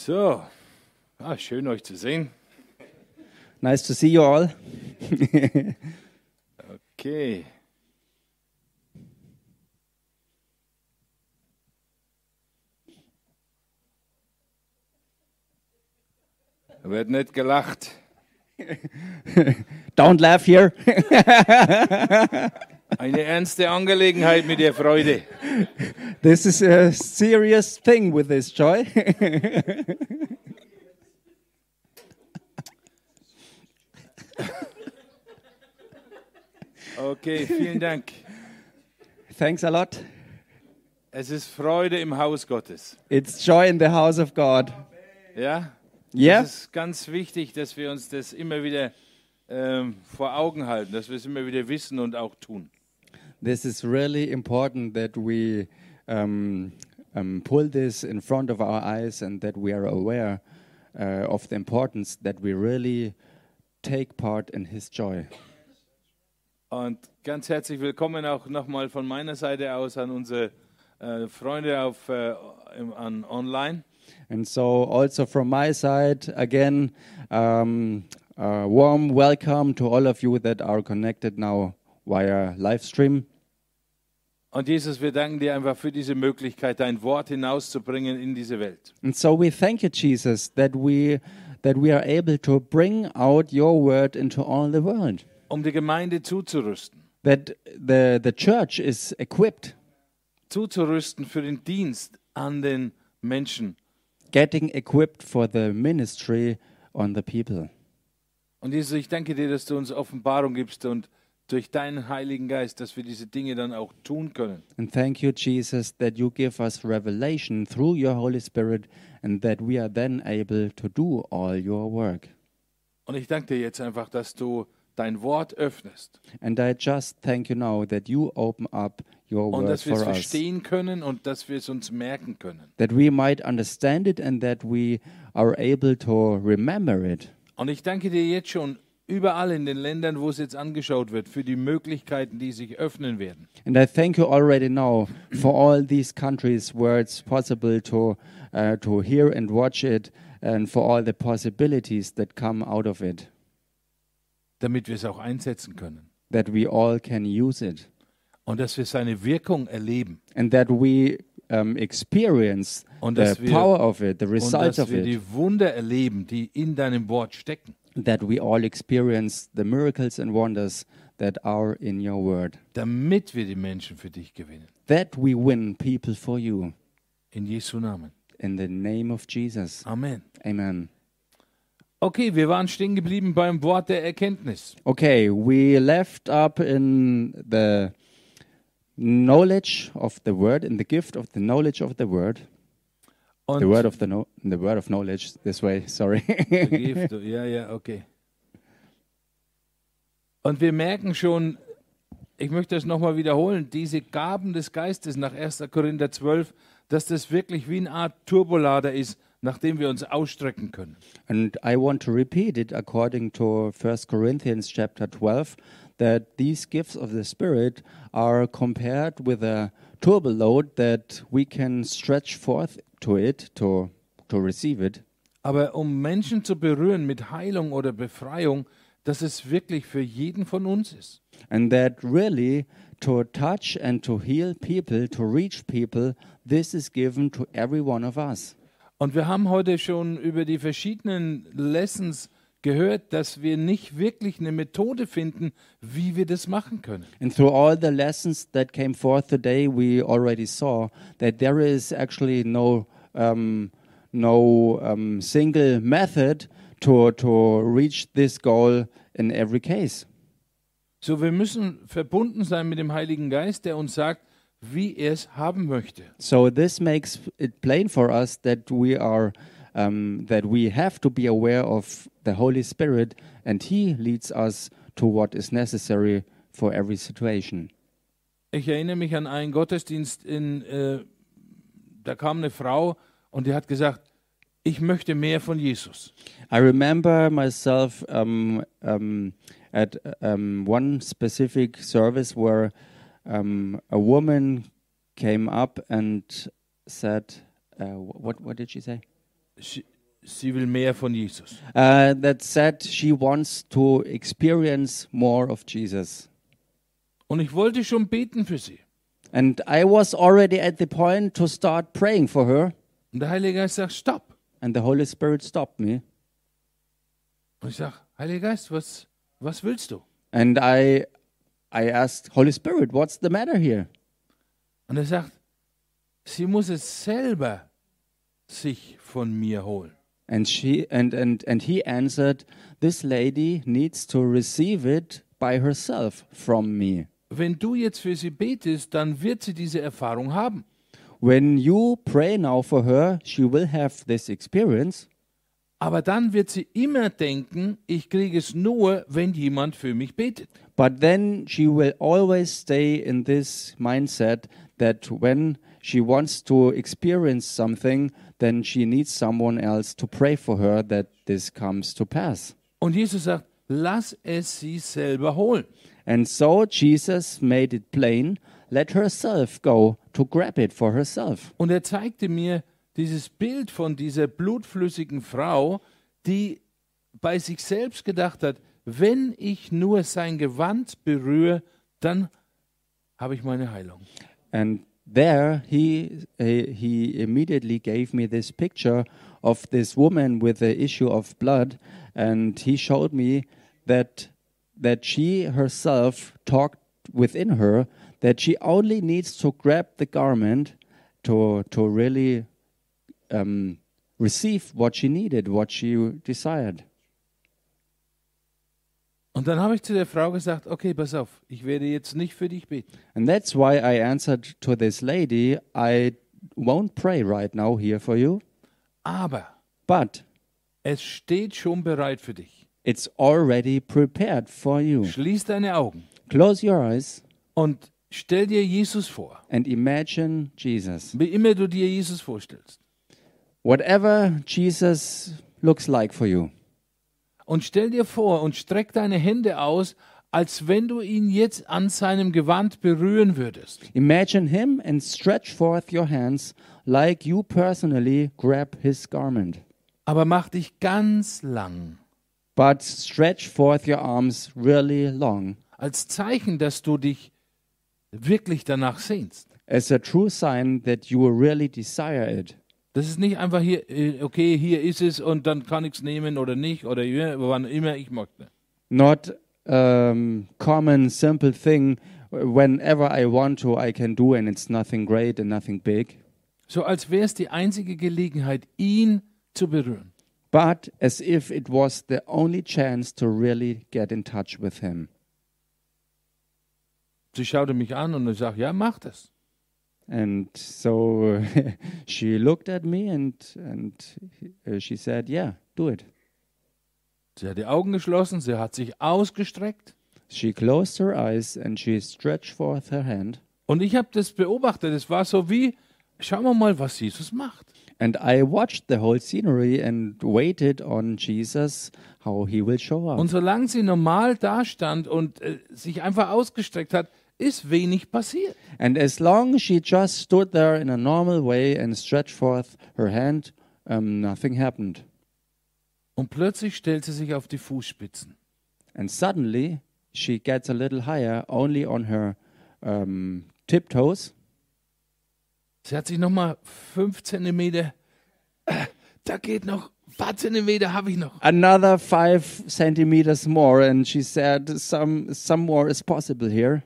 So, ah, schön euch zu sehen. Nice to see you all. Okay. Wird nicht gelacht. Don't laugh here. Eine ernste Angelegenheit mit der Freude. this is a serious thing with this joy. Okay, vielen Dank. Thanks a lot. Es ist Freude im Haus Gottes. It's joy in the house of God. Ja? Yeah. Es ist ganz wichtig, dass wir uns das immer wieder ähm, vor Augen halten, dass wir es immer wieder wissen und auch tun. This is really important that we um, um, pull this in front of our eyes and that we are aware uh, of the importance that we really take part in His joy. Und ganz herzlich willkommen auch nochmal von meiner Seite aus an unsere äh, Freunde auf, äh, im, an online. And so, also from my side, again, um, a warm welcome to all of you that are connected now via live stream. Und Jesus, wir danken dir einfach für diese Möglichkeit, dein Wort hinauszubringen in diese Welt. And so we thank you, Jesus, that we that we are able to bring out your word into all the world. Um die Gemeinde zuzurüsten. That the the church is equipped, Zuzurüsten für den Dienst an den Menschen. getting equipped for the ministry on the people. Und Jesus, ich danke dir, dass du uns Offenbarung gibst und durch deinen Heiligen Geist, dass wir diese Dinge dann auch tun können. And thank you, Jesus, that you give us revelation through your Holy Spirit and that we are then able to do all your work. Und ich danke dir jetzt einfach, dass du dein Wort öffnest And I just thank you now that you open up your und word dass wir es verstehen können und dass wir es uns merken können. That we might understand it and that we are able to remember it. Und ich danke dir jetzt schon überall in den Ländern, wo es jetzt angeschaut wird, für die Möglichkeiten, die sich öffnen werden. And I thank you already now for all these countries where it's possible to, uh, to hear and watch it and for all the possibilities that come out of it, damit wir es auch einsetzen können. That we all can use it. und dass wir seine Wirkung erleben. And that we um, experience Und the dass wir- power of it, the und results dass of wir it, die Wunder erleben, die in deinem Wort stecken, that we all experience the miracles and wonders that are in your word, damit wir die Menschen für dich gewinnen. that we win people for you. In Jesu Namen. In the name of Jesus. Amen. Amen. Okay, wir waren stehen geblieben beim Wort der Erkenntnis. Okay, we left up in the knowledge of the word, in the gift of the knowledge of the word, Und the word of the no, the word of knowledge. This way, sorry. Ja, ja, okay. Und wir merken schon, ich möchte das nochmal wiederholen, diese Gaben des Geistes nach 1. Korinther 12, dass das wirklich wie eine Art Turbolader ist, nachdem wir uns ausstrecken können. And I want to repeat it according to 1 Corinthians chapter 12 that these gifts of the Spirit are compared with a turbo load that we can stretch forth to it to, to receive it. Aber um Menschen zu berühren mit Heilung oder Befreiung, dass es wirklich für jeden von uns ist. And that really to touch and to heal people, to reach people, this is given to every one of us. Und wir haben heute schon über die verschiedenen Lessons gehört, dass wir nicht wirklich eine Methode finden, wie wir das machen können. And through all the lessons that came forth today, we already saw that there is actually no um, no um, single method to to reach this goal in every case. So, wir müssen verbunden sein mit dem Heiligen Geist, der uns sagt, wie er es haben möchte. So this makes it plain for us that we are um, that we have to be aware of the Holy Spirit, and He leads us to what is necessary for every situation. Ich erinnere mich an einen Gottesdienst, in, äh, da kam eine Frau und die hat gesagt, ich möchte mehr von Jesus. I remember myself um, um, at um, one specific service where um, a woman came up and said, uh, "What? What did she say?" Sie, sie will mehr von Jesus. uh, that said she wants to experience more of Jesus. Und ich wollte schon beten für sie. And I was already at the point to start praying for her, Und der Heilige Geist sagt, stopp. and the Holy Spirit stopped me. Und ich sage, Heiliger Geist, was, was willst du? And I, I asked, Holy Spirit, what's the matter here? Und er sagt, sie muss es selber sich von mir holen. And she and, and, and he answered, This lady needs to receive it by herself from me. Wenn du jetzt für sie betest, dann wird sie diese Erfahrung haben. When you pray now for her, she will have this experience, Aber dann wird sie immer denken, ich kriege es nur, wenn jemand für mich betet. but then she will always stay in this mindset that when she wants to experience something, then she needs someone else to pray for her that this comes to pass. Und Jesus sagt, lass es sie selber holen. And so Jesus made it plain let herself go to grab it for herself. Und er zeigte mir dieses Bild von dieser blutflüssigen Frau, die bei sich selbst gedacht hat, wenn ich nur sein Gewand berühre, dann habe ich meine Heilung. And there he uh, he immediately gave me this picture of this woman with the issue of blood and he showed me that that she herself talked within her that she only needs to grab the garment to to really um, receive what she needed, what she desired. Und dann habe ich zu der Frau gesagt, okay, pass auf, ich werde jetzt nicht für dich beten. And that's why I answered to this lady, I won't pray right now here for you, Aber but es steht schon bereit für dich. it's already prepared for you. Schließ deine Augen Close your eyes und stell dir Jesus vor. and imagine Jesus. Wie immer du dir Jesus vorstellst. Whatever Jesus looks like for you. Und stell dir vor und streck deine Hände aus, als wenn du ihn jetzt an seinem Gewand berühren würdest. Imagine him and stretch forth your hands like you personally grab his garment. Aber mach dich ganz lang, But stretch forth your arms really long als Zeichen, dass du dich wirklich danach sehnst. as a true sign that you really desire it. Das ist nicht einfach hier, äh, okay, hier ist es und dann kann ich es nehmen oder nicht oder wann immer ich möchte. Not um, common, simple thing. Whenever I want to, I can do, and it's nothing great and nothing big. So als wäre es die einzige Gelegenheit, ihn zu berühren. But as if it was the only chance to really get in touch with him. Sie schaute mich an und ich sage, ja, mach das. And so she looked at me and and uh, she said, "Yeah, do it." Sie hat die Augen geschlossen, sie hat sich ausgestreckt She closed her eyes and she stretched forth her hand. und ich habe das beobachtet. Es war so wie, schauen wir mal, was Jesus macht. And I watched the whole scenery and waited on Jesus how he will show up. Und solange sie normal dastand und äh, sich einfach ausgestreckt hat, ist wenig passiert. And as long as she just stood there in a normal way and stretched forth her hand, um, nothing happened. Und plötzlich stellt sie sich auf die Fußspitzen. And suddenly she gets a little higher, only on her um, tiptoes. Sie hat sich nochmal fünf Zentimeter, äh, da geht noch, ein paar Zentimeter habe ich noch. Another five centimeters more, and she said, "Some, some more is possible here."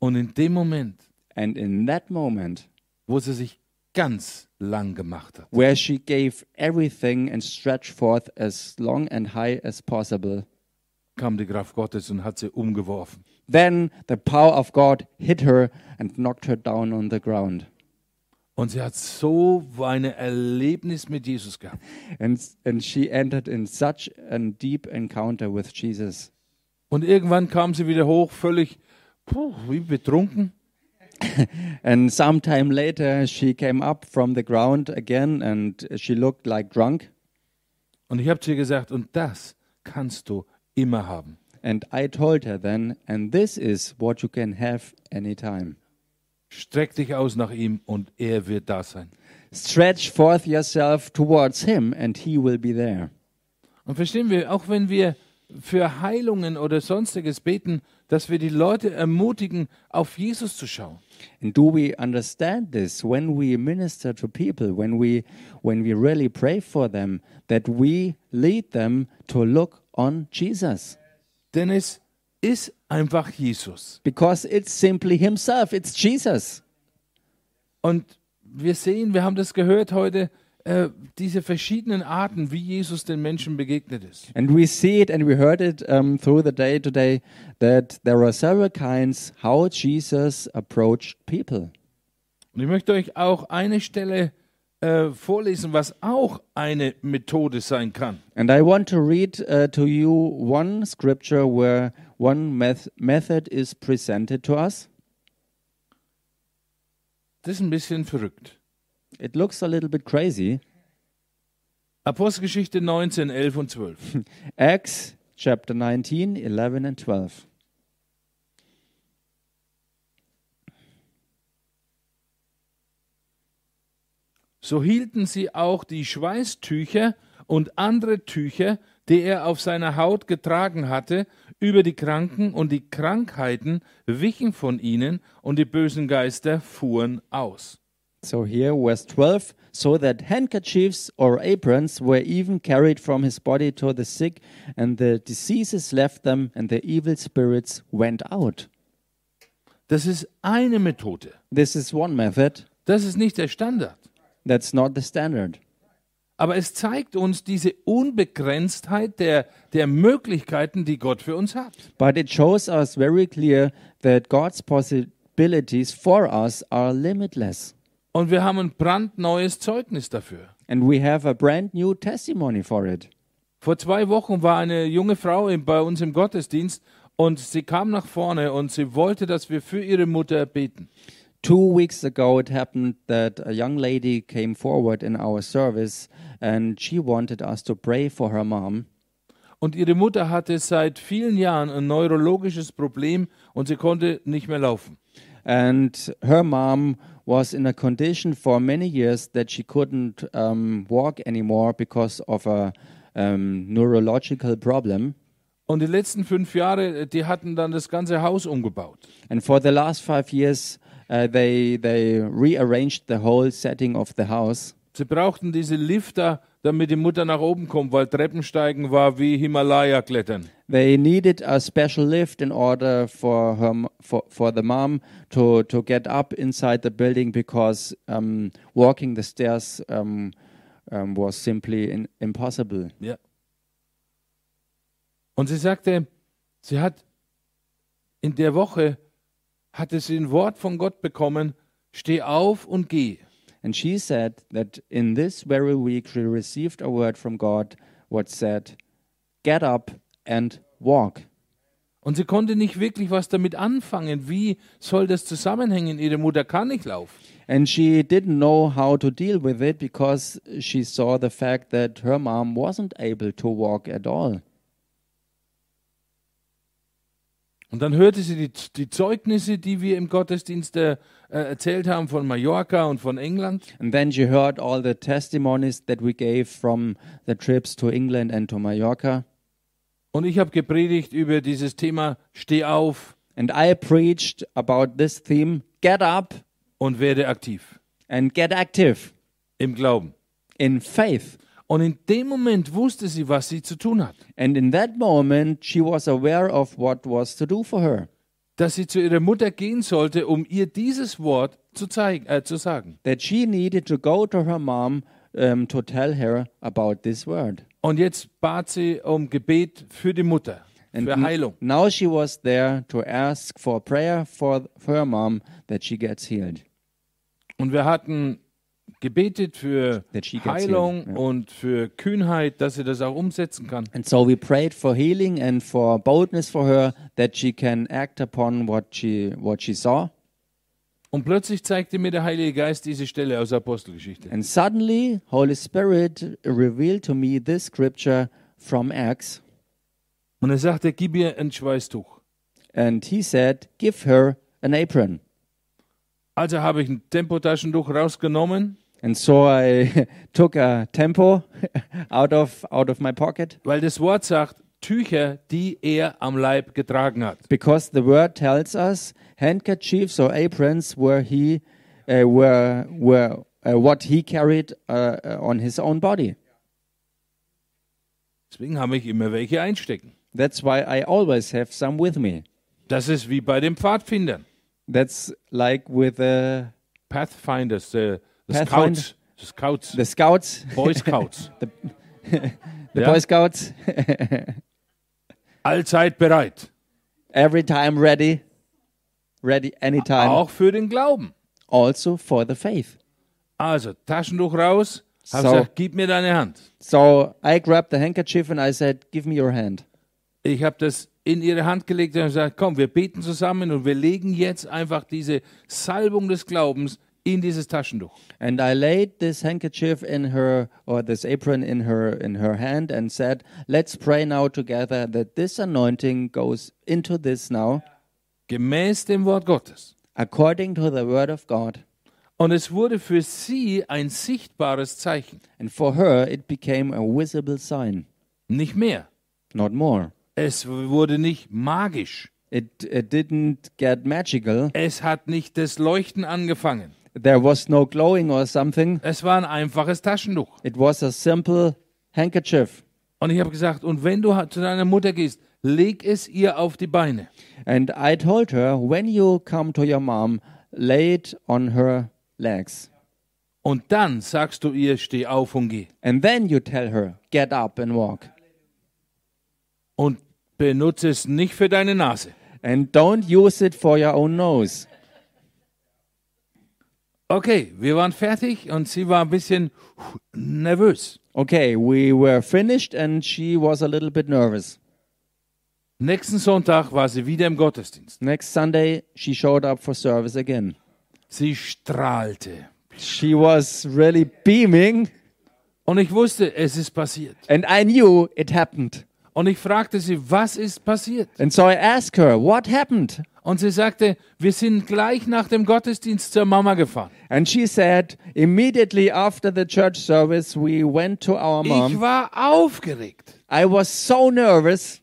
Und in dem Moment, And in that moment, wo sie sich ganz lang gemacht hat, where she gave everything and stretched forth as long and high as possible, kam die Kraft Gottes und hat sie umgeworfen. then the power of God hit her and knocked her down on the ground. Und sie hat so ein Erlebnis mit Jesus gehabt. And, and she entered in such a deep encounter with Jesus. Und irgendwann kam sie wieder hoch, völlig puh, wie betrunken. And sometime later, she came up from the ground again and she looked like drunk. Und ich habe zu ihr gesagt, und das kannst du immer haben. And I told her then, and this is what you can have anytime. Streck dich aus nach ihm und er wird da sein. stretch forth yourself towards Him, and He will be there. Und verstehen wir, auch wenn wir für Heilungen oder sonstiges beten, dass wir die Leute ermutigen, auf Jesus zu schauen. And do we understand this when we minister to people, when we when we really pray for them, that we lead them to look on Jesus? Denn es ist einfach Jesus. Because it's simply Himself, it's Jesus. Und wir sehen, wir haben das gehört heute, äh, diese verschiedenen Arten, wie Jesus den Menschen begegnet ist. And we see it and we heard it um, through the day today that there are several kinds how Jesus approached people. Und ich möchte euch auch eine Stelle äh, vorlesen, was auch eine Methode sein kann. And I want to read uh, to you one scripture where one meth- method is presented to us. Das ist ein bisschen verrückt. It looks a little bit crazy. Apostelgeschichte 19, 11 und 12. Acts chapter 19, 11 and 12. So hielten sie auch die Schweißtücher und andere Tücher, die er auf seiner Haut getragen hatte, über die Kranken, und die Krankheiten wichen von ihnen, und die bösen Geister fuhren aus. So here, verse 12 so that handkerchiefs or aprons were even carried from his body to the sick, and the diseases left them, and the evil spirits went out. Das ist eine Methode. This is one method. Das ist nicht der Standard. That's not the standard. Aber es zeigt uns diese Unbegrenztheit der, der Möglichkeiten, die Gott für uns hat. But it shows us very clear that God's possibilities for us are limitless. Und wir haben ein brandneues Zeugnis dafür. And we have a brand new testimony for it. Vor zwei Wochen war eine junge Frau bei uns im Gottesdienst und sie kam nach vorne und sie wollte, dass wir für ihre Mutter beten. Two weeks ago, it happened that a young lady came forward in our service and she wanted us to pray for her mom. Und ihre Mutter hatte seit vielen Jahren ein neurologisches Problem und sie konnte nicht mehr laufen. And her mom was in a condition for many years that she couldn't um, walk anymore because of a um, neurological problem. Und die letzten fünf Jahre, die hatten dann das ganze Haus umgebaut. And for the last five years, uh, they, they rearranged the whole setting of the house. Sie brauchten diese Lifter, damit die Mutter nach oben kommt, weil Treppensteigen war wie Himalaya klettern. They needed a special lift in order for her, for, for the mom to, to get up inside the building because um, walking the stairs um, um, was simply in, impossible. Ja. Und sie sagte, sie hat in der Woche hatte sie ein Wort von Gott bekommen, steh auf und geh. And she said that in this very week she received a word from God what said, Get up and walk. Und sie konnte nicht wirklich was damit anfangen. Wie soll das zusammenhängen? Ihre Mutter kann nicht laufen. And she didn't know how to deal with it because she saw the fact that her mom wasn't able to walk at all. Und dann hörte sie die, die Zeugnisse, die wir im Gottesdienst äh, erzählt haben von Mallorca und von England. And then she heard all the testimonies that we gave from the trips to England and to Mallorca. Und ich habe gepredigt über dieses Thema Steh auf And I preached about this theme get up und werde aktiv and get active im Glauben. in faith. Und in dem Moment wusste sie, was sie zu tun hat. And in that moment, she was aware of what was to do for her. Dass sie zu ihrer Mutter gehen sollte, um ihr dieses Wort zu, zeigen, äh, zu sagen. That she needed to go to her mom um, to tell her about this word. Und jetzt bat sie um Gebet für die Mutter, And für Heilung. now she was there to ask for prayer for, for her mom that she gets healed. Und wir hatten gebetet für Heilung ja. und für Kühnheit, dass sie das auch umsetzen kann. And so we prayed for healing and for boldness for her that she can act upon what she what she saw. Und plötzlich zeigte mir der Heilige Geist diese Stelle aus Apostelgeschichte. And suddenly Holy Spirit revealed to me this scripture from Acts Und er sagte, gib ihr ein Schweißtuch. and he said, "Give her an apron." Also habe ich ein Tempotaschentuch rausgenommen And so I took a tempo out of out of my pocket Weil das Wort sagt, Tücher, die er am Leib getragen hat. because the word tells us handkerchiefs or aprons were he uh, were were uh, what he carried uh, uh, on his own body. Deswegen habe ich immer welche einstecken. That's why I always have some with me. Das ist wie bei den Pfadfindern. That's like with uh, Pathfinders, the Pathfinder. Scouts. The Scouts. the Scouts, Boy Scouts. the Ja. Boy Scouts, Allzeit bereit. every time ready, ready anytime. Auch für den Glauben. Also for the faith. Also, Taschentuch raus. Hab So. gesagt, gib mir deine Hand. So I grabbed the handkerchief and I said, "Give me your hand." Ich habe das in ihre Hand gelegt und gesagt, komm, wir beten zusammen und wir legen jetzt einfach diese Salbung des Glaubens in dieses Taschentuch. And I laid this handkerchief in her or this apron in her in her hand and said, "Let's pray now together that this anointing goes into this now Gemäß dem Wort Gottes. according to the word of God." Und es wurde für sie ein sichtbares Zeichen. And for her it became a visible sign, Nicht mehr. not more. Es wurde nicht magisch. It, it didn't get magical. Es hat nicht das Leuchten angefangen. There was no glowing or something. Es war ein einfaches Taschentuch. It was a simple handkerchief. Und ich habe gesagt, und wenn du zu deiner Mutter gehst, leg es ihr auf die Beine. And I told her, when you come to your mom, lay it on her legs. Und dann sagst du ihr, steh auf und geh. And then you tell her, get up and walk. Und benutze es nicht für deine Nase. And don't use it for your own nose. Okay, wir waren fertig und sie war ein bisschen nervös. Okay, we were finished and she was a little bit nervous. Nächsten Sonntag war sie wieder im Gottesdienst. Next Sunday, she showed up for service again. Sie strahlte. She was really beaming, Und ich wusste, es ist passiert. and I knew it happened. Und ich fragte sie, was ist passiert? And so I asked her, What happened? Und sie sagte, wir sind gleich nach dem Gottesdienst zur Mama gefahren. And she said, Immediately after the church service, we went to our Ich mom. war aufgeregt. I was so nervous.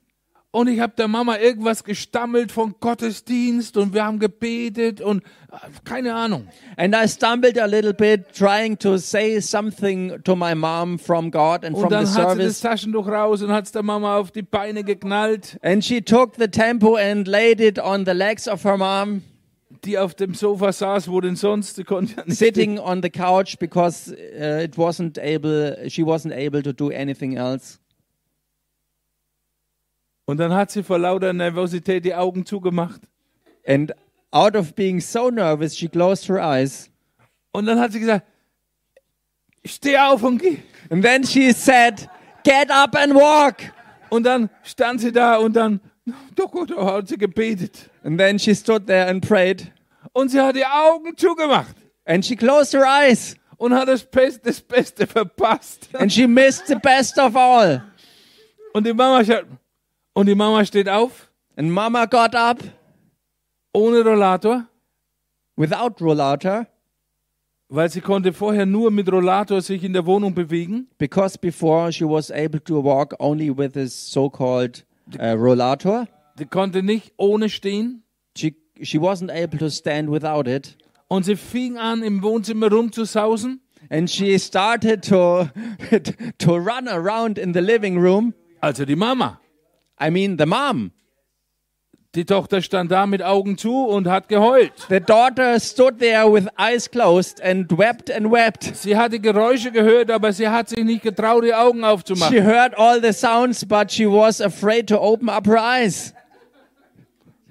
Und ich habe der Mama irgendwas gestammelt von Gottesdienst und wir haben gebetet und äh, keine Ahnung. And I stumbled a little bit trying to say something to my mom from God and Und from the dann hat sie das service. Taschentuch raus und hat es der Mama auf die Beine geknallt, And she took the tempo and laid it on the legs of her mom, die auf dem Sofa saß, wo denn sonst, sie konnte ja nicht sitting on the couch because uh, it wasn't able, she wasn't able to do anything else. Und dann hat sie vor lauter Nervosität die Augen zugemacht. And out of being so nervous, she closed her eyes. Und dann hat sie gesagt, steh auf und geh. And then she said, Get up and walk. Und dann stand sie da und dann, oh, hat sie gebetet. And then she stood there and prayed. Und sie hat die Augen zugemacht And she closed her eyes. und hat das Beste, das Beste verpasst. And she missed the best of all. Und die Mama schaut, und die Mama steht auf, And Mama got up ohne Rollator, without rollator weil sie konnte vorher nur mit Rollator sich in der Wohnung bewegen. because before she was able to walk only with this so-called uh, rollator. Sie konnte nicht ohne stehen. She she wasn't able to stand without it. Und sie fing an, im Wohnzimmer rumzusausen. And she started to to run around in the living room. Also die Mama. I mean the mom. Die Tochter stand da mit Augen zu und hat geheult. The daughter stood there with eyes closed and wept and wept. Sie hatte Geräusche gehört, aber sie hat sich nicht getraut, die Augen She aufzumachen. heard all the sounds, but she was afraid to open up her eyes.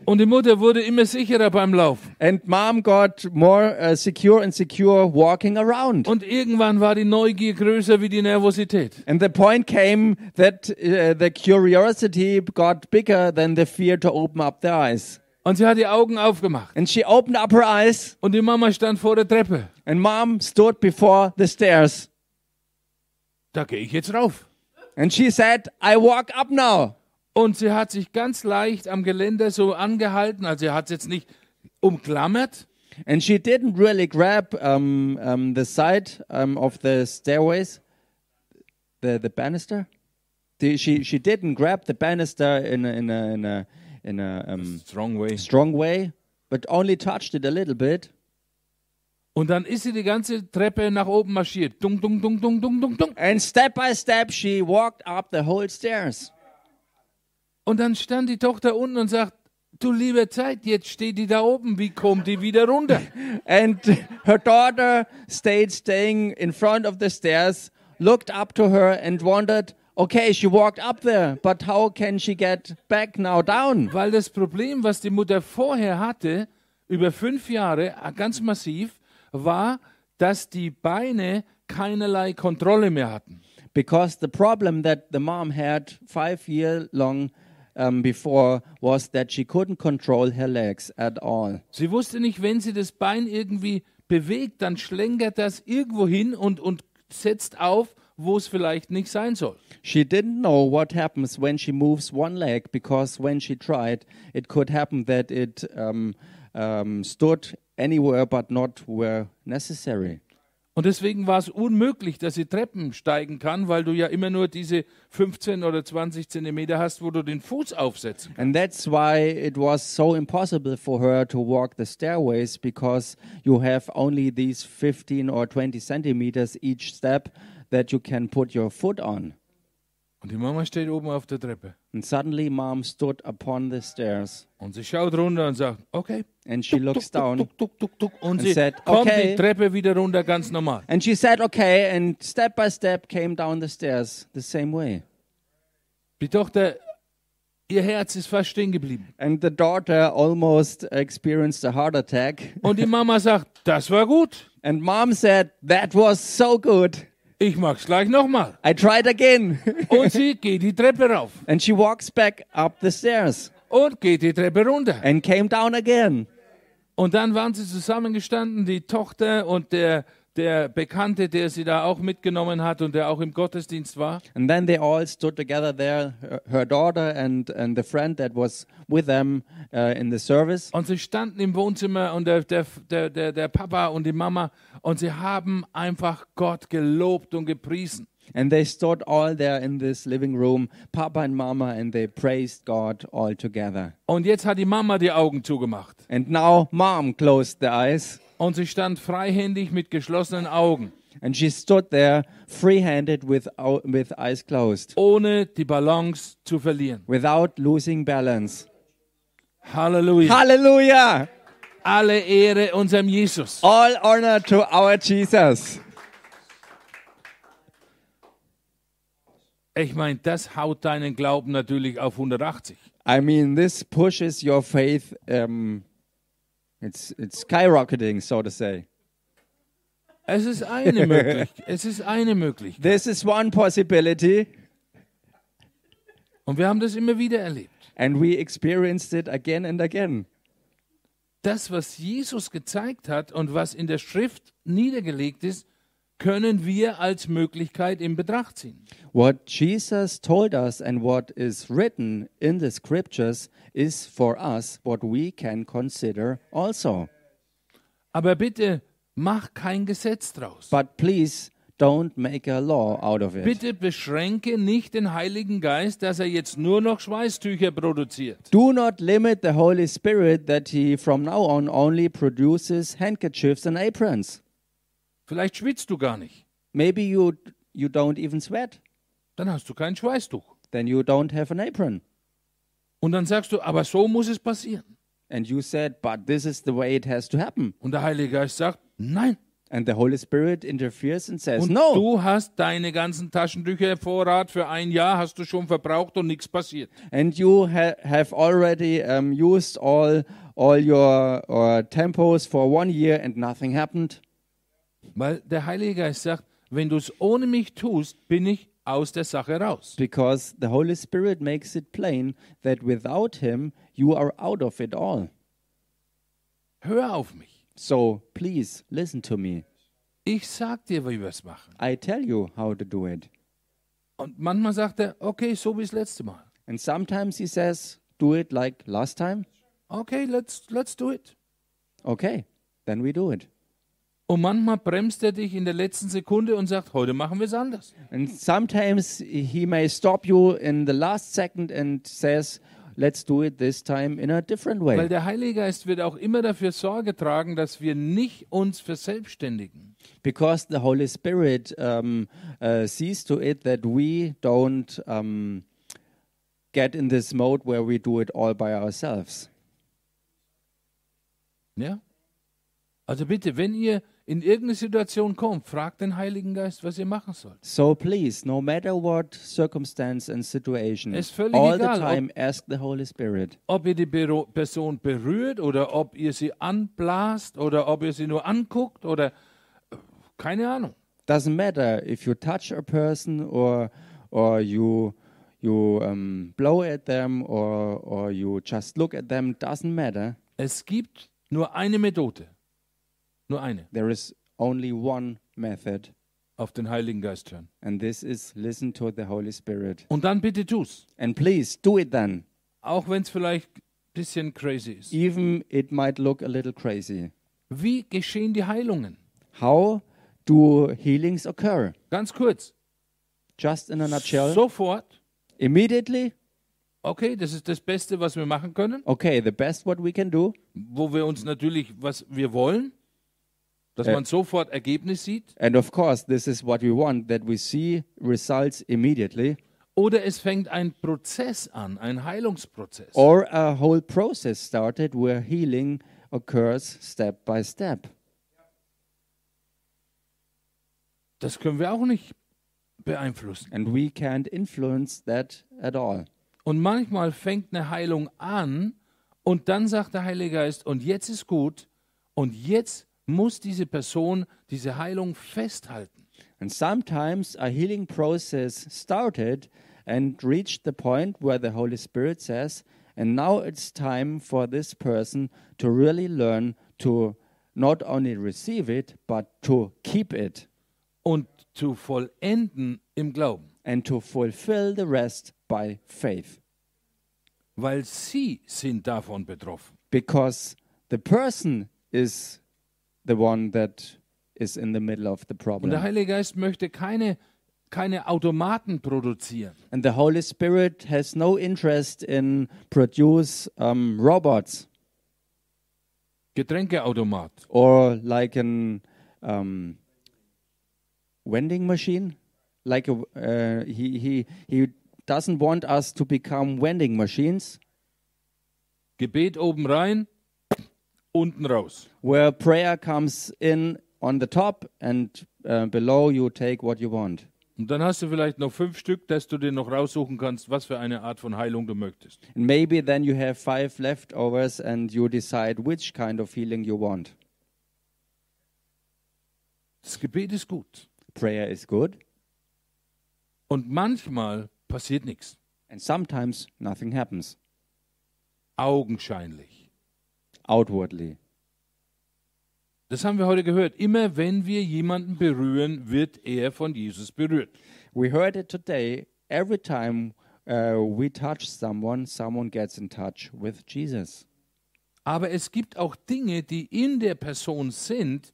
Und die Mutter wurde immer sicherer beim Laufen. And mom got more uh, secure and secure walking around. Und irgendwann war die Neugier größer wie die Nervosität. And the point came that uh, the curiosity got bigger than the fear to open up their eyes. Und sie hat die Augen aufgemacht. And she opened up her eyes, Und die Mama stand vor der Treppe. and mom stood before the stairs. Da gehe ich jetzt rauf. And she said, I walk up now. Und sie hat sich ganz leicht am Geländer so angehalten. Also sie hat es jetzt nicht umklammert, And she didn't really grab um, um, the side um, of the stairways, the, the banister. The- she, she didn't grab the banister in a, in a, in a, in a Strong way. strong way, but only touched it a little bit. Und dann ist sie die ganze Treppe nach oben marschiert. Dung, dung, dung, dung, dung, dung, dung. And step by step, she walked up the whole stairs. Und dann stand die Tochter unten und sagt, du liebe Zeit, jetzt steht die da oben, wie kommt die wieder runter? And her daughter stayed staying in front of the stairs, looked up to her, and wondered, okay, she walked up there, but how can she get back now down? Weil das Problem, was die Mutter vorher hatte, über fünf Jahre, äh, ganz massiv, war, dass die Beine keinerlei Kontrolle mehr hatten. Because the problem that the mom had five year long um, before was that she couldn't control her legs at all. Sie wusste nicht, wenn sie das Bein irgendwie bewegt, dann schlängert das irgendwo hin und, und setzt auf, wo es vielleicht nicht sein soll. She didn't know what happens when she moves one leg because when she tried, it could happen that it um, um, stood anywhere but not where necessary. Und deswegen war es unmöglich, dass sie Treppen steigen kann, weil du ja immer nur diese 15 oder 20 Zentimeter hast, wo du den Fuß aufsetzen kannst. And that's why it was so impossible for her to walk the stairways because you have only these 15 or 20 centimeters each step that you can put your foot on. Und die Mama steht oben auf der Treppe. And suddenly, mom stood upon the stairs Und sie schaut runter und sagt, okay. and she looks down Tuk, tuk, tuk, tuk. Und And sie said, kommt "Okay." die Treppe wieder runter, ganz normal. and she said, okay, and step by step came down the stairs the same way. Die Tochter, ihr Herz ist fast stehen geblieben. And the daughter almost experienced a heart attack. Und die Mama sagt, das war gut. And mom said, that was so good. Ich mag's gleich nochmal. I tried again. Und sie geht die Treppe rauf and she walks back up the stairs und geht die Treppe runter. and came down again. Und dann waren sie zusammengestanden, die Tochter und der, der Bekannte, der sie da auch mitgenommen hat und der auch im Gottesdienst war. And then they all stood together there, her, daughter and, and the friend that was with them uh, in the service. Und sie standen im Wohnzimmer und der, der, der, der, der Papa und die Mama und sie haben einfach Gott gelobt und gepriesen. And they stood all there in this living room, Papa and Mama, and they praised God all together. Und jetzt hat die Mama die Augen zugemacht And now mom closed the eyes und sie stand freihändig mit geschlossenen Augen, and she stood there free handed with, with eyes closed, ohne die Balance zu verlieren. without losing balance. Halleluja. Hallelujah! Alle Ehre unserem Jesus. All honor to our Jesus. Ich meine, das haut deinen Glauben natürlich auf 180. I mean, this pushes your faith. Um, it's it's skyrocketing, so to say. Es ist eine Möglichkeit. Es ist eine Möglichkeit. This is one possibility, Und wir haben das immer wieder erlebt. and we experienced it again and again. Das, was Jesus gezeigt hat und was in der Schrift niedergelegt ist, können wir als Möglichkeit in Betracht ziehen. What Jesus told us and what is written in the scriptures is for us what we can consider also. Aber bitte mach kein Gesetz draus. But please don't make a law out of it. Bitte beschränke nicht den Heiligen Geist, dass er jetzt nur noch Schweißtücher produziert. Do not limit the Holy Spirit that He from now on only produces handkerchiefs and aprons. Vielleicht schwitzt du gar nicht. Maybe you you don't even sweat. Dann hast du kein Schweißtuch. Then you don't have an apron. Und dann sagst du, aber so muss es passieren. And you said, but this is the way it has to happen. Und der Heilige Geist sagt, nein. And the Holy Spirit interferes and says, Und no. du hast deine ganzen Taschentücher Vorrat für ein Jahr hast du schon verbraucht und nichts passiert. And you ha- have already um, used all all your uh, tempos for one year and nothing happened. Weil der Heilige Geist sagt, wenn du es ohne mich tust, bin ich aus der Sache raus. Because the Holy Spirit makes it plain that without Him, you are out of it all. Hör auf mich. So please listen to me. Ich sag dir, wie wir es machen. I tell you how to do it. Und manchmal sagt er, okay, so wie das letzte Mal. And sometimes He says, do it like last time. Okay, let's, let's do it. Okay. then we do it. Und manchmal bremst er dich in der letzten Sekunde und sagt, heute machen wir es anders. And sometimes he may stop you in the last second and says, let's do it this time in a different Weil way. der Heilige Geist wird auch immer dafür Sorge tragen, dass wir nicht uns verselbstständigen. Because the Holy Spirit um, uh, sees to it that we don't um, get in this mode where we do it all by ourselves. Ja? Also bitte, wenn ihr in irgendeine Situation kommt, fragt den Heiligen Geist, was ihr machen sollt. So please, no matter what circumstance and situation, all egal, the ob- time ask the Holy Spirit. Ob ihr die Person berührt oder ob ihr sie anblast oder ob ihr sie nur anguckt oder keine Ahnung. Doesn't matter if you touch a person or or you you um, blow at them or or you just look at them. Doesn't matter. Es gibt nur eine Methode. Nur eine. There is only one method, Auf den Heiligen Geist hören. and this is listen to the Holy Spirit. Und dann bitte tu's. And please do it then, Auch wenn es vielleicht ein bisschen crazy ist. even it might look a little crazy. Wie geschehen die Heilungen? How do healings occur? Ganz kurz. Just in a nutshell, Sofort. immediately. Okay, das ist das Beste, was wir machen können. Okay, the best what we can do. Wo wir uns natürlich, was wir wollen, dass Äh. man sofort Ergebnis sieht. And of course, this is what we want that we see results immediately. Oder es fängt ein Prozess an, ein Heilungsprozess. or a whole process started where healing occurs step by step. Das können wir auch nicht beeinflussen. And we can't influence that at all. Und manchmal fängt eine Heilung an und dann sagt der Heilige Geist, und jetzt ist gut und jetzt muss diese Person diese Heilung festhalten. And sometimes a healing process started and reached the point where the Holy Spirit says, and now it's time for this person to really learn to not only receive it, but to keep it Und zu vollenden im Glauben. and to fulfill the rest by faith. Weil sie sind davon betroffen. because the person is the one that is in the middle of the Und der problem. Heilige Geist möchte keine, keine Automaten produzieren. And the Holy Spirit has no interest in produce um, robots Getränkeautomat. or like an um, vending machine. Like a, uh, he he he doesn't want us to become vending machines Gebet oben rein, unten raus. where prayer comes in on the top and uh, below you take what you want. Und dann hast du vielleicht noch fünf Stück, dass du dir noch raussuchen kannst, was für eine Art von Heilung du möchtest. And maybe then you have five leftovers and you decide which kind of healing you want. Das Gebet ist gut. Prayer is good, Und manchmal passiert nichts. and sometimes nothing happens Augenscheinlich. Outwardly. Das haben wir heute gehört. Immer wenn wir jemanden berühren, wird er von Jesus berührt. We heard it today. Every time uh, we touch someone, someone gets in touch with Jesus. Aber es gibt auch Dinge, die in der Person sind,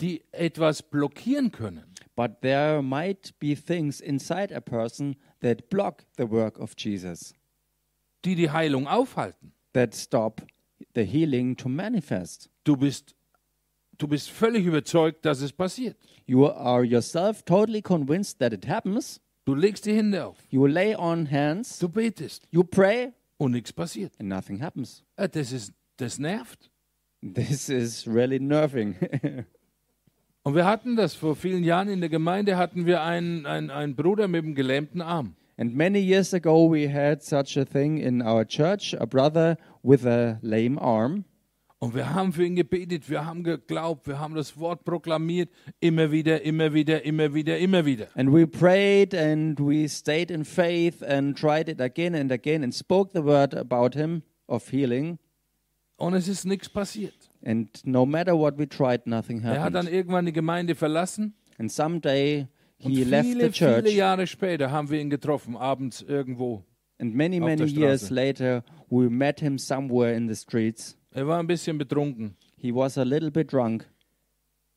die etwas blockieren können. But there might be things inside a person that block the work of Jesus, die die Heilung aufhalten. that stop the healing to manifest. Du bist, du bist völlig überzeugt, dass es passiert. You are yourself totally convinced that it happens. Du legst die Hände auf, You lay on hands, du betest you pray, und nichts passiert. and nothing happens. Äh, Das, ist, das nervt. This is really nerving. Und wir hatten das vor vielen Jahren in der Gemeinde, hatten wir einen, einen, einen Bruder mit einem gelähmten Arm. And many years ago, we had such a thing in our church a brother with a lame arm. Und wir haben für ihn gebetet, wir haben geglaubt, wir haben das Wort proklamiert, immer wieder, immer wieder, immer wieder, immer wieder. And we prayed and we stayed in faith and tried it again and again and spoke the word about him of healing. Und es ist nichts passiert. And no matter what we tried, nothing Er hat dann happened. irgendwann die Gemeinde verlassen. And someday Und he left the viele, church. viele Jahre später haben wir ihn getroffen, abends irgendwo. And many, many years later, we met him somewhere in the streets. Er war ein bisschen betrunken. he was a little bit drunk,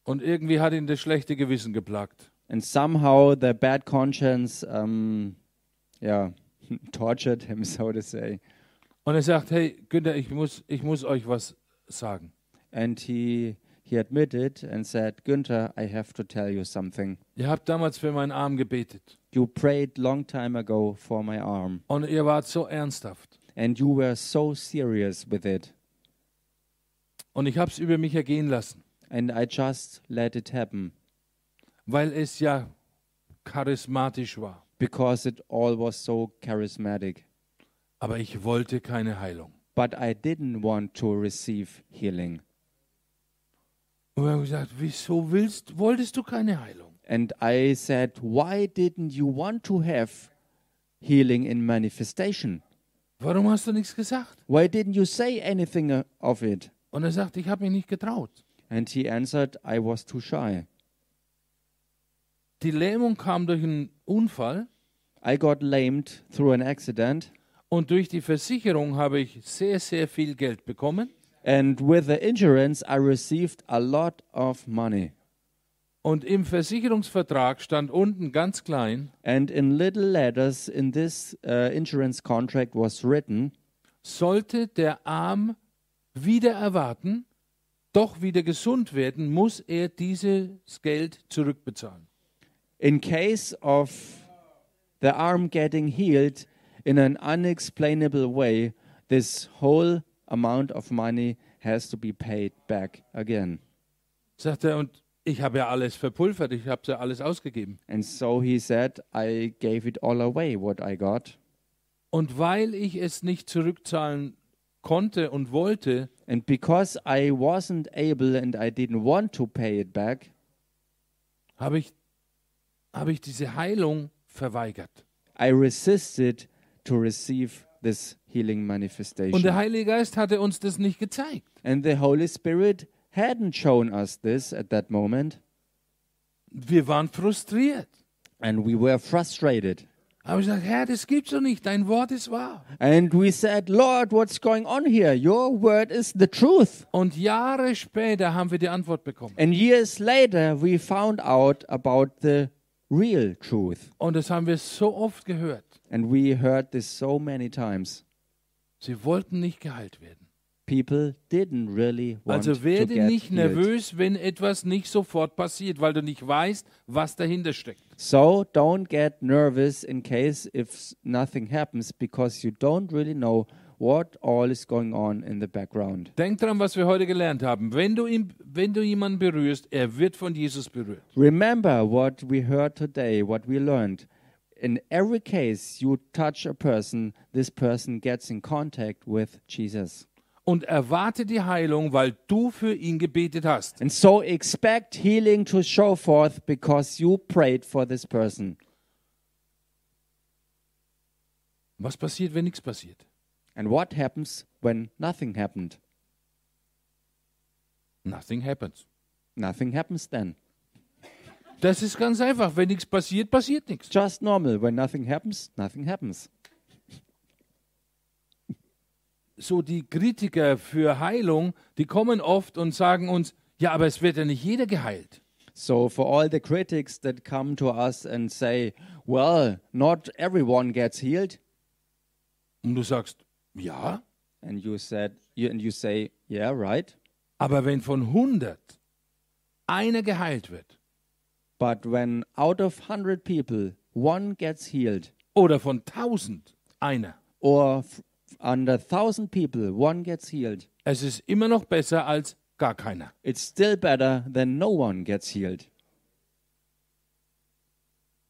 und irgendwie hat ihn das schlechte Gewissen geplagt. and somehow the bad conscience, um, yeah, tortured him, so to say. Und er sagt, hey Günther, ich muss, ich muss euch was sagen. And he he admitted and said, Günther, I have to tell you something. Ihr habt damals für meinen Arm gebetet You prayed long time ago for my arm, und ihr wart so ernsthaft. and you were so serious with it, Und ich habe es über mich ergehen lassen, and I just let it happen weil es ja charismatisch war. because it all was so charismatic. Aber ich wollte keine Heilung. But I didn't want to receive healing. Und wir haben gesagt, wieso willst, wolltest du keine Heilung? And I said, Why didn't you want to have healing in manifestation? Warum hast du nichts gesagt? Why didn't you say anything uh, of it? Und er sagt, ich habe mich nicht getraut. And he answered, I was too shy. Die Lähmung kam durch einen Unfall I got lamed through an accident, und durch die Versicherung habe ich sehr, sehr viel Geld bekommen. And with the insurance, I received a lot of money. Und im Versicherungsvertrag stand unten ganz klein, And in little letters in this uh, insurance contract was written, sollte der Arm wieder erwarten, doch wieder gesund werden, muss er dieses Geld zurückbezahlen. in case of the arm getting healed in an unexplainable way, this whole amount of money has to be paid back again. Sagt er, und ich habe ja alles verpulvert, ich habe ja alles ausgegeben. And so he said, I gave it all away, what I got. Und weil ich es nicht zurückzahlen konnte und wollte, And because I wasn't able and I didn't want to pay it back, habe ich, habe ich diese Heilung verweigert. I resisted to receive this healing Und der manifestation. Heilige Geist hatte uns das nicht gezeigt. And the Holy Spirit hadn't shown us this at that moment, Wir waren frustriert. and we were frustrated. Aber ich gesagt, Herr, das gibt's doch nicht. Dein Wort ist wahr. And we said, Lord, what's going on here? Your word is the truth. Und Jahre später haben wir die Antwort bekommen. And years later, we found out about the real truth. Und das haben wir so oft gehört. And we heard this so many times. Sie wollten nicht geheilt werden. People didn't really want Also to werde get nicht healed. nervös, wenn etwas nicht sofort passiert, weil du nicht weißt, was dahinter steckt. So don't get nervous in case if nothing happens because you don't really know what all is going on in the background. Denk dran, was wir heute gelernt haben. Wenn du, ihn, wenn du jemanden berührst, er wird von Jesus berührt. Remember what we heard today, what we learned. In every case you touch a person, this person gets in contact with Jesus. Und erwarte die Heilung, weil du für ihn gebetet hast. And so expect healing to show forth because you prayed for this person. Was passiert, wenn nichts passiert? And what happens when nothing happened? Nothing happens. Nothing happens then. Das ist ganz einfach. Wenn nichts passiert, passiert nichts. Just normal. When nothing happens, nothing happens. So die Kritiker für Heilung, die kommen oft und sagen uns, ja, aber es wird ja nicht jeder geheilt. So, for all the critics that come to us and say, well, not everyone gets healed, Und du sagst, ja, and you said, you, and you say, yeah, right. aber wenn von 100 einer geheilt wird But when out of 100 people, one gets healed, oder von 1000 einer, or under 1000 people, one gets healed, es ist immer noch besser als gar keiner. it's still better than no one gets healed.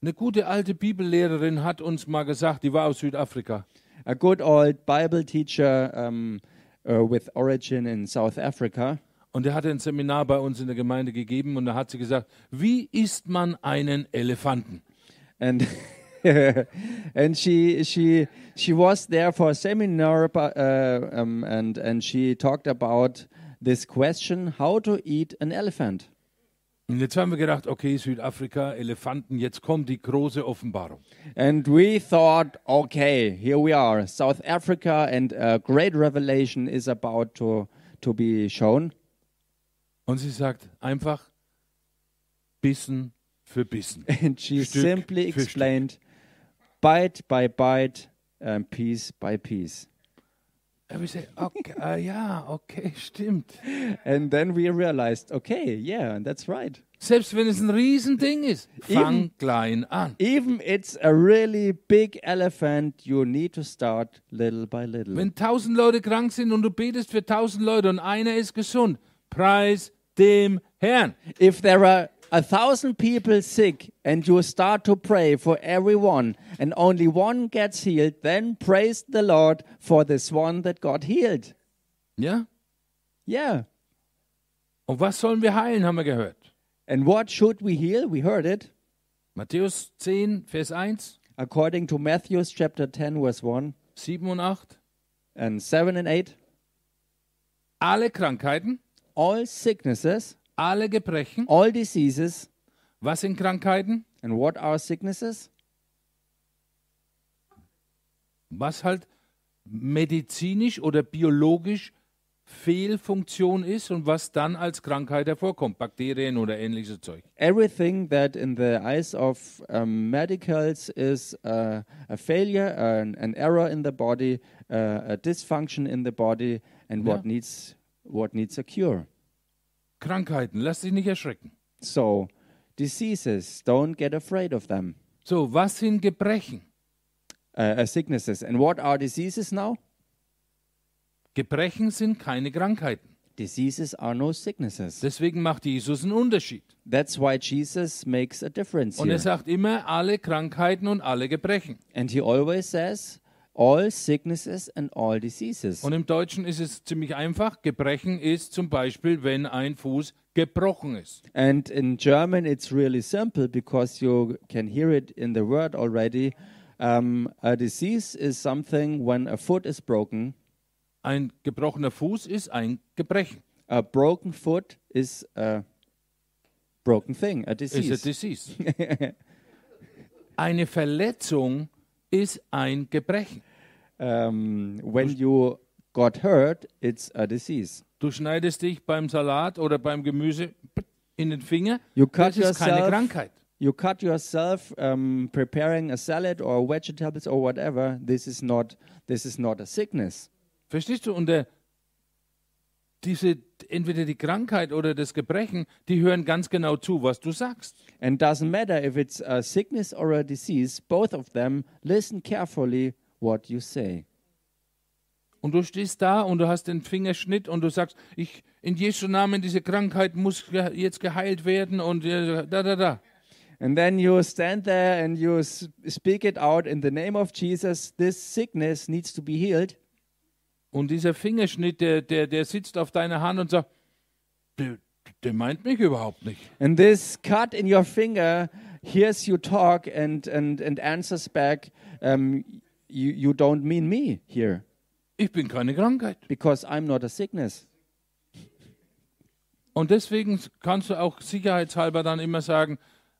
Eine gute alte Bibellehrerin hat uns mal gesagt, die war aus Südafrika. A good old Bible teacher um, uh, with origin in South Africa, Und er hatte ein Seminar bei uns in der Gemeinde gegeben und da hat sie gesagt, wie isst man einen Elefanten? and and she she she was there for a seminar uh, um, and and she talked about this question how to eat an elephant Und jetzt haben wir gedacht, okay, Südafrika, Elefanten, jetzt kommt die große Offenbarung. and we thought okay here we are south africa and a great revelation is about to to be shown Und sie sagt einfach Bissen für Bissen. And she Stück simply für Stück. explained bite by bite, and piece by piece. And we say, okay, ah, ja, okay, stimmt. And then we realized, okay, yeah, that's right. Selbst wenn es ein Riesending ist, fang Eben. klein an. Even it's a really big elephant, you need to start little by little. Wenn tausend Leute krank sind und du betest für tausend Leute und einer ist gesund, preis dem Herrn. If there are a thousand people sick and you start to pray for everyone and only one gets healed, then praise the Lord for this one that got healed. Ja? Yeah. Und was sollen wir heilen, haben wir gehört. And what should we heal? We heard it. Matthäus 10, Vers 1, According to Matthew chapter 10, verse 1 7 und 8. and 7 and 8, Alle Krankheiten, all sicknesses, alle Gebrechen. all diseases, Was sind Krankheiten? and what are sicknesses? Was halt medizinisch oder biologisch Fehlfunktion ist und was dann als Krankheit hervorkommt. Bakterien oder ähnliches Zeug. Everything that in the eyes of um, medicals is uh, a failure, an, an error in the body, uh, a dysfunction in the body, and what Yeah. needs what needs a cure. Krankheiten, lass dich nicht erschrecken. So, diseases, don't get afraid of them. So, was sind Gebrechen? Uh, uh, sicknesses, and what are diseases now? Gebrechen sind keine Krankheiten. Diseases are no sicknesses. Deswegen macht Jesus einen Unterschied. That's why Jesus makes a difference Und er here. sagt immer alle Krankheiten und alle Gebrechen. And he always says, all sicknesses and all diseases. Und im Deutschen ist es ziemlich einfach. Gebrechen ist zum Beispiel, wenn ein Fuß gebrochen ist. And in German, it's really simple because you can hear it in the word already. Um, a disease is something when a foot is broken. Ein gebrochener Fuß ist ein Gebrechen. A broken foot is a broken thing, a Ist a disease. disease. Eine Verletzung ist ein Gebrechen. Um, when you got hurt, it's a disease. Du schneidest dich beim Salat oder beim Gemüse in den Finger. You cut Das ist keine yourself. Krankheit. You cut yourself um, preparing a salad or vegetables or whatever. This is not. This is not a sickness. Verstehst du? Und der, diese, entweder die Krankheit oder das Gebrechen, die hören ganz genau zu, was du sagst. And doesn't matter if it's a sickness or a disease, both of them listen carefully what you say. Und du stehst da und du hast den Fingerschnitt und du sagst, ich, in Jesu Namen, diese Krankheit muss jetzt geheilt werden und äh, da, da, da. And then you stand there and you speak it out in the name of Jesus. This sickness needs to be healed. Und dieser Fingerschnitt, der, der, der sitzt auf deiner Hand und sagt, der, der meint mich überhaupt nicht. And this cut in your finger hears you talk and, and, and answers back, um, you, you don't mean me here Ich bin keine Krankheit. because I'm not a sickness. Und deswegen kannst du auch sicherheitshalber dann immer sagen,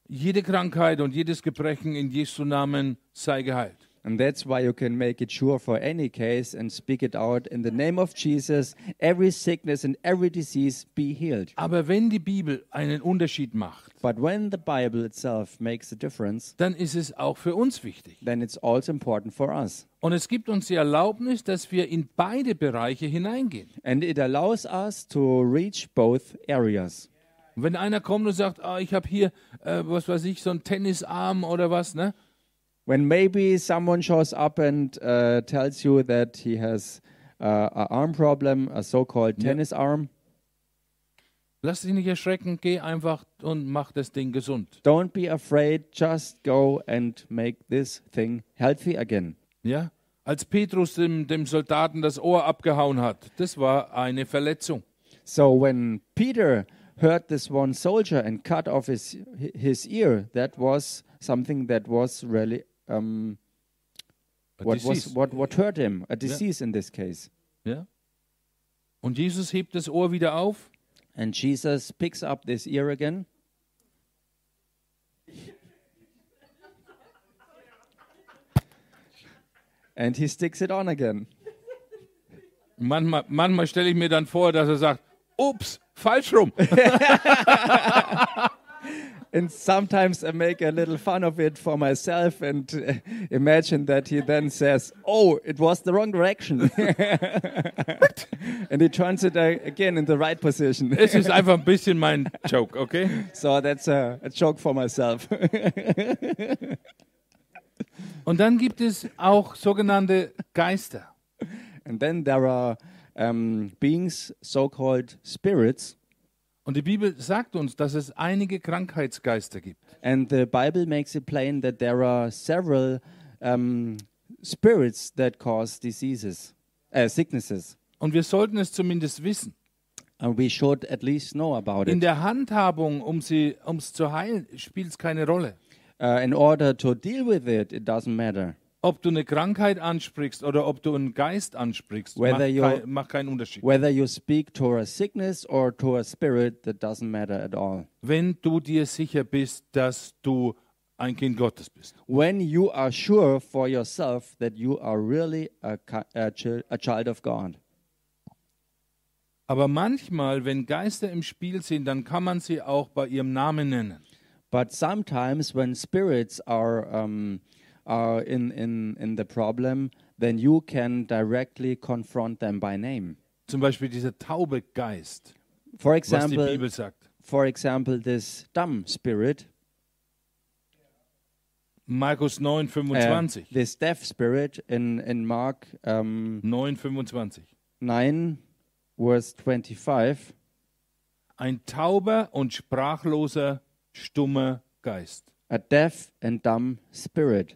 jede Krankheit und jedes Gebrechen in Jesu Namen sei geheilt. And that's why you can make it sure for any case and speak it out in the name of Jesus. Every sickness and every disease be healed. Aber wenn die Bibel einen Unterschied macht, But when the Bible itself makes a difference, dann ist es auch für uns wichtig. then it's also important for us. Und es gibt uns die Erlaubnis, dass wir in beide Bereiche hineingehen. And it allows us to reach both areas. Wenn einer kommt und sagt, ah, ich habe hier, äh, was weiß ich, so einen Tennisarm oder was, ne? When maybe someone shows up and uh, tells you that he has uh, an arm problem, a so called Yeah. tennis arm, Lass dich nicht erschrecken, geh einfach und mach das Ding gesund. don't be afraid, just go and make this thing healthy again. Ja? Als Petrus dem, dem Soldaten das Ohr abgehauen hat, das war eine Verletzung. So when Peter heard this one soldier and cut off his his ear, that was something that was really um, A what disease. was what what hurt him, a disease in this case. Ja? Und Jesus hebt das Ohr wieder auf And Jesus picks up this ear again and he sticks it on again. Manchmal, manchmal stelle ich mir dann vor, dass er sagt, ups, falsch rum. And sometimes I make a little fun of it for myself and uh, imagine that he then says, Oh, it was the wrong direction. and he turns it uh, again in the right position. Es ist einfach ein bisschen mein Joke, okay? so that's a, a joke for myself. Und dann gibt es auch sogenannte Geister. and then there are um, beings, so called spirits. Und die Bibel sagt uns, dass es einige Krankheitsgeister gibt. And the Bible makes it plain that there are several um, spirits that cause diseases, uh, sicknesses. Und wir sollten es zumindest wissen. And we should at least know about In it. der Handhabung, um sie, um es zu heilen, spielt es keine Rolle. Uh, in order to deal with it, it doesn't matter. Ob du eine Krankheit ansprichst oder ob du einen Geist ansprichst, Whether macht, kein, macht keinen Unterschied. Whether you speak to a sickness or to a spirit, that doesn't matter at all. Wenn du dir sicher bist, dass du ein Kind Gottes bist. When you are sure for yourself that you are really a, a, a child of God. Aber manchmal, wenn Geister im Spiel sind, dann kann man sie auch bei ihrem Namen nennen. But sometimes when spirits are um, are in, in, in the problem, then you can directly confront them by name. Zum Beispiel dieser taube Geist, For was die example, Bibel sagt. for example, this dumb spirit, Markus 9, uh, 25. this deaf spirit in in Mark um, 9, 25. nine, verse twenty-five. Ein tauber und sprachloser, stummer Geist. A deaf and dumb spirit.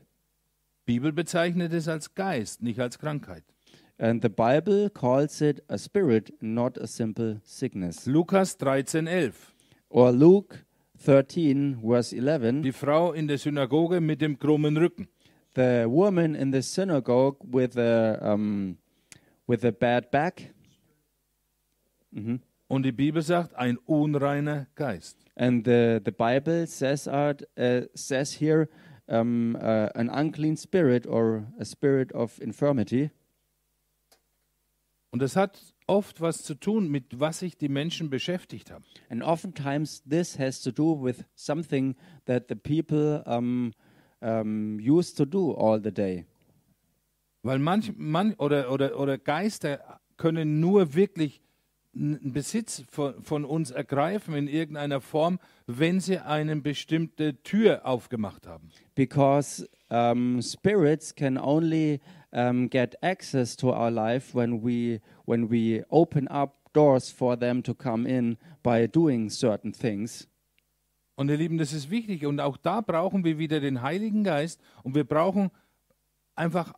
Bibel bezeichnet es als Geist, nicht als Krankheit. And the Bible calls it a spirit, not a simple sickness. Lukas 13, 11. Or Luke 13, verse 11. Die Frau in der Synagoge mit dem krummen Rücken. the woman in the synagogue with a um, with a bad back, Mhm. Und die Bibel sagt, ein unreiner Geist. and the the Bible says out uh, says here um, uh, an unclean spirit or a spirit of infirmity, Und das hat oft was zu tun mit was sich die Menschen beschäftigt haben. and oftentimes this has to do with something that the people um, um, used to do all the day. Weil manch, man, oder, oder, oder Geister können nur wirklich Besitz von, von uns ergreifen in irgendeiner Form, wenn sie eine bestimmte Tür aufgemacht haben. because um, spirits can only um, get access to our life when we when we open up doors for them to come in by doing certain things. Und ihr Lieben, das ist wichtig. Und auch da brauchen wir wieder den Heiligen Geist und wir brauchen einfach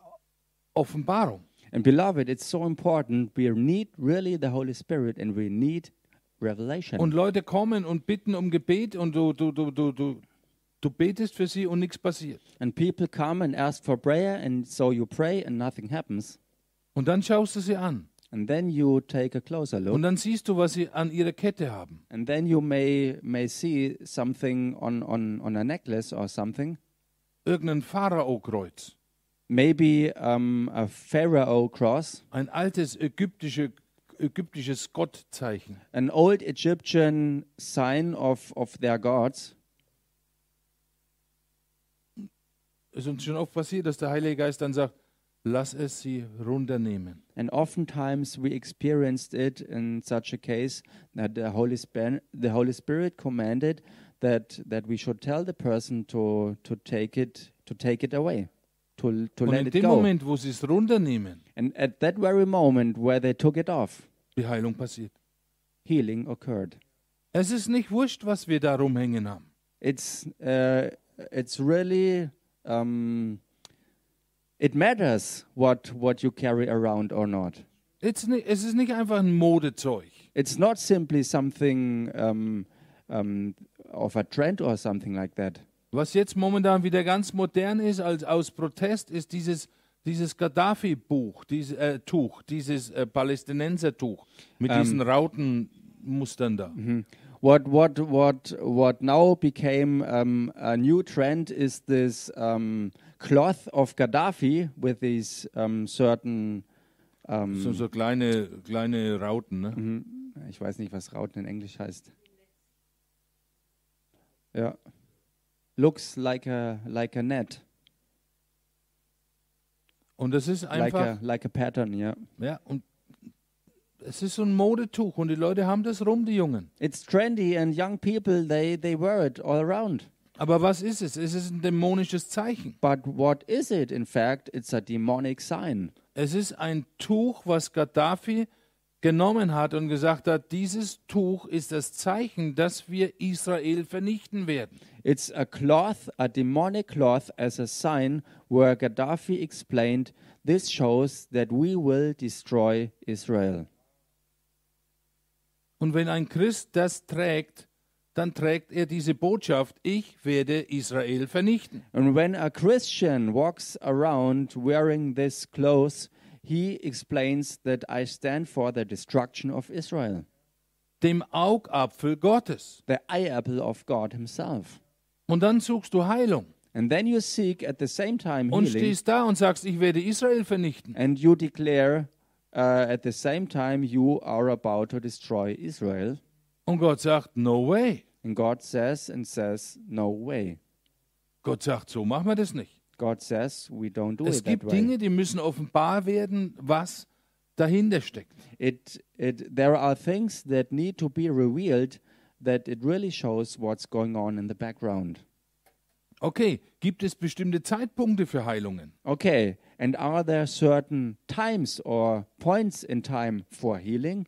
Offenbarung. And beloved, it's so important. We need really the Holy Spirit, and we need revelation. Und Leute kommen und bitten um Gebet und du, du, du, du, du, du betest für sie und nichts passiert. and people come and ask for prayer, and so you pray, and nothing happens. Und dann schaust du sie an And then you take a closer look, und dann siehst du, was sie an ihrer Kette haben. and then you may may see something on on on a necklace or something. Irgendein Pharao-Kreuz, maybe um, a pharaoh cross, ein altes ägyptische, ägyptisches Gottzeichen. an old Egyptian sign of, of their gods. Es ist uns schon oft passiert, dass der Heilige Geist dann sagt, lass es sie runternehmen. And oftentimes we experienced it in such a case that the Holy Spirit, the Holy Spirit commanded that, that we should tell the person to, to take it to take it away, to, to Und let in it dem go. Moment, wo sie es runternehmen, And at that very moment where they took it off, die Heilung passiert. healing occurred. Es ist nicht wurscht, was wir da rumhängen haben. it's uh, it's really um, it matters what what you carry around or not. It's nicht, es ist nicht einfach ein Modezeug. It's not simply something um, um, of a trend or something like that. Was jetzt momentan wieder ganz modern ist als aus Protest, ist dieses, dieses Gaddafi-Buch, dieses äh, Tuch, dieses äh, Palästinenser-Tuch mit Ähm. diesen Rautenmustern da. What what what what now became um, a new trend is this um, cloth of Gaddafi with these um, certain um, So, so kleine, kleine Rauten. Ne? Ich weiß nicht, was Rauten in Englisch heißt. Ja. Looks like a like a net, Und das ist like einfach, a like a pattern. Yeah. ja, und es ist so ein Modetuch und die Leute haben das rum, die Jungen. It's trendy, and young people they they wear it all around. Aber was ist es? Es ist ein dämonisches Zeichen. But what is it? In fact, it's a demonic sign. Es ist ein Tuch, was Gaddafi genommen hat und gesagt hat, dieses Tuch ist das Zeichen, dass wir Israel vernichten werden. It's a cloth, a demonic cloth, as a sign where Gaddafi explained, This shows that we will destroy Israel. Und wenn ein Christ das trägt, dann trägt er diese Botschaft, ich werde Israel vernichten. And when a Christian walks around wearing this clothes, he explains that I stand for the destruction of Israel, Dem Augapfel Gottes. the eye apple of God Himself. Und dann suchst du Heilung And then you seek at the same time und healing, stehst da und sagst, ich werde Israel vernichten. and you declare uh, at the same time you are about to destroy Israel. Und Gott sagt, no way. And God says and says, No way. Gott sagt, so machen wir das nicht. God says we don't do Es it that gibt way. Dinge, die müssen offenbar werden, was dahinter steckt. It, it, there are things that need to be revealed that it really shows what's going on in the background. Okay, gibt es bestimmte Zeitpunkte für Heilungen? Okay, and are there certain times or points in time for healing?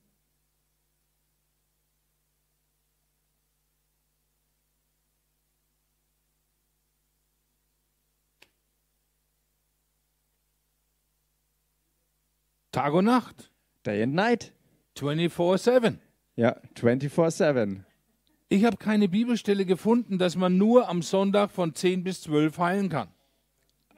Tag und Nacht, Day and night. 24/7. Yeah, 24 7. Ich habe keine Bibelstelle gefunden, dass man nur am Sonntag von 10 bis 12 heilen kann.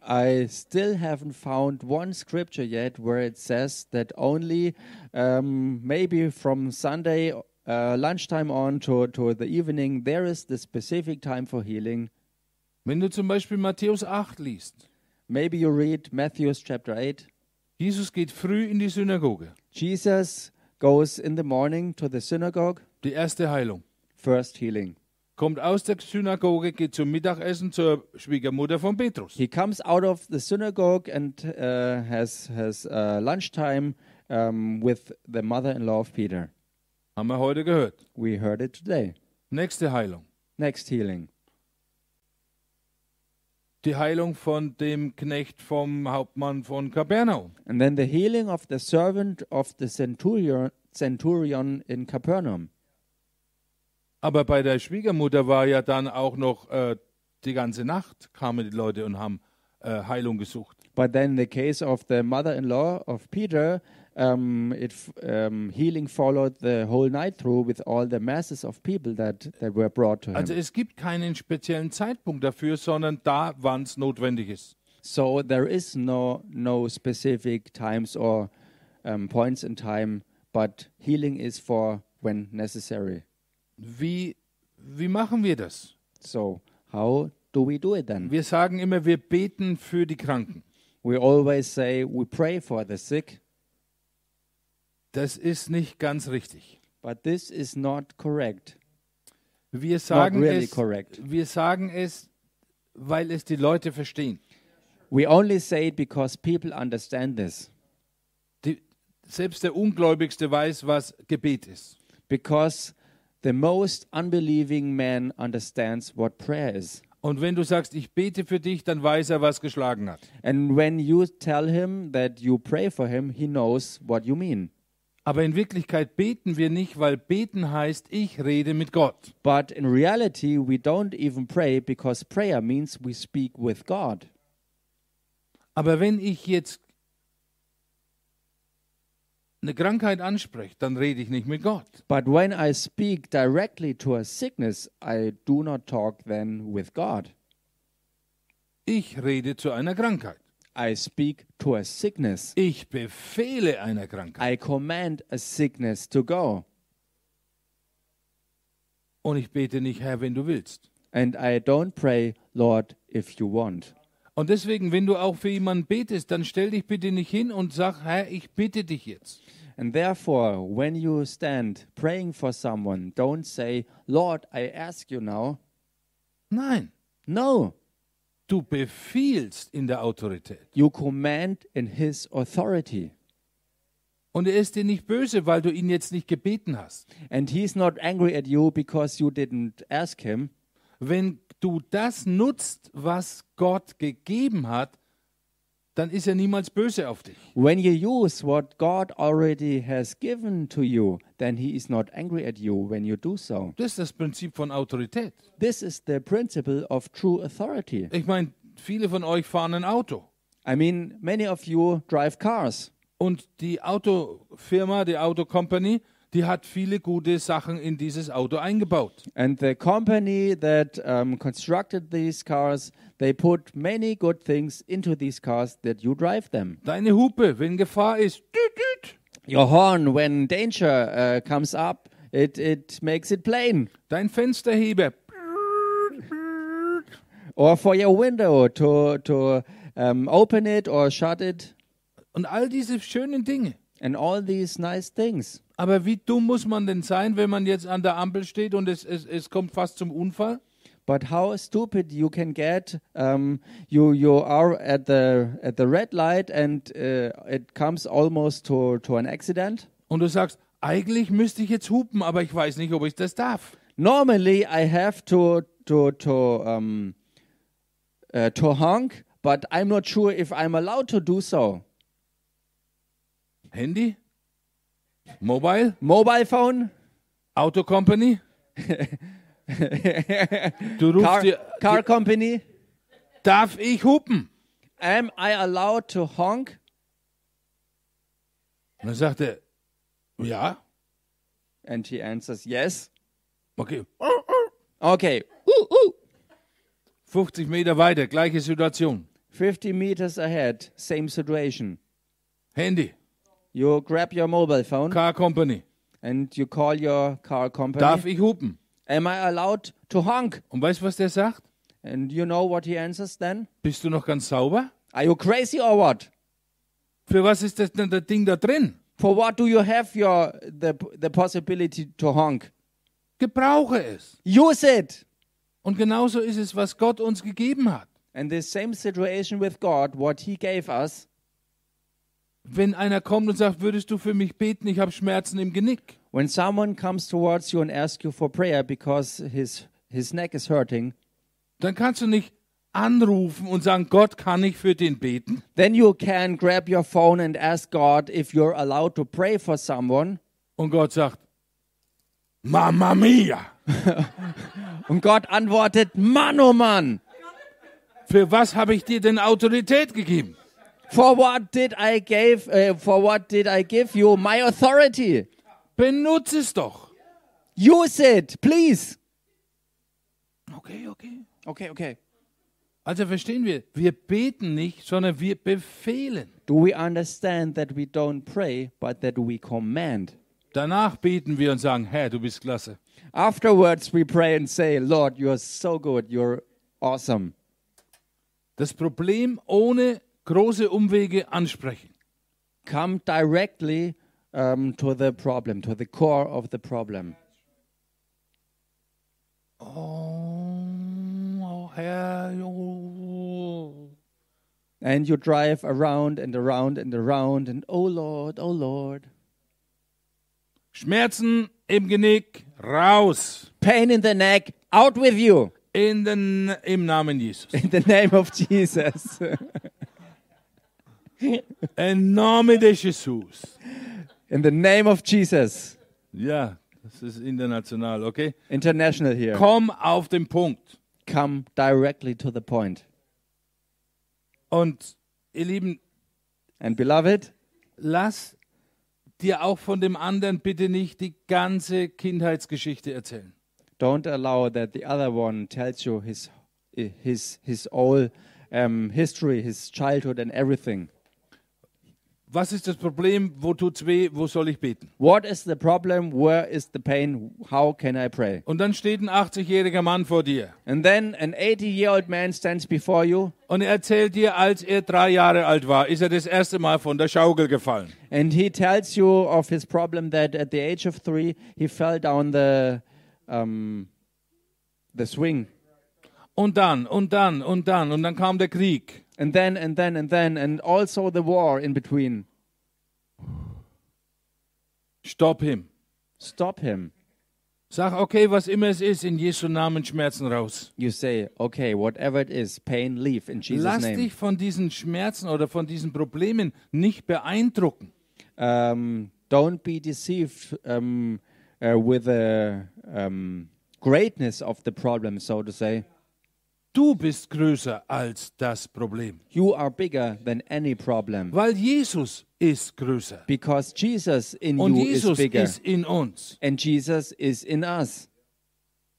I still haven't found one scripture yet where it says that only um, maybe from Sunday uh, lunchtime on to, to the evening there is the specific time for healing. Wenn du zum Beispiel Matthäus 8 liest, Maybe you read Matthew chapter 8. Jesus geht früh in die Synagoge. Jesus goes in the morning to the synagogue, Die erste Heilung. first healing. Kommt aus der Synagoge, geht zum Mittagessen zur Schwiegermutter von Petrus. He comes out of the synagogue and uh, has, has uh, lunchtime um, with the mother in law of Peter. Haben wir heute gehört. We heard it today. Nächste Heilung. Next healing. Die Heilung von dem Knecht vom Hauptmann von Kapernaum. And then the healing of the servant of the centurion, centurion in Capernaum. Aber bei der Schwiegermutter war ja dann auch noch äh, die ganze Nacht kamen die Leute und haben äh, Heilung gesucht. But then the case of the mother-in-law of Peter, um, it f- um, healing followed the whole night through with all the masses of people that, that were brought to him. Also es gibt keinen speziellen Zeitpunkt dafür, sondern da, wann es notwendig ist. So there is no no specific times or um, points in time, but healing is for when necessary. Wie, wie machen wir das? So how do we do it then? Wir sagen immer, wir beten für die Kranken. We always say we pray for the sick, Das ist nicht ganz richtig. but this is not correct. Wir sagen, really es, correct. wir sagen es, weil es die Leute verstehen. We only say it because people understand this. Die, selbst der Ungläubigste weiß, was Gebet ist. Because the most unbelieving man understands what prayer is. Und wenn du sagst, ich bete für dich, dann weiß er, was geschlagen hat. And when you tell him that you pray for him, he knows what you mean. Aber in Wirklichkeit beten wir nicht, weil beten heißt, ich rede mit Gott. But in reality, we don't even pray because prayer means we speak with God. Aber wenn ich jetzt eine Krankheit anspreche, dann rede ich nicht mit Gott. But when I speak directly to a sickness, I do not talk then with God. Ich rede zu einer Krankheit. I speak to a sickness. Ich befehle einer Krankheit. I command a sickness to go. Und ich bete nicht, Herr, wenn du willst. And I don't pray, Lord, if you want. Und deswegen, wenn du auch für jemanden betest, dann stell dich bitte nicht hin und sag, Herr, ich bitte dich jetzt. And therefore, when you stand praying for someone, don't say, Lord, I ask you now. Nein, No, du befiehlst in der Autorität. you command in His authority. Und er ist dir nicht böse, weil du ihn jetzt nicht gebeten hast. And He's not angry at you because you didn't ask Him. Wenn du das nutzt, was Gott gegeben hat, dann ist er niemals böse auf dich. When you use what God already has given to you, then He is not angry at you when you do so. Das ist das Prinzip von Autorität. This is the principle of true authority. Ich meine, viele von euch fahren ein Auto. I mean, many of you drive cars. Und die Autofirma, die Autocompany, die hat viele gute Sachen in dieses Auto eingebaut. And the company that um, constructed these cars, they put many good things into these cars that you drive them. Deine Hupe, wenn Gefahr ist, düt, düt. Your horn, when danger uh, comes up, it, it makes it plain. dein Fensterheber, Or for your window to, to um, open it or shut it, und all diese schönen Dinge. and all these nice things. Aber wie dumm muss man denn sein, wenn man jetzt an der Ampel steht und es, es, es kommt fast zum Unfall? But how stupid you can get? Um, you you are at the at the red light, and uh, it comes almost to to an accident. Und du sagst, eigentlich müsste ich jetzt hupen, aber ich weiß nicht, ob ich das darf. Normally, I have to to to um, uh, to honk, but I'm not sure if I'm allowed to do so. Handy? Mobile? Mobile phone, Auto Company? Du rufst car, dir, car company. darf ich hupen? Am I allowed to honk? Und dann sagt er, ja, And he answers yes. okay. Okay. Ooh, ooh. 50 Meter weiter, gleiche Situation. 50 meters ahead, same situation. Handy, You grab your mobile phone Car Company. and you call your car company. Darf ich hupen? Am I allowed to honk? Und weißt du, was der sagt? And you know what he answers then? Bist du noch ganz sauber? Are you crazy or what? Für was ist das denn das Ding da drin? For what do you have your the the possibility to honk? Gebrauche es. Use it. Und genauso ist es, was Gott uns gegeben hat. And the same situation with God, what he gave us. Wenn einer kommt und sagt, würdest du für mich beten, ich habe Schmerzen im Genick. When someone comes towards you and asks you for prayer because his his neck is hurting, Dann kannst du nicht anrufen und sagen, Gott, kann ich für den beten? then you can grab your phone and ask God if you're allowed to pray for someone. Und Gott sagt, Mamma mia, Und Gott antwortet, Mann, oh Mann, für was habe ich dir denn Autorität gegeben? For what did I give, uh, for what did I give you my authority? Benutze es doch. Use it, please. Okay, okay. Okay, okay. Also verstehen wir, wir beten nicht, sondern wir befehlen. Do we understand that we don't pray, but that we command? Danach beten wir und sagen, Herr, du bist klasse. Afterwards, we pray and say, Lord, you're so good, you're awesome. Das Problem ohne große Umwege ansprechen. Come directly um, to the problem, to the core of the problem. Oh, Herr, oh. And you drive around and around and around, and oh Lord, oh Lord. Schmerzen im Genick, raus. Pain in the neck, out with you. In den, Im Namen Jesus. In the name of Jesus. Im Namen de Jesus. in the name of Jesus. Ja, das ist international, okay? International here. Komm auf den Punkt. Come directly to the point. Und ihr Lieben, And beloved, lass dir auch von dem anderen bitte nicht die ganze Kindheitsgeschichte erzählen. don't allow that the other one tells you his his his whole um, history, his childhood, and everything. Was ist das Problem? Wo tut's weh? Wo soll ich beten? What is the problem? Where is the pain? How can I pray? Und dann steht ein 80-jähriger Mann vor dir And then an 80 year old man stands before you und er erzählt dir, als er drei Jahre alt war, ist er das erste Mal von der Schaukel gefallen. and he tells you of his problem that at the age of three he fell down the, um, the swing. Und dann, und dann, und dann, und dann kam der Krieg. And then, and then, and then, and also the war in between. Stop him. Stop him. Sag, okay, was immer es ist, in Jesu Namen Schmerzen raus. You say, okay, whatever it is, pain, leave in Jesus' Lass name. dich von diesen Schmerzen oder von diesen Problemen nicht beeindrucken. um, don't be deceived um, uh, with the um, greatness of the problem, so to say. Du bist größer als das Problem, You are bigger than any problem weil Jesus ist größer because Jesus in und you Jesus is bigger ist in uns. and Jesus is in us.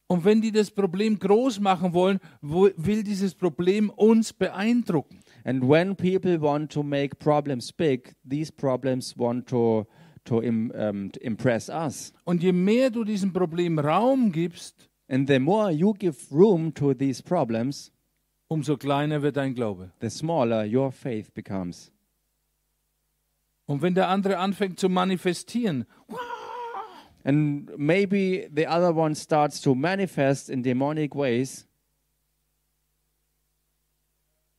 Und wenn die das Problem groß machen wollen, wo- will dieses Problem uns beeindrucken. And when people want to make problems big, these problems want to to, im, um, to impress us. Und je mehr du diesem Problem Raum gibst, And the more you give room to these problems, umso kleiner wird dein Glaube. the smaller your faith becomes. Und wenn der andere anfängt zu manifestieren, And maybe the other one starts to manifest in demonic ways.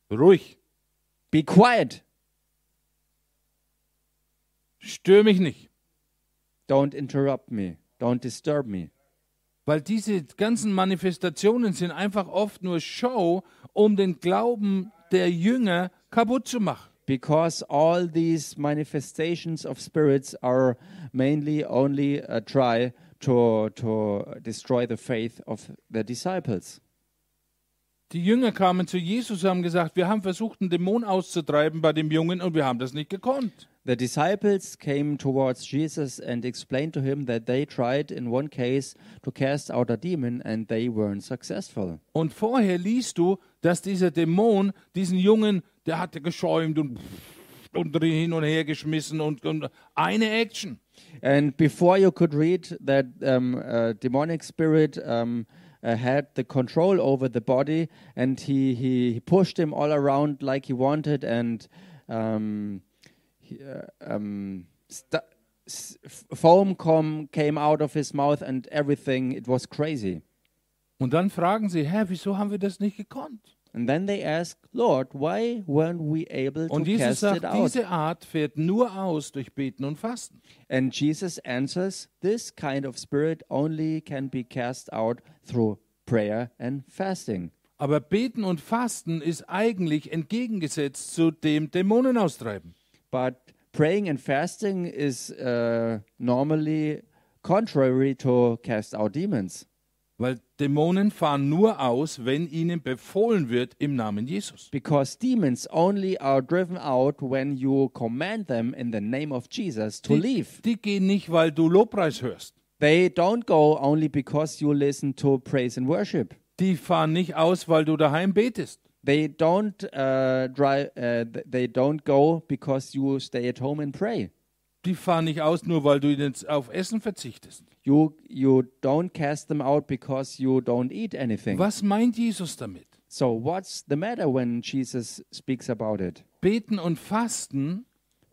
ruhig, Be quiet. stör mich nicht. Don't interrupt me. Don't disturb me. Weil diese ganzen Manifestationen sind einfach oft nur Show, um den Glauben der Jünger kaputt zu machen. Because all these manifestations of spirits are mainly only a try to, to destroy the faith of the disciples. Die Jünger kamen zu Jesus und haben gesagt, wir haben versucht, einen Dämon auszutreiben bei dem Jungen und wir haben das nicht gekonnt. The disciples came towards Jesus and explained to him that they tried in one case to cast out a demon and they weren't successful. Und vorher liest du, dass dieser Dämon diesen Jungen, der hatte geschäumt und, und hin und her geschmissen und, und eine Action. And before you could read that um, a demonic spirit um, uh, had the control over the body, and he, he, he pushed him all around like he wanted, and um, he, uh, um, foam com came out of his mouth, and everything. It was crazy. Und dann fragen sie, Herr, wieso haben wir das nicht gekonnt? And then they asked, Lord, why weren't we able to Und Jesus cast it sagt, out? diese Art fährt nur aus durch Beten und Fasten. And Jesus answers, This kind of spirit only can be cast out through prayer and fasting. Aber Beten und Fasten ist eigentlich entgegengesetzt zu dem Dämonen austreiben. But praying and fasting is uh, normally contrary to cast out demons. Weil Dämonen fahren nur aus, wenn ihnen befohlen wird im Namen Jesus. Because demons only are driven out when you command them in the name of Jesus to Die, leave. die gehen nicht, weil du Lobpreis hörst. They don't go only because you listen to praise and worship. Die fahren nicht aus, weil du daheim betest. They don't uh, drive. Uh, th- they don't go because you stay at home and pray. Die fahren nicht aus, nur weil du ihnen auf Essen verzichtest. You you don't cast them out because you don't eat anything. Was meint Jesus damit? So what's the matter when Jesus speaks about it? Beten und Fasten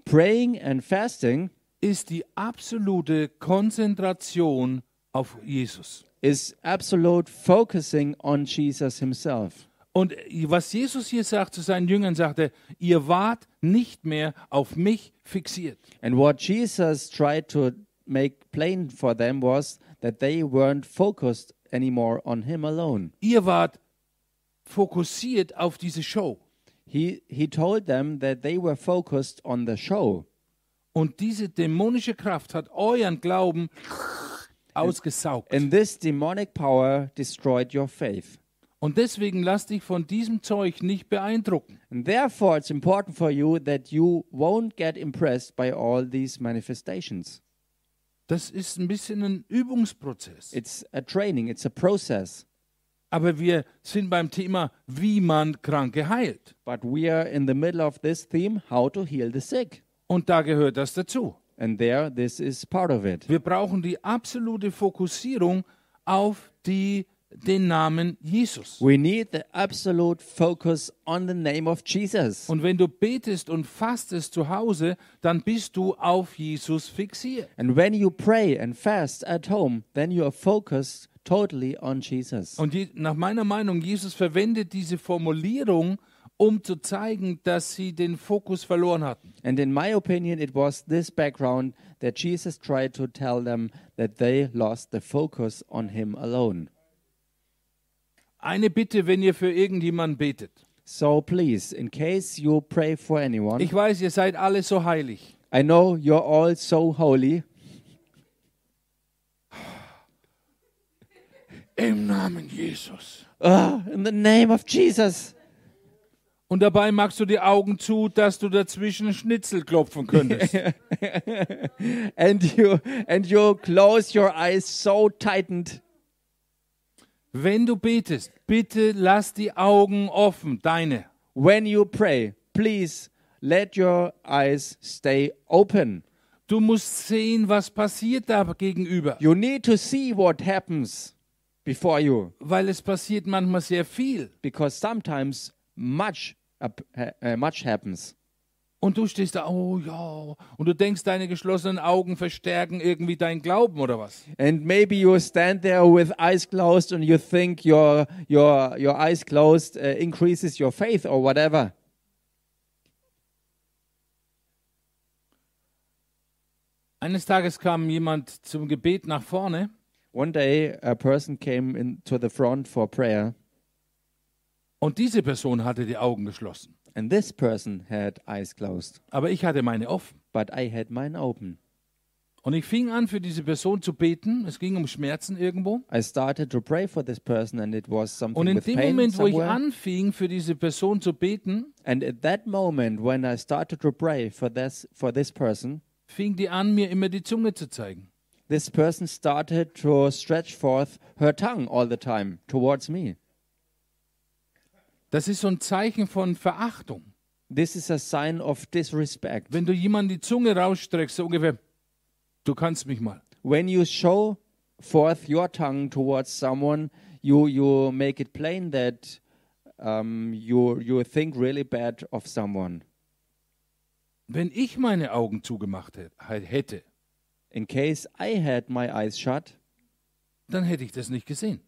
Praying and fasting ist die absolute Konzentration auf Jesus. is absolute focusing on Jesus himself. Und was Jesus hier sagt zu seinen Jüngern, sagt er, ihr wart nicht mehr auf mich fixiert. And what Jesus tried to make plain for them was that they weren't focused anymore on him alone. Ihr wart fokussiert auf diese Show. He he told them that they were focused on the show. Und diese dämonische Kraft hat euren Glauben ausgesaugt. And this demonic power destroyed your faith. Und deswegen lass dich von diesem Zeug nicht beeindrucken. And therefore, it's important for you that you won't get impressed by all these manifestations. Das ist ein bisschen ein Übungsprozess. It's a training, it's a process. Aber wir sind beim Thema, wie man Kranke heilt. But we are in the middle of this theme how to heal the sick. Und da gehört das dazu. And there, this is part of it. Wir brauchen die absolute Fokussierung auf die, den Namen Jesus. We need the absolute focus on the name of Jesus. Und wenn du betest und fastest zu Hause, dann bist du auf Jesus fixiert. And when you pray and fast at home, then you are focused totally on Jesus. Und je, nach meiner Meinung, Jesus verwendet diese Formulierung, um zu zeigen, dass sie den Fokus verloren hatten. And in my opinion, it was this background that Jesus tried to tell them that they lost the focus on Him alone. Eine Bitte, wenn ihr für irgendjemanden betet. So please, in case you pray for anyone, Ich weiß, ihr seid alle so heilig. I know you're all so holy. Im Namen Jesus. Ah, in the name of Jesus. Und dabei machst du die Augen zu, dass du dazwischen Schnitzel klopfen könntest. And you and you close your eyes so tightened. Wenn du betest, bitte lass die Augen offen, deine. When you pray, please let your eyes stay open. Du musst sehen, was passiert da gegenüber. You need to see what happens before you Weil es passiert manchmal sehr viel. because sometimes much uh, much happens. Und du stehst da, oh ja. Und du denkst, deine geschlossenen Augen verstärken irgendwie deinen Glauben oder was? And maybe you stand there with eyes closed and you think your your your eyes closed uh, increases your faith or whatever. Eines Tages kam jemand zum Gebet nach vorne One day a person came into the front for prayer und diese Person hatte die Augen geschlossen. And this person had eyes closed, Aber ich hatte meine offen. but I had mine open. Und ich fing an, für diese Person zu beten. Es ging um Schmerzen irgendwo. I started to pray for this person and it was Und something in with dem pain Moment, wo ich somewhere. anfing, für diese Person zu beten, And at that moment when I started to pray for this for this person, fing die an, mir immer die Zunge zu zeigen. this person started to stretch forth her tongue all the time towards me. Das ist so ein Zeichen von Verachtung. This is a sign of disrespect. Wenn du jemandem die Zunge rausstreckst, so ungefähr, du kannst mich mal. When you show forth your tongue towards someone, you you make it plain that um, you you think really bad of someone. Wenn ich meine Augen zugemacht hä- hätte, In case I had my eyes shut, dann hätte ich das nicht gesehen.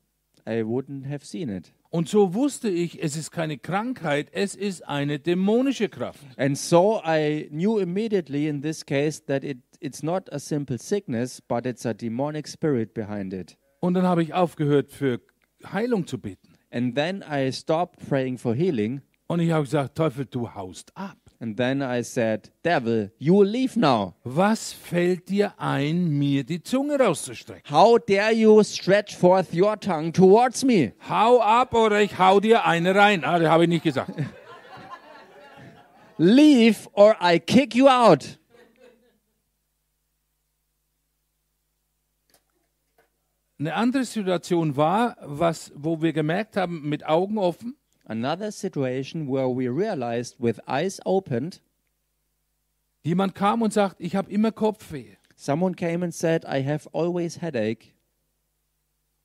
I wouldn't have seen it. Und so wusste ich, es ist keine Krankheit, es ist eine dämonische Kraft. And so I knew immediately in this case that it, it's not a simple sickness, but it's a demonic spirit behind it. Und dann habe ich aufgehört, für Heilung zu beten. And then I stopped praying for healing. Und ich habe gesagt, Teufel, du haust ab. And then I said, Devil, you will leave now. Was fällt dir ein, mir die Zunge rauszustrecken? How dare you stretch forth your tongue towards me? Hau ab oder ich hau dir eine rein. Ah, das habe ich nicht gesagt. Leave or I kick you out. Eine andere Situation war, was, wo wir gemerkt haben, mit Augen offen, Another situation where we realized with eyes opened, jemand kam und sagt, ich habe immer Kopfweh. someone came and said, I have always headache.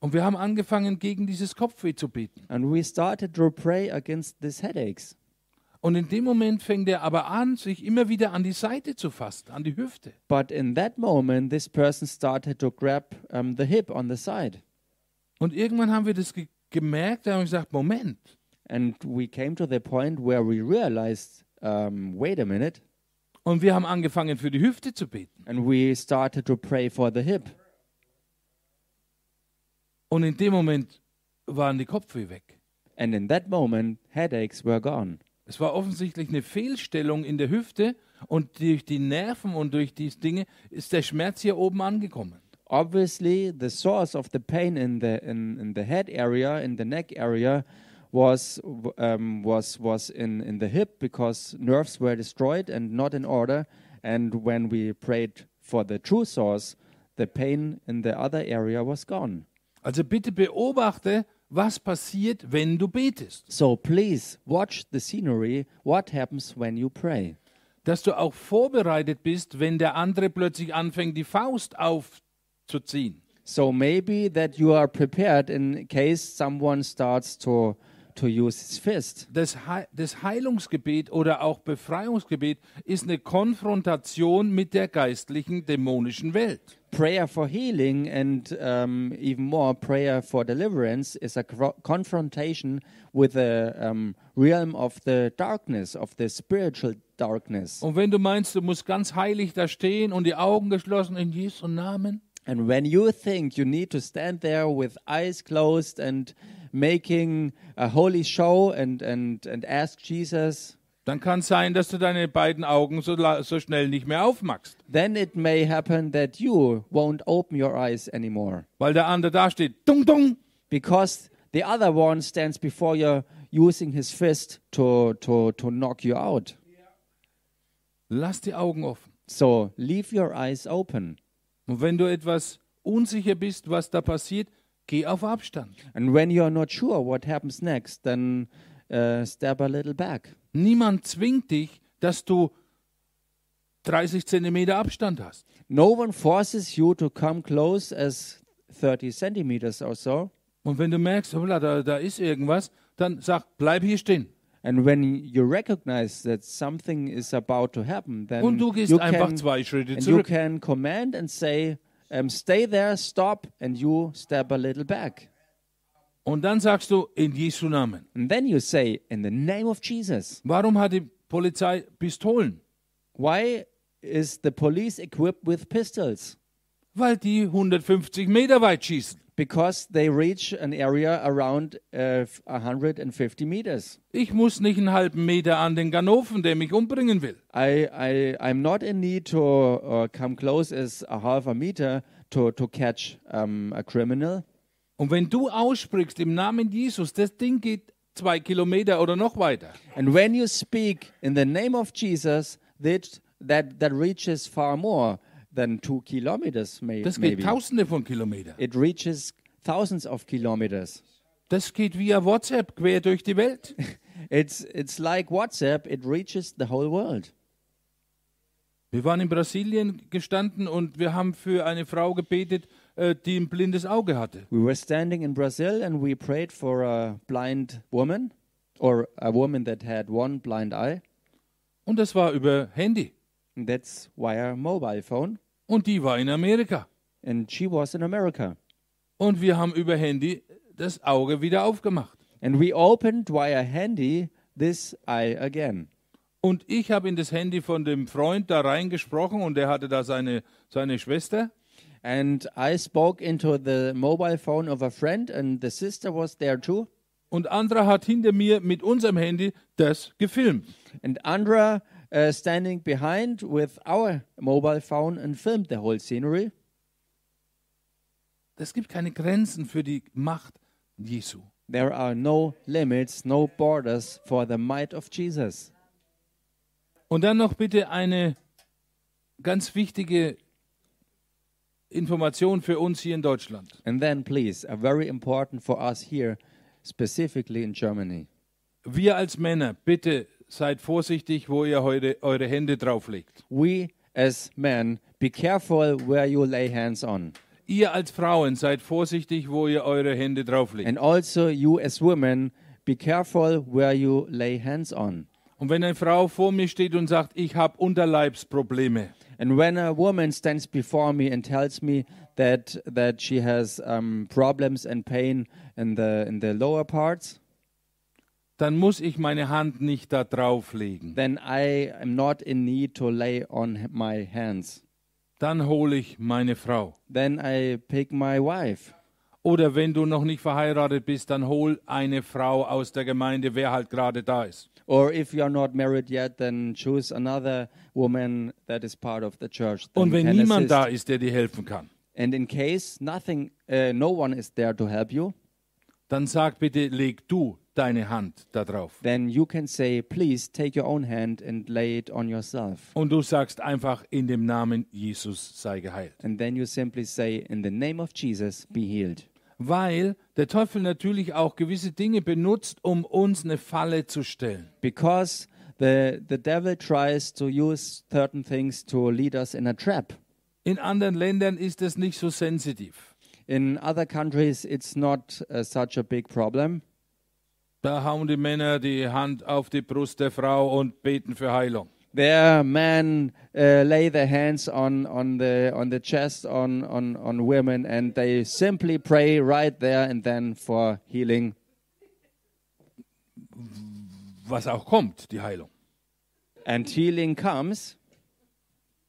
Und wir haben angefangen, gegen dieses Kopfweh zu beten. And we started to pray against these headaches. Und in dem Moment fängt er aber an, sich immer wieder an die Seite zu fassen, an die Hüfte. But in that moment, this person started to grab um, the hip on the side. Und irgendwann haben wir das ge gemerkt, da haben wir gesagt, Moment, And we came to the point where we realized, um, wait a minute. Und wir haben angefangen, für die Hüfte zu beten. And we started to pray for the hip. Und in dem Moment waren die Kopfweh weg. And in that moment, headaches were gone. Es war offensichtlich eine Fehlstellung in der Hüfte und durch die Nerven und durch die Dinge ist der Schmerz hier oben angekommen. Obviously, the source of the pain in the in, in the head area, in the neck area, was um, was was in, in the hip because nerves were destroyed and not in order. And when we prayed for the true source, the pain in the other area was gone. Also bitte beobachte, was passiert, wenn du betest. So please watch the scenery. What happens when you pray? dass du auch vorbereitet bist, wenn der andere plötzlich anfängt, die Faust aufzuziehen. So maybe that you are prepared in case someone starts to to use his fist. Das, Hei- das Heilungsgebet oder auch Befreiungsgebet ist eine Konfrontation mit der geistlichen dämonischen Welt. Prayer for healing and um, even more prayer for deliverance is a confrontation with the um, realm of the darkness, of the spiritual darkness. Und wenn du meinst, du musst ganz heilig da stehen und die Augen geschlossen in Jesu Namen, And when you think you need to stand there with eyes closed and making a holy show and, and, and ask Jesus, dann kann es sein, dass du deine beiden Augen so, so schnell nicht mehr aufmachst, then it may happen that you won't open your eyes anymore. weil der andere da steht, dung dung. Because the other one stands before you using his fist to, to, to knock you out. Lass die Augen offen. So leave your eyes open. Und wenn du etwas unsicher bist, was da passiert, geh auf Abstand. And when you're not sure what happens next, then uh, step a little back. Niemand zwingt dich, dass du 30 Zentimeter Abstand hast. No one forces you to come close as 30 centimeters or so. Und wenn du merkst, hoppla, da, da ist irgendwas, dann sag, bleib hier stehen. And when you recognize that something is about to happen, then Und du gehst you einfach can, zwei Schritte and you zurück. can command and say, um, "Stay there, stop," and you step a little back. Und dann sagst du, in Jesu Namen. And then you say, "In the name of Jesus." Warum hat die Polizei Pistolen? Why is the police equipped with pistols? Weil die 150 Meter weit schießen. Because they reach an area around uh, 150 meters. Ich muss nicht einen halben Meter an den Ganoven, der mich umbringen will. I, I, I'm not in need to uh, come close as a half a meter to, to catch um, a criminal. Und wenn du aussprichst im Namen Jesus, das Ding geht zwei Kilometer oder noch weiter. And when you speak in the name of Jesus, that, that, that reaches far more than two kilometers, may, Das geht maybe. tausende von Kilometern. It reaches thousands of kilometers. Das geht via WhatsApp quer durch die Welt. It's, it's like WhatsApp, it reaches the whole world. Wir waren in Brasilien gestanden und wir haben für eine Frau gebetet, äh, die ein blindes Auge hatte. We were standing in Brazil and we prayed for a blind woman or a woman that had one blind eye. Und das war über Handy. And that's via mobile phone. Und die war in Amerika. And she was in America. Und wir haben über Handy das Auge wieder aufgemacht. And we opened via handy this eye again. Und ich habe in das Handy von dem Freund da reingesprochen und der hatte da seine, seine Schwester. And I spoke into the mobile phone of a friend, and the sister was there too. Und Andra hat hinter mir mit unserem Handy das gefilmt. And Andra uh, standing behind with our mobile phone and filmed the whole scenery. Es gibt keine Grenzen für die Macht Jesu. There are no limits, no borders for the might of Jesus. Und dann noch bitte eine ganz wichtige Information für uns hier in Deutschland. And then, please, a very important for us here, specifically in Germany. Wir als Männer, bitte seid vorsichtig, wo ihr heute eure Hände drauflegt. We, as men, be careful where you lay hands on. Ihr als Frauen seid vorsichtig, wo ihr eure Hände drauflegt. And also, you, as women, be careful where you lay hands on. Und wenn eine Frau vor mir steht und sagt, ich habe Unterleibsprobleme, And when a woman stands before me and tells me that that she has um, problems and pain in the in the lower parts, dann muss ich meine Hand nicht da drauflegen. then I am not in need to lay on my hands. Dann hole ich meine Frau. Then I pick my wife. Oder wenn du noch nicht verheiratet bist, dann hol eine Frau aus der Gemeinde, wer halt gerade da ist. Or if you are not married yet, then choose another woman that is part of the church. then Und wenn can niemand assist. da ist, der dir helfen kann, And in case nothing, uh, no one is there to help you, dann sag bitte, leg du deine Hand da drauf. then you can say, please take your own hand and lay it on yourself. Und du sagst einfach, in dem Namen Jesus sei geheilt. And then you simply say, in the name of Jesus, be healed. Weil der Teufel natürlich auch gewisse Dinge benutzt, um uns eine Falle zu stellen. Because the, the devil tries to use certain things to lead us in a trap. In anderen Ländern ist das nicht so sensitiv. In other countries, it's not uh, such a big problem. Da hauen die Männer die Hand auf die Brust der Frau und beten für Heilung. There, men uh, lay their hands on, on, the, on the chest on, on, on women and they simply pray right there and then for healing. Was auch kommt, die Heilung, And healing comes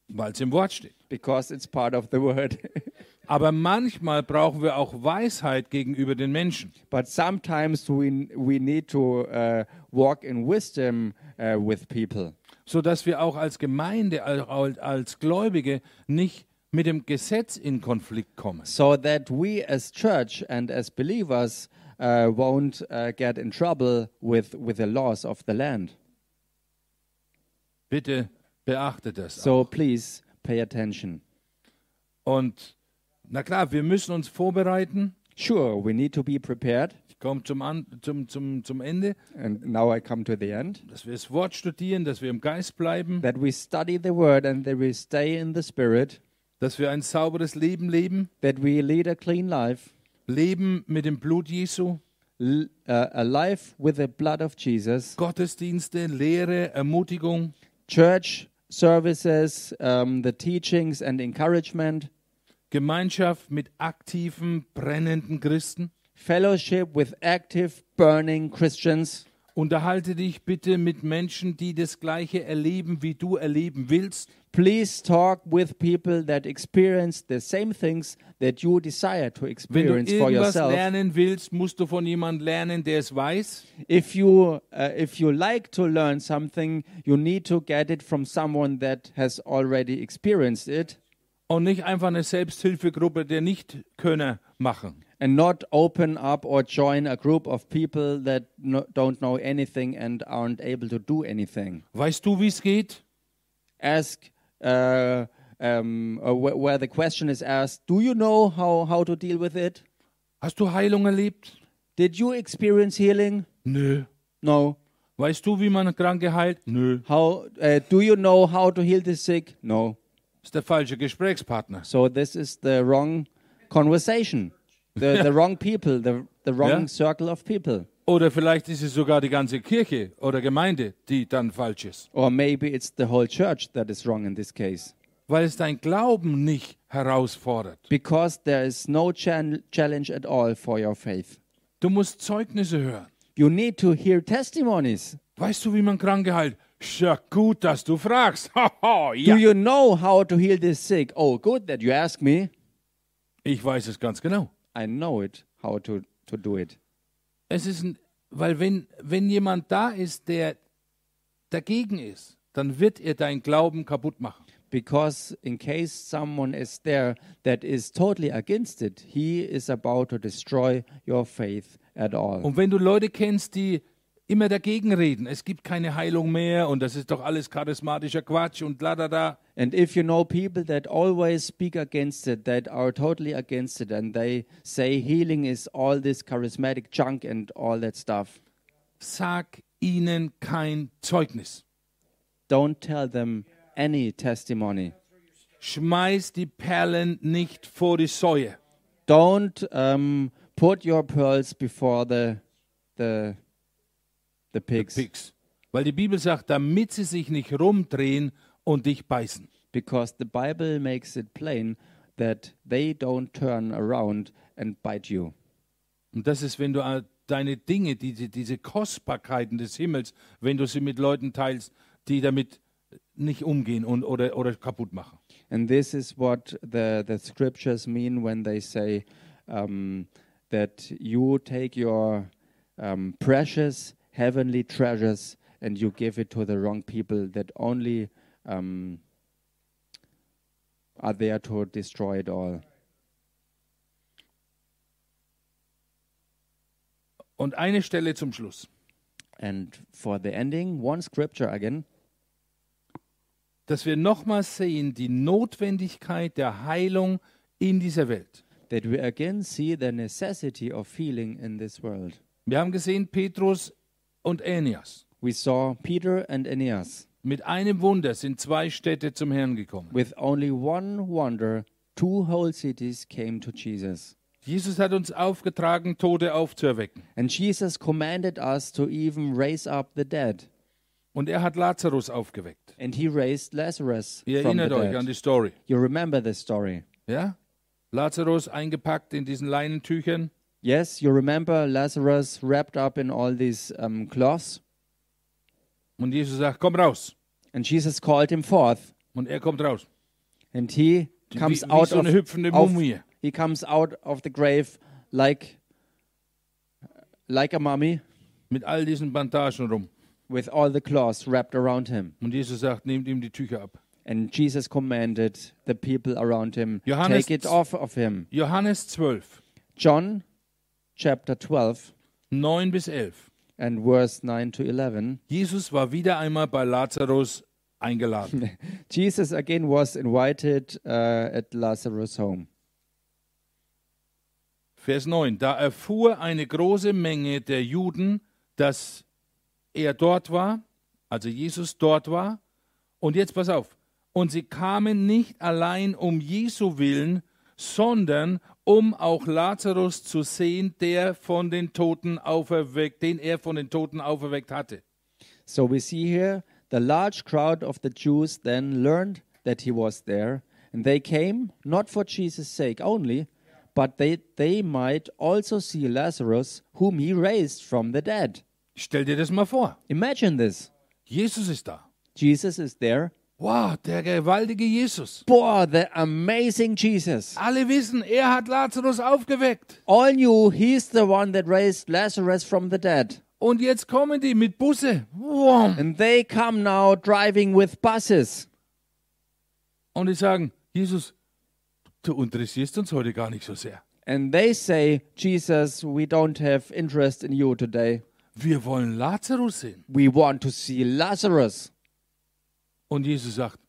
weil es im Wort steht. because it's part of the word. Aber manchmal brauchen wir auch Weisheit gegenüber den Menschen. but sometimes we, we need to uh, walk in wisdom uh, with people. sodass wir auch als Gemeinde, als, als Gläubige nicht mit dem Gesetz in Konflikt kommen. so that we as church and as believers uh, won't uh, get in trouble with, with the laws of the land. Bitte beachte das. So please pay attention. Und na klar, wir müssen uns vorbereiten. Sure, we need to be prepared. Ich komme zum, An zum, zum, zum Ende, And now I come to the end. dass wir das Wort studieren, dass wir im Geist bleiben, That we study the word and that we stay in the spirit. dass wir ein sauberes Leben leben, That we lead a clean life. leben mit dem Blut Jesu, L- uh, a life with the blood of Jesus. Gottesdienste, Lehre, Ermutigung, Church services, um, the teachings and encouragement. Gemeinschaft mit aktiven, brennenden Christen. Fellowship with active, burning Christians. Unterhalte dich bitte mit Menschen, die das Gleiche erleben, wie du erleben willst. Please talk with people that experience the same things that you desire to Wenn du experience for irgendwas yourself. lernen willst, musst du von jemandem lernen, der es weiß. If you uh, if you like to learn something, you need to get it from someone that has already experienced it Und nicht einfach eine Selbsthilfegruppe der Nichtkönner machen. and not open up or join a group of people that no, don't know anything and aren't able to do anything. Weißt du, wie es geht? Ask uh, um, uh, wh- where the question is asked, do you know how, how to deal with it? Hast du Heilung erlebt? Did you experience healing? Nö. No. Weißt du, wie man Kranke heilt? Nö. How uh, do you know how to heal the sick? No. Ist der falsche Gesprächspartner. So this is the wrong conversation, the, the wrong people, the, the wrong Yeah. circle of people. Oder vielleicht ist es sogar die ganze Kirche oder Gemeinde, die dann falsch ist. Or maybe it's the whole church that is wrong in this case. Weil es dein Glauben nicht herausfordert. Because there is no challenge at all for your faith. Du musst Zeugnisse hören. You need to hear testimonies. Weißt du, wie man Kranke heilt? Ja, gut, dass du fragst. Haha, Do ja. you know how to heal the sick? Oh, good that you ask me. Ich weiß es ganz genau. I know it, how to, to do it. Es ist ein, weil wenn, wenn jemand da ist, der dagegen ist, dann wird er deinen Glauben kaputt machen. Because in case someone is there that is totally against it, he is about to destroy your faith at all. Und wenn du Leute kennst, die immer dagegen reden, es gibt keine Heilung mehr und das ist doch alles charismatischer Quatsch und la da da, And if you know people that always speak against it, that are totally against it, and they say healing is all this charismatic junk and all that stuff, sag ihnen kein Zeugnis. don't tell them any testimony. Schmeiß die Perlen nicht vor die Säue. Don't um, put your pearls before the the the pigs, Pigs. Weil die Bibel sagt, damit sie sich nicht rumdrehen und dich beißen. because the Bible makes it plain that they don't turn around and bite you. Und das ist, wenn du äh, deine Dinge, diese, diese Kostbarkeiten des Himmels, wenn du sie mit Leuten teilst, die damit nicht umgehen und, oder, oder kaputt machen. And this is what the, the scriptures mean when they say um, that you take your um, precious heavenly treasures and you give it to the wrong people that only um, are there to destroy it all. Und eine Stelle zum Schluss. And for the ending, one scripture again, Dass wir nochmal sehen, die Notwendigkeit der Heilung in dieser Welt. that we again see the necessity of healing in this world. Wir haben gesehen Petrus und Änias. we saw Peter and Aeneas. Mit einem Wunder sind zwei Städte zum Herrn gekommen. With only one wonder, two whole cities came to Jesus. Jesus hat uns aufgetragen, Tote aufzuerwecken. And Jesus commanded us to even raise up the dead. Und er hat Lazarus aufgeweckt. And he raised Lazarus Ihr from the erinnert euch an dead. die Story. You remember the story. Ja? Lazarus eingepackt in diesen Leinentüchern. Yes, you remember Lazarus wrapped up in all these um, cloths. Und Jesus sagt, komm raus. And Jesus called him forth. Und er kommt raus. And he Wie, comes wie out so of, eine hüpfende auf- Mumie. he comes out of the grave like like a mummy Mit all diesen Bandagen rum. with all the cloths wrapped around him. Und Jesus sagt, nehmt ihm die Tücher ab. And Jesus commanded the people around him, Johannes take it off of him. Johannes 12, John chapter 12 9 bis 11. and verse 9 to 11. Jesus war wieder einmal bei Lazarus eingeladen. Jesus again was invited uh, at Lazarus' home. Vers 9. Da erfuhr eine große Menge der Juden, dass er dort war, also Jesus dort war. Und jetzt pass auf. Und sie kamen nicht allein um Jesu willen, sondern um auch Lazarus zu sehen, der von den Toten auferweckt, den er von den Toten auferweckt hatte. So we see here the large crowd of the Jews then learned that he was there, and they came not for Jesus' sake only, but they, they might also see Lazarus, whom he raised from the dead. Stell dir das mal vor. Imagine this Jesus ist da. Jesus is there. Wow, der gewaltige Jesus. Boah, the amazing Jesus. Alle wissen, er hat Lazarus aufgeweckt. All knew he's the one that raised Lazarus from the dead. Und jetzt kommen die mit Busse. Wow. And they come now driving with buses. Und die sagen, Jesus, du interessierst uns heute gar nicht so sehr. And they say, Jesus, we don't have interest in you today. Wir wollen Lazarus sehen. We want to see Lazarus. Und Jesus sagt,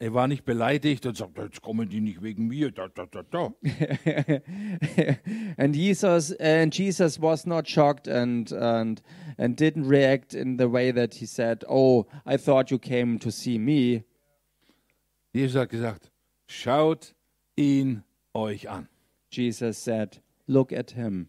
er war nicht beleidigt und sagt, jetzt kommen die nicht wegen mir. Da, da, da, da. and Jesus and Jesus was not shocked and and and didn't react in the way that he said, "Oh, I thought you came to see me." Jesus hat gesagt, schaut ihn euch an. Jesus said, "Look at him.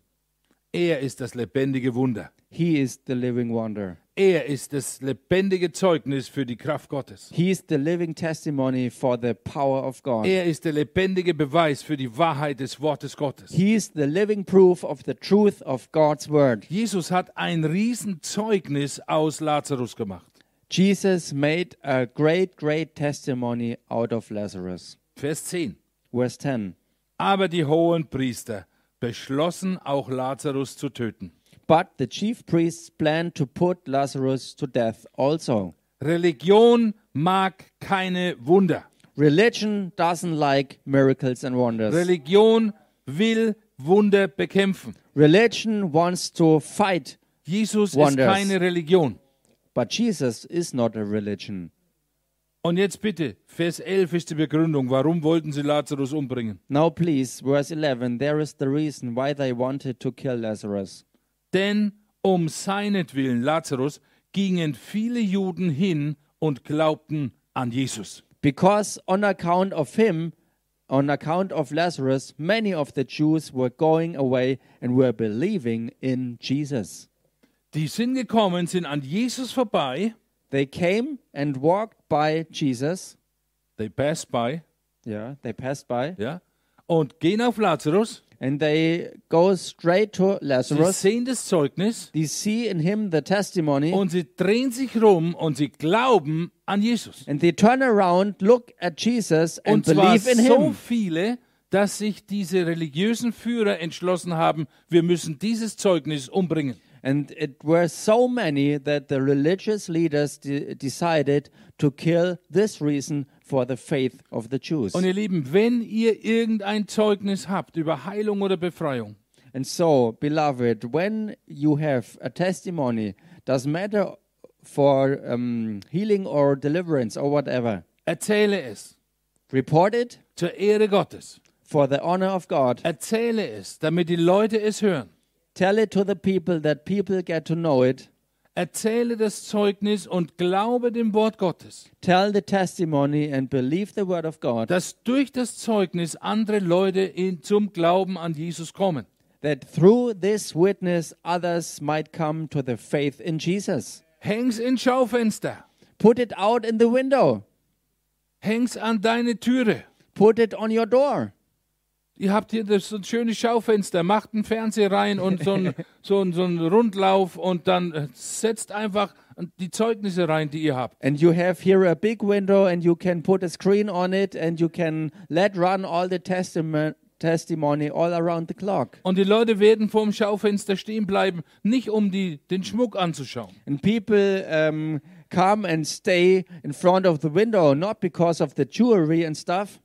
Er ist das lebendige Wunder. He is the living wonder. Er ist das lebendige Zeugnis für die Kraft Gottes. He is the living testimony for the power of God. Er ist der lebendige Beweis für die Wahrheit des Wortes Gottes. He is the living proof of the truth of God's word. Jesus hat ein Riesenzeugnis aus Lazarus gemacht. Jesus made a great great testimony out of Lazarus. Vers 10. Verse 10. Aber die hohen Priester beschlossen auch Lazarus zu töten. But the chief priests planned to put Lazarus to death also. Religion mag keine Wunder. Religion doesn't like miracles and wonders. Religion will Wunder bekämpfen. Religion wants to fight, Jesus Wonders. ist keine Religion. but Jesus is not a religion. Und jetzt bitte, Vers 11 ist die Begründung. Warum wollten sie Lazarus umbringen? Now, please, verse 11, there is the reason why they wanted to kill Lazarus. Denn um seinetwillen, Lazarus, gingen viele Juden hin und glaubten an Jesus. Because on account of him, on account of Lazarus, many of the Jews were going away and were believing in Jesus. Die sind gekommen, sind an Jesus vorbei. They came and walked by Jesus. They passed by, Yeah, they passed by. ja, und gehen auf Lazarus. And they go straight to Sie Lazarus. sehen das Zeugnis They see in him the testimony. und sie drehen sich rum und sie glauben an Jesus. And they turn around, look at Jesus, and Und zwar believe in so him. viele, dass sich diese religiösen Führer entschlossen haben, wir müssen dieses Zeugnis umbringen. And it were so many that the religious leaders de- decided to kill this reason for the faith of the Jews. Und ihr Lieben, wenn ihr irgendein Zeugnis habt über Heilung oder Befreiung, And so, beloved, when you have a testimony, doesn't matter for um, healing or deliverance or whatever, erzähle es report it zur Ehre Gottes. for the honor of God. Erzähle es, damit die Leute es hören. Tell it to the people that people get to know it. Erzähle das Zeugnis und glaube dem Wort Gottes, Tell the testimony and believe the word of God dass durch das Zeugnis andere Leute in, zum Glauben an Jesus kommen. that through this witness others might come to the faith in Jesus. Häng's ins Schaufenster, Put it out in the window. häng's an deine Türe. Put it on your door. Ihr habt hier das, so ein schönes Schaufenster, macht einen Fernseher rein und so einen so ein, so ein Rundlauf und dann äh, setzt einfach die Zeugnisse rein, die ihr habt. And you have here a big window and you can put a screen on it and you can let run all the testament testimony all around the clock. Und die Leute werden vorm Schaufenster stehen bleiben, nicht um die, den Schmuck anzuschauen. And people um, come and stay in front of the window not because of the jewelry and stuff,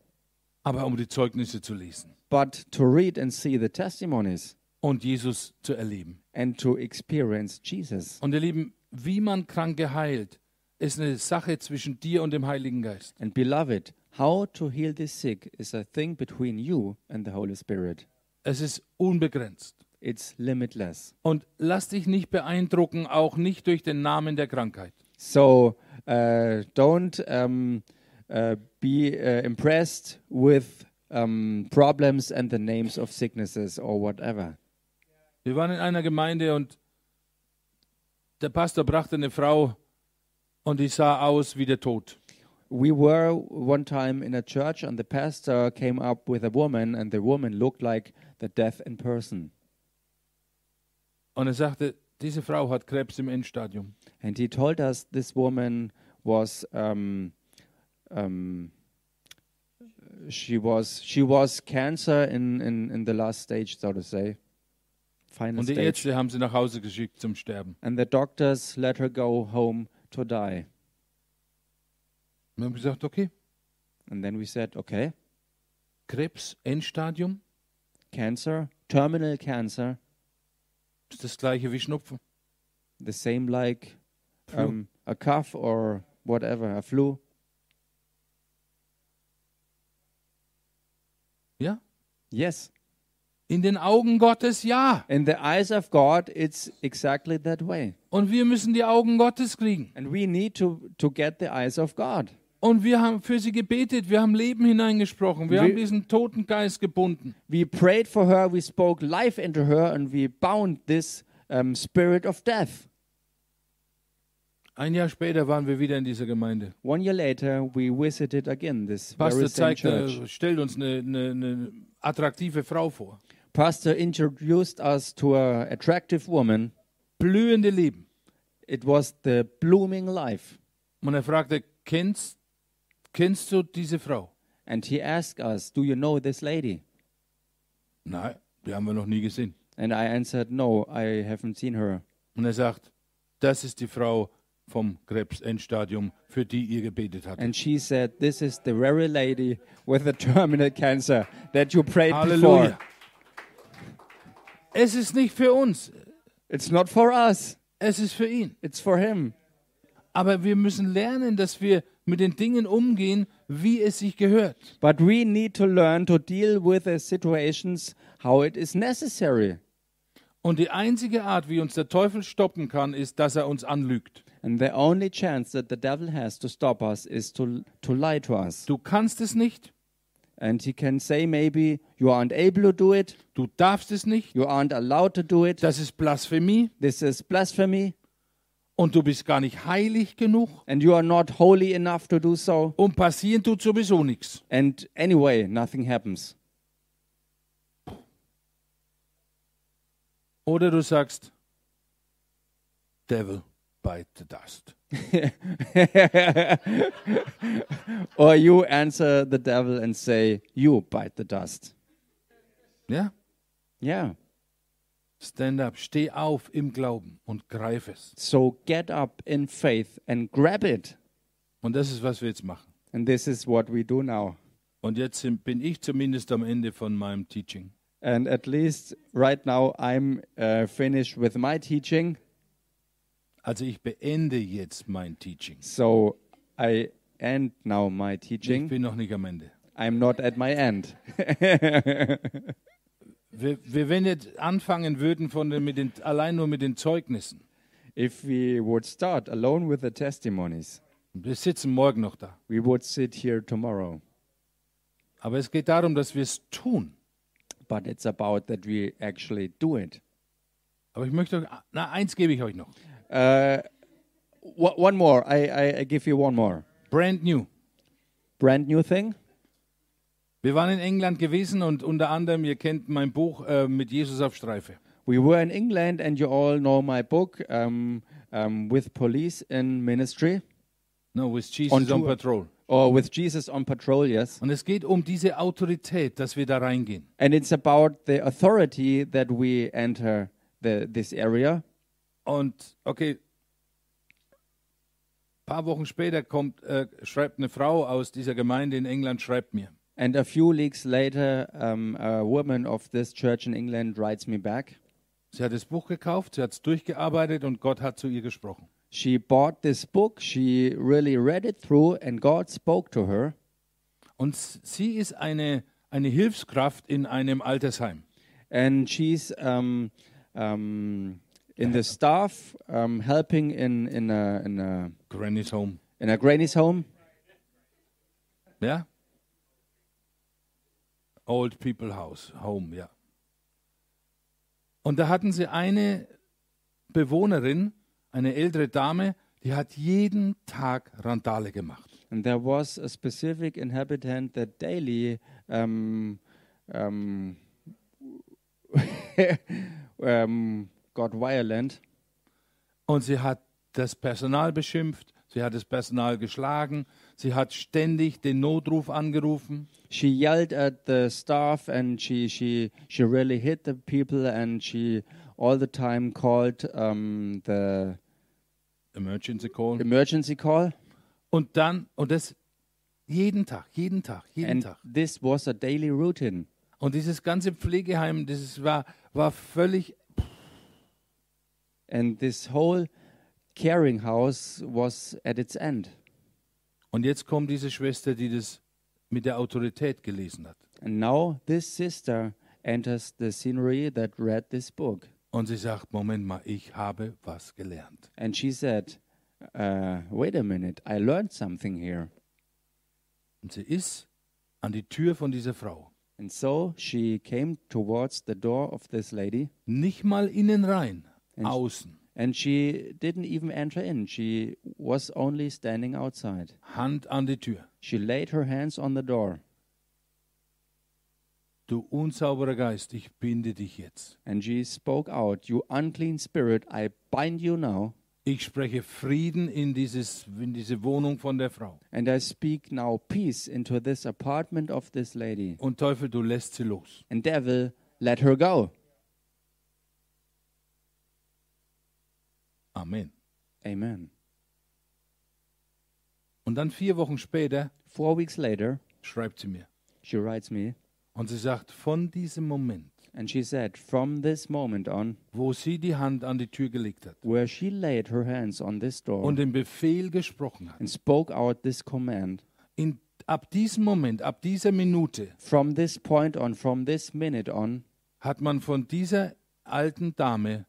aber um die Zeugnisse zu lesen but to read and see the testimonies und Jesus zu erleben. and to experience Jesus. Und ihr Lieben, wie man Kranke heilt, ist eine Sache zwischen dir und dem Heiligen Geist. And beloved, how to heal the sick is a thing between you and the Holy Spirit. Es ist unbegrenzt. It's limitless. Und lass dich nicht beeindrucken, auch nicht durch den Namen der Krankheit. So uh, don't um, uh, be uh, impressed with um, problems and the names of sicknesses or whatever. Wir waren in einer Gemeinde und der Pastor brachte eine Frau und die sah aus wie der Tod. We were one time in a church, and the pastor came up with a woman, and the woman looked like the death in person. Und er sagte, diese Frau hat Krebs im Endstadium. And he told us this woman was um, um, she was she was cancer in, in, in the last stage, so to say, final Und die stage. Ärzte haben sie nach Hause geschickt zum Sterben. And the doctors let her go home to die. Wir haben gesagt, okay, And then we said, okay, Krebs, Endstadium, cancer, terminal cancer, ist das gleiche wie Schnupfen. the same like um, a cough or whatever, a flu. Ja? Yes. In den Augen Gottes ja. In the eyes of God, it's exactly that way. Und wir müssen die Augen Gottes kriegen. And we need to, to get the eyes of God. Und wir haben für sie gebetet, wir haben Leben hineingesprochen, wir Wir- haben diesen toten Geist gebunden. We prayed for her, we spoke life into her, and we bound this um, spirit of death. Ein Jahr später waren wir wieder in dieser Gemeinde. One year later, we visited again this very Pastor same zeigte, church. stellt uns eine, eine, eine attraktive Frau vor. Pastor introduced us to a attractive woman. Blühende Leben. It was the blooming life. Und er fragte, kennst, kennst du diese Frau? And he asked us, Do you know this lady? Nein, die haben wir noch nie gesehen. And I answered, No, I haven't seen her. Und er sagt, das ist die Frau vom Krebs-Endstadium, für die ihr gebetet habt. And she said, This is the very lady with the terminal cancer that you prayed Halleluja. before. Es ist nicht für uns, It's not for us, es ist für ihn. it's for him. Aber wir müssen lernen, dass wir mit den Dingen umgehen, wie es sich gehört. But we need to learn to deal with the situations how it is necessary. Und die einzige Art, wie uns der Teufel stoppen kann, ist, dass er uns anlügt. And the only chance that the devil has to stop us is to, to lie to us. Du kannst es nicht, And he can say, maybe, you aren't able to do it, du darfst es nicht, you aren't allowed to do it, das ist Blasphemie this is blasphemy, und du bist gar nicht heilig genug and you are not holy enough to do so. und passieren tut sowieso nichts. And anyway, nothing happens. Oder du sagst, Devil, bite the dust. or you answer the devil and say, You bite the dust. Yeah. Yeah. Stand up, steh auf im Glauben und greif es. So get up in faith and grab it. Und das ist, was wir jetzt machen. And this is what we do now. Und jetzt bin ich zumindest am Ende von meinem Teaching. And at least right now, I'm uh, finished with my teaching. Also ich beende jetzt mein Teaching. So I end now my Ich teaching. bin noch nicht am Ende. I'm not at my end. Wir, wir wenn jetzt anfangen würden von den, mit den, allein nur mit den Zeugnissen, if we would start alone with the testimonies, Wir sitzen morgen noch da. we would sit here tomorrow. Aber es geht darum, dass wir es tun. But it's about that we actually do it. Aber ich möchte, euch- na, eins gebe ich euch noch. Uh, one more. I, I, I give you one more. Brand new. Brand new thing. Wir waren in England gewesen und unter anderem, ihr kennt mein Buch äh, mit Jesus auf Streife. We were in England, and you all know my book um, um, with police in ministry No, with Jesus On on. Patrol. or with Jesus on patrol, yes. Und es geht um diese Autorität, dass wir da reingehen. And it's about the authority that we enter the, this area. Und okay, ein paar Wochen später kommt, äh, schreibt eine Frau aus dieser Gemeinde in England, schreibt mir. And a few weeks later, um, a woman of this church in England writes me back. Sie hat das Buch gekauft, sie hat es durchgearbeitet und Gott hat zu ihr gesprochen. She bought this book, she really read it through, and God spoke to her. Und sie ist eine, eine Hilfskraft in einem Altersheim. And she's um, um, in the staff, um, helping in, in, a, in, a, Granny's Home. in a granny's home. Ja? Old People House, Home, ja. Und da hatten sie eine Bewohnerin, eine ältere Dame, die hat jeden Tag Randale gemacht. And there was a specific inhabitant that daily um, um, um, got violent. Und sie hat das Personal beschimpft, sie hat das Personal geschlagen, sie hat ständig den Notruf angerufen. She yelled at the staff and she, she, she really hit the people and she all the time called um, the Emergency Call. emergency call. Und dann, und das jeden Tag, jeden Tag, jeden And Tag. this was a daily routine. Und dieses ganze Pflegeheim, das war, war völlig And this whole caring house was at its end. Und jetzt kommt diese Schwester, die das mit der Autorität gelesen hat. And now this sister enters the scenery that read this book. Und sie sagt, Moment mal, ich habe was gelernt. And she said, uh, Wait a minute, I learned something here. Und sie ist an die Tür von dieser Frau. And so she came towards the door of this lady, Nicht mal innen rein, And- außen. and she didn't even enter in. She was only standing outside. Hand an die Tür. She laid her hands on the door, Du unsauberer Geist, ich binde dich jetzt. and she spoke out, You unclean spirit, I bind you now, Ich spreche Frieden in, dieses, in diese Wohnung von der Frau. and I speak now peace into this apartment of this lady. Und Teufel, du lässt sie los. And devil, let her go. Amen. Amen. Und dann vier Wochen später Four weeks later, schreibt sie mir. she writes me, Und sie sagt, von diesem Moment, and she said, From this moment on, wo sie die Hand an die Tür gelegt hat where she laid her hands on this door und den Befehl gesprochen hat, and spoke out this command, in, ab diesem Moment, ab dieser Minute, from this point on, from this minute on, hat man von dieser alten Dame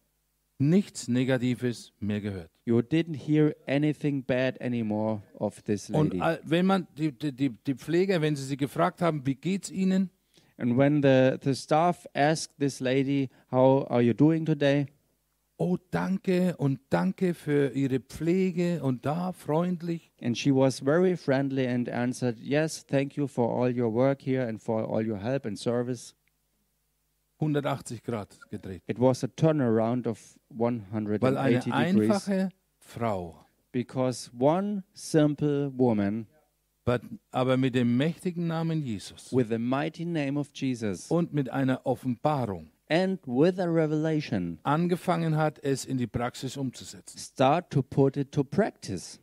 nichts Negatives mehr gehört. you didn't hear anything bad anymore of this Und lady. all- wenn man die, die, die, die Pfleger, wenn sie sie gefragt haben, wie geht's ihnen, and when the, the staff asked this lady, How are you doing today? oh danke und danke für ihre Pflege und da freundlich. And she was very friendly and answered, Yes, thank you for all your work here and for all your help and service. 180 Grad gedreht. It was a turnaround of Weil eine 180 degrees einfache Frau, because one simple woman but, aber mit dem mächtigen Namen Jesus with the mighty name of Jesus und mit einer Offenbarung and with a revelation angefangen hat, es in die Praxis umzusetzen. start to put it to practice.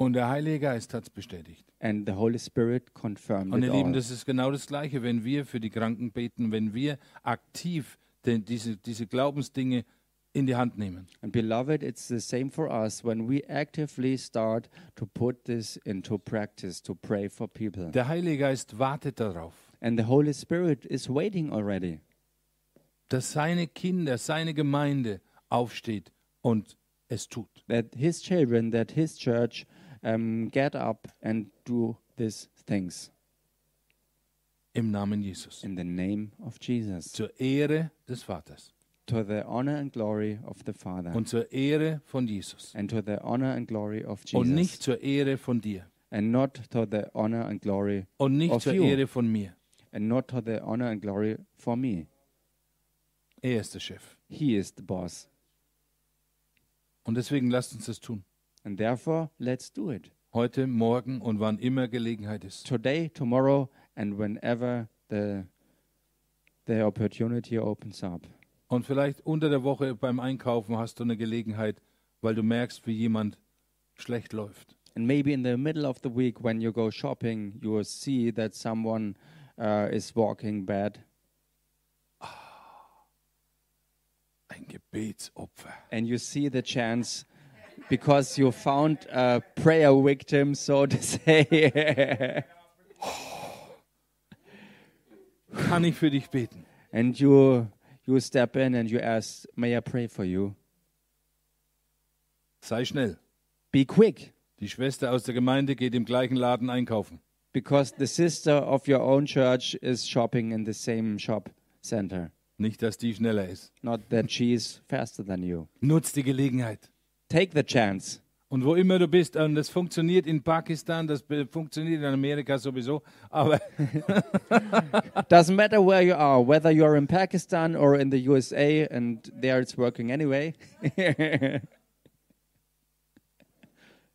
Und der Heilige Geist hat es bestätigt. And the Holy Spirit confirmed Und it ihr Lieben, all. das ist genau das Gleiche, wenn wir für die Kranken beten, wenn wir aktiv den, diese, diese Glaubensdinge in die Hand nehmen. And beloved, it's the same for us when we actively start to put this into practice, to pray for people. Der Heilige Geist wartet darauf, And the Holy Spirit is waiting already dass seine Kinder, seine Gemeinde aufsteht und es tut. that his children, that his church um, get up and do these things Im Namen Jesus. in the name of Jesus, Zur Ehre des Vaters to the honor and glory of the Father, und zur Ehre von Jesus. and to the honor and glory of Jesus. Und nicht zur Ehre von dir. and not to the honor and glory, Und nicht Of zur you. Ehre von mir. and not to the honor and glory for me. Er ist der Chef. He is the boss, Und deswegen lasst uns das tun. And therefore let's do it Heute, morgen und wann immer Gelegenheit ist. today, tomorrow, and whenever the the opportunity opens up. Und vielleicht unter der Woche beim Einkaufen hast du eine Gelegenheit, weil du merkst, wie jemand schlecht läuft. And maybe in the middle of the week, when you go shopping, you will see that someone uh, is walking bad, Ein Gebetsopfer. and you see the chance because you found a prayer victim, so to say, Kann ich für dich beten? and you you step in and you ask, "May I pray for you?" Sei schnell. Be quick, Die Schwester aus der Gemeinde geht im gleichen Laden einkaufen. because the sister of your own church is shopping in the same shop center. Nicht, dass die schneller ist. Not that she's faster than you. Nutz die Gelegenheit. Take the chance. Und wo immer du bist, und das funktioniert in Pakistan, das funktioniert in Amerika sowieso, aber Doesn't matter where you are, whether you're in Pakistan or in the USA, and there it's working anyway.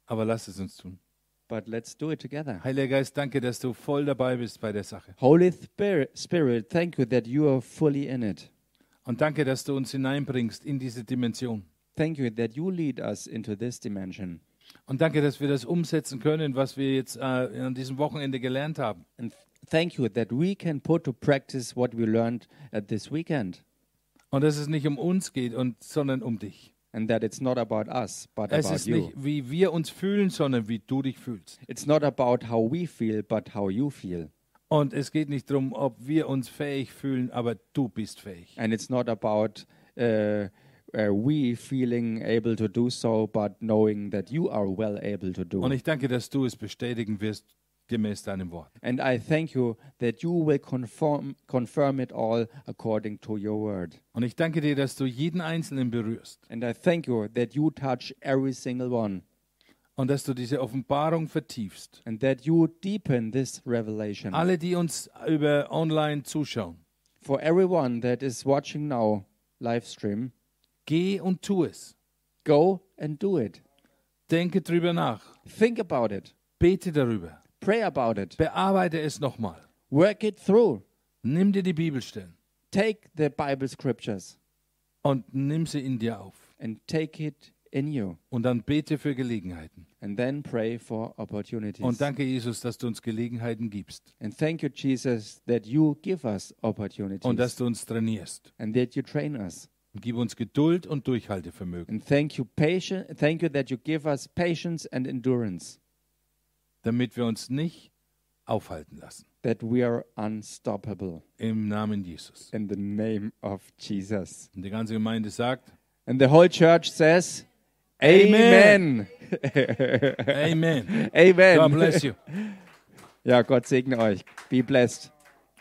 aber lass es uns tun. but let's do it together. Heiliger Geist, danke, dass du voll dabei bist bei der Sache. Holy Spirit, thank you that you are fully in it. Und danke, dass du uns hineinbringst in diese Dimension. Thank you that you lead us into this dimension. Und danke, dass wir das umsetzen können, was wir jetzt äh, an diesem Wochenende gelernt haben. And th- thank you that we can put to practice what we learned at this weekend. Und dass es nicht um uns geht, und, sondern um dich. And that it's not about us, but Es about ist you. nicht, wie wir uns fühlen, sondern wie du dich fühlst. It's not about how we feel, but how you feel. Und es geht nicht darum, ob wir uns fähig fühlen, aber du bist fähig. And it's not about uh, we feeling able to do so, but knowing that you are well able to do. Und ich danke, dass du es bestätigen wirst, gemäß deinem Wort. And I thank you that you will confirm, confirm it all according to your word. Und ich danke dir, dass du jeden Einzelnen berührst And I thank you that you touch every single one und dass du diese Offenbarung vertiefst. and that you deepen this revelation. Alle, die uns über online zuschauen, For everyone that is watching now, live stream, geh und tu es. go and do it. Denke drüber nach. Think about it. Bete darüber. Pray about it. Bearbeite es nochmal. Work it through. Nimm dir die Bibelstellen Take the Bible scriptures und nimm sie in dir auf. and take it in you. Und dann bete für Gelegenheiten. And then pray for opportunities. Und danke, Jesus, dass du uns Gelegenheiten gibst and thank you, Jesus, that you give us opportunities und dass du uns trainierst. and that you train us. Und gib uns Geduld und Durchhaltevermögen, And thank you, patient, thank you that you give us patience and endurance, damit wir uns nicht aufhalten lassen. that we are unstoppable. Im Namen Jesus. In the name of Jesus. Und die ganze Gemeinde sagt, And the whole church says, Amen. Amen. Amen. God bless you. Ja, Gott segne euch. Be blessed.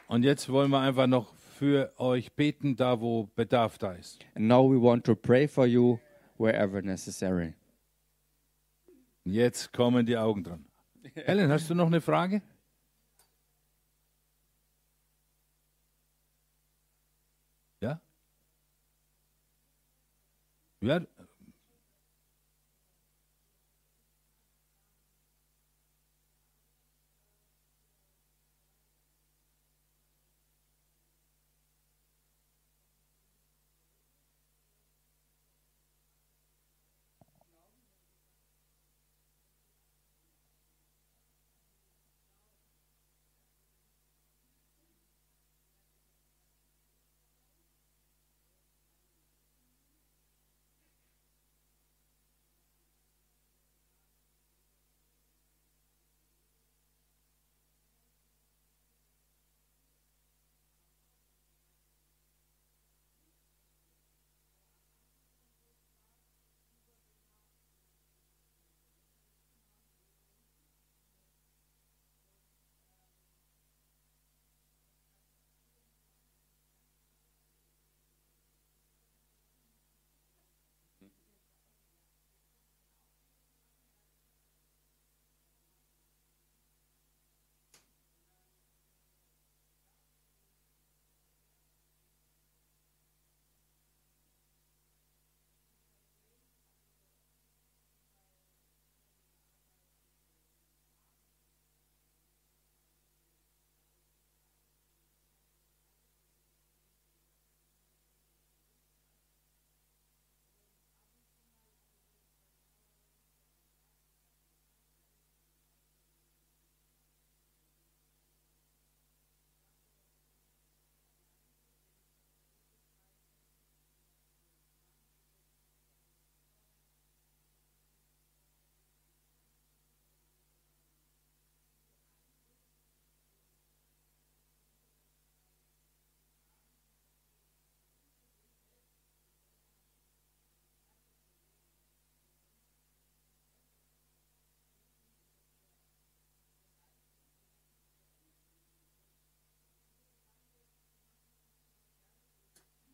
Und jetzt wollen wir einfach noch für euch beten, da wo Bedarf da ist. And now we want to pray for you wherever necessary. Jetzt kommen die Augen dran. Helen, hast du noch eine Frage? Ja? Ja,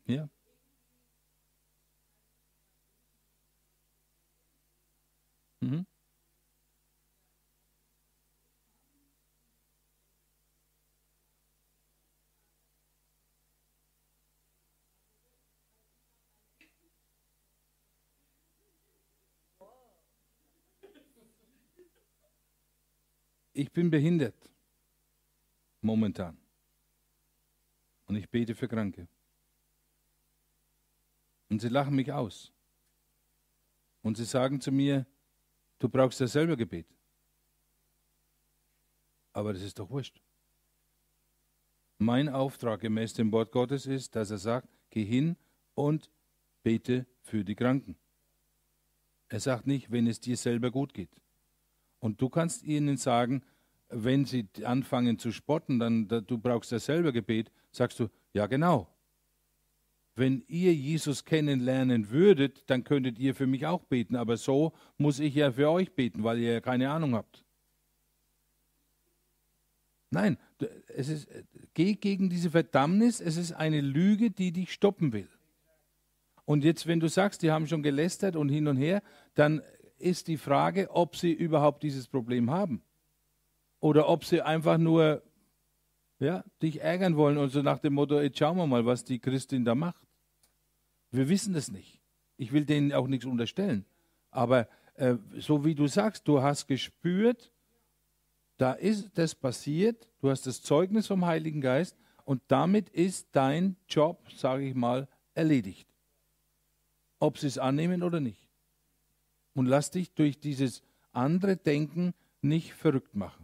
Ja. Mhm. Ich bin behindert. Momentan. Und ich bete für Kranke. Und sie lachen mich aus. Und sie sagen zu mir, du brauchst ja selber Gebet. Aber das ist doch wurscht. Mein Auftrag gemäß dem Wort Gottes ist, dass er sagt, geh hin und bete für die Kranken. Er sagt nicht, wenn es dir selber gut geht. Und du kannst ihnen sagen, wenn sie anfangen zu spotten, dann du brauchst ja selber Gebet, sagst du, ja genau. Wenn ihr Jesus kennenlernen würdet, dann könntet ihr für mich auch beten, aber so muss ich ja für euch beten, weil ihr ja keine Ahnung habt. Nein, es ist, geh gegen diese Verdammnis, es ist eine Lüge, die dich stoppen will. Und jetzt, wenn du sagst, die haben schon gelästert und hin und her, dann ist die Frage, ob sie überhaupt dieses Problem haben. Oder ob sie einfach nur ja, dich ärgern wollen und so nach dem Motto, jetzt schauen wir mal, was die Christin da macht. Wir wissen das nicht. Ich will denen auch nichts unterstellen. Aber äh, so wie du sagst, du hast gespürt, da ist das passiert, du hast das Zeugnis vom Heiligen Geist und damit ist dein Job, sage ich mal, erledigt. Ob sie es annehmen oder nicht. Und lass dich durch dieses andere Denken nicht verrückt machen.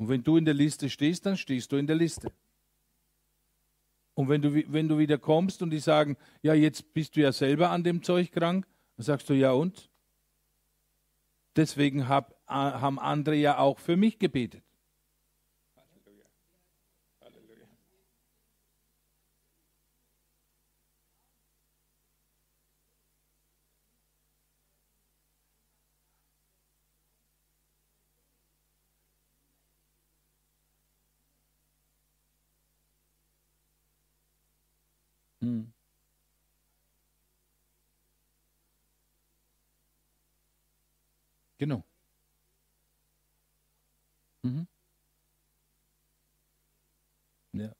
Und wenn du in der Liste stehst, dann stehst du in der Liste. Und wenn du, wenn du wieder kommst und die sagen, ja, jetzt bist du ja selber an dem Zeug krank, dann sagst du, ja und? Deswegen hab, äh, haben andere ja auch für mich gebetet. Genau. Mhm. Ja.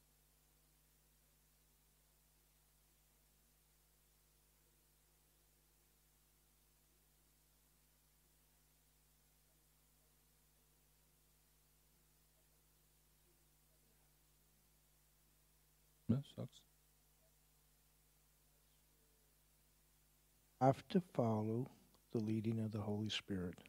Have to follow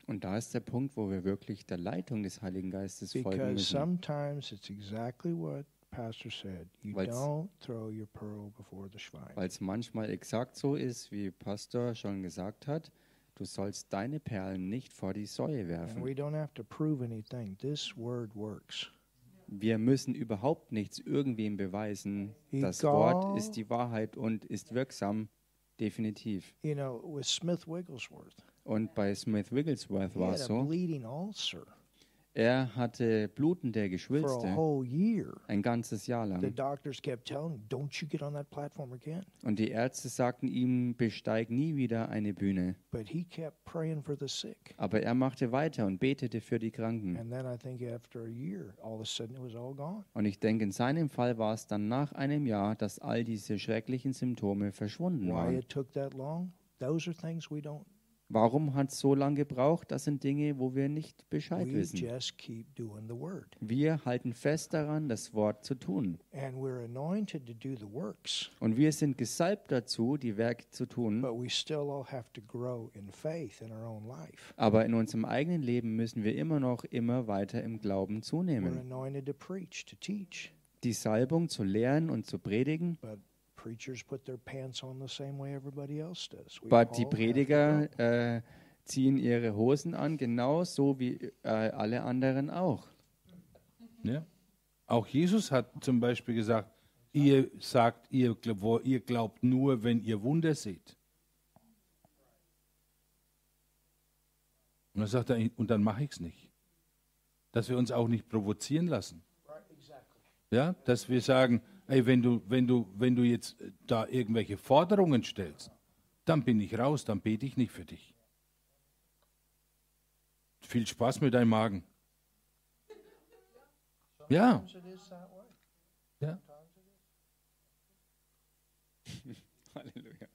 Und da ist der Punkt, wo wir wirklich der Leitung des Heiligen Geistes folgen Because müssen. sometimes it's exactly what Pastor said. You Weil's- don't throw your pearl before the swine. Weil es manchmal exakt so ist, wie Pastor schon gesagt hat, du sollst deine Perlen nicht vor die Säue And werfen. we don't have to prove anything. This word works. Wir müssen überhaupt nichts irgendwem beweisen. Das. Wort ist die Wahrheit und ist wirksam, definitiv. You know, with Smith Wigglesworth, Und bei Smith Wigglesworth war es so, bleeding ulcer er hatte blutende Geschwülste ein ganzes Jahr lang. doctors kept telling him, "Don't you get on that platform again." Und die Ärzte sagten ihm, besteig nie wieder eine Bühne. But he kept praying for the sick. Aber er machte weiter und betete für die Kranken. And then I think after a year, all of a sudden it was all gone. Und ich denke, in seinem Fall war es dann nach einem Jahr, dass all diese schrecklichen Symptome verschwunden Why waren. it took that long? Those are things we don't. Warum hat es so lange gebraucht? Das sind Dinge, wo wir nicht Bescheid We wissen. Wir halten fest daran, das Wort zu tun. And we're anointed to do the works, Und wir sind gesalbt dazu, die Werke zu tun. but we still all have to grow in faith in our own life. Aber in unserem eigenen Leben müssen wir immer noch immer weiter im Glauben We're zunehmen. anointed to preach, to teach, Die Salbung zu lehren und zu predigen. But preachers put their pants on the same way everybody else does. We Aber die Prediger äh, ziehen ihre Hosen an, genauso wie äh, alle anderen auch. Ja. Auch Jesus hat zum Beispiel gesagt, ihr sagt, ihr, ihr glaubt nur, wenn ihr Wunder seht. Und dann sagt er, und dann mache ich es nicht. Dass wir uns auch nicht provozieren lassen. Ja, dass wir sagen, Ey, wenn du, wenn du, wenn du jetzt äh, da irgendwelche Forderungen stellst, dann bin ich raus, dann bete ich nicht für dich. Viel Spaß mit deinem Magen. Ja. ja. Halleluja.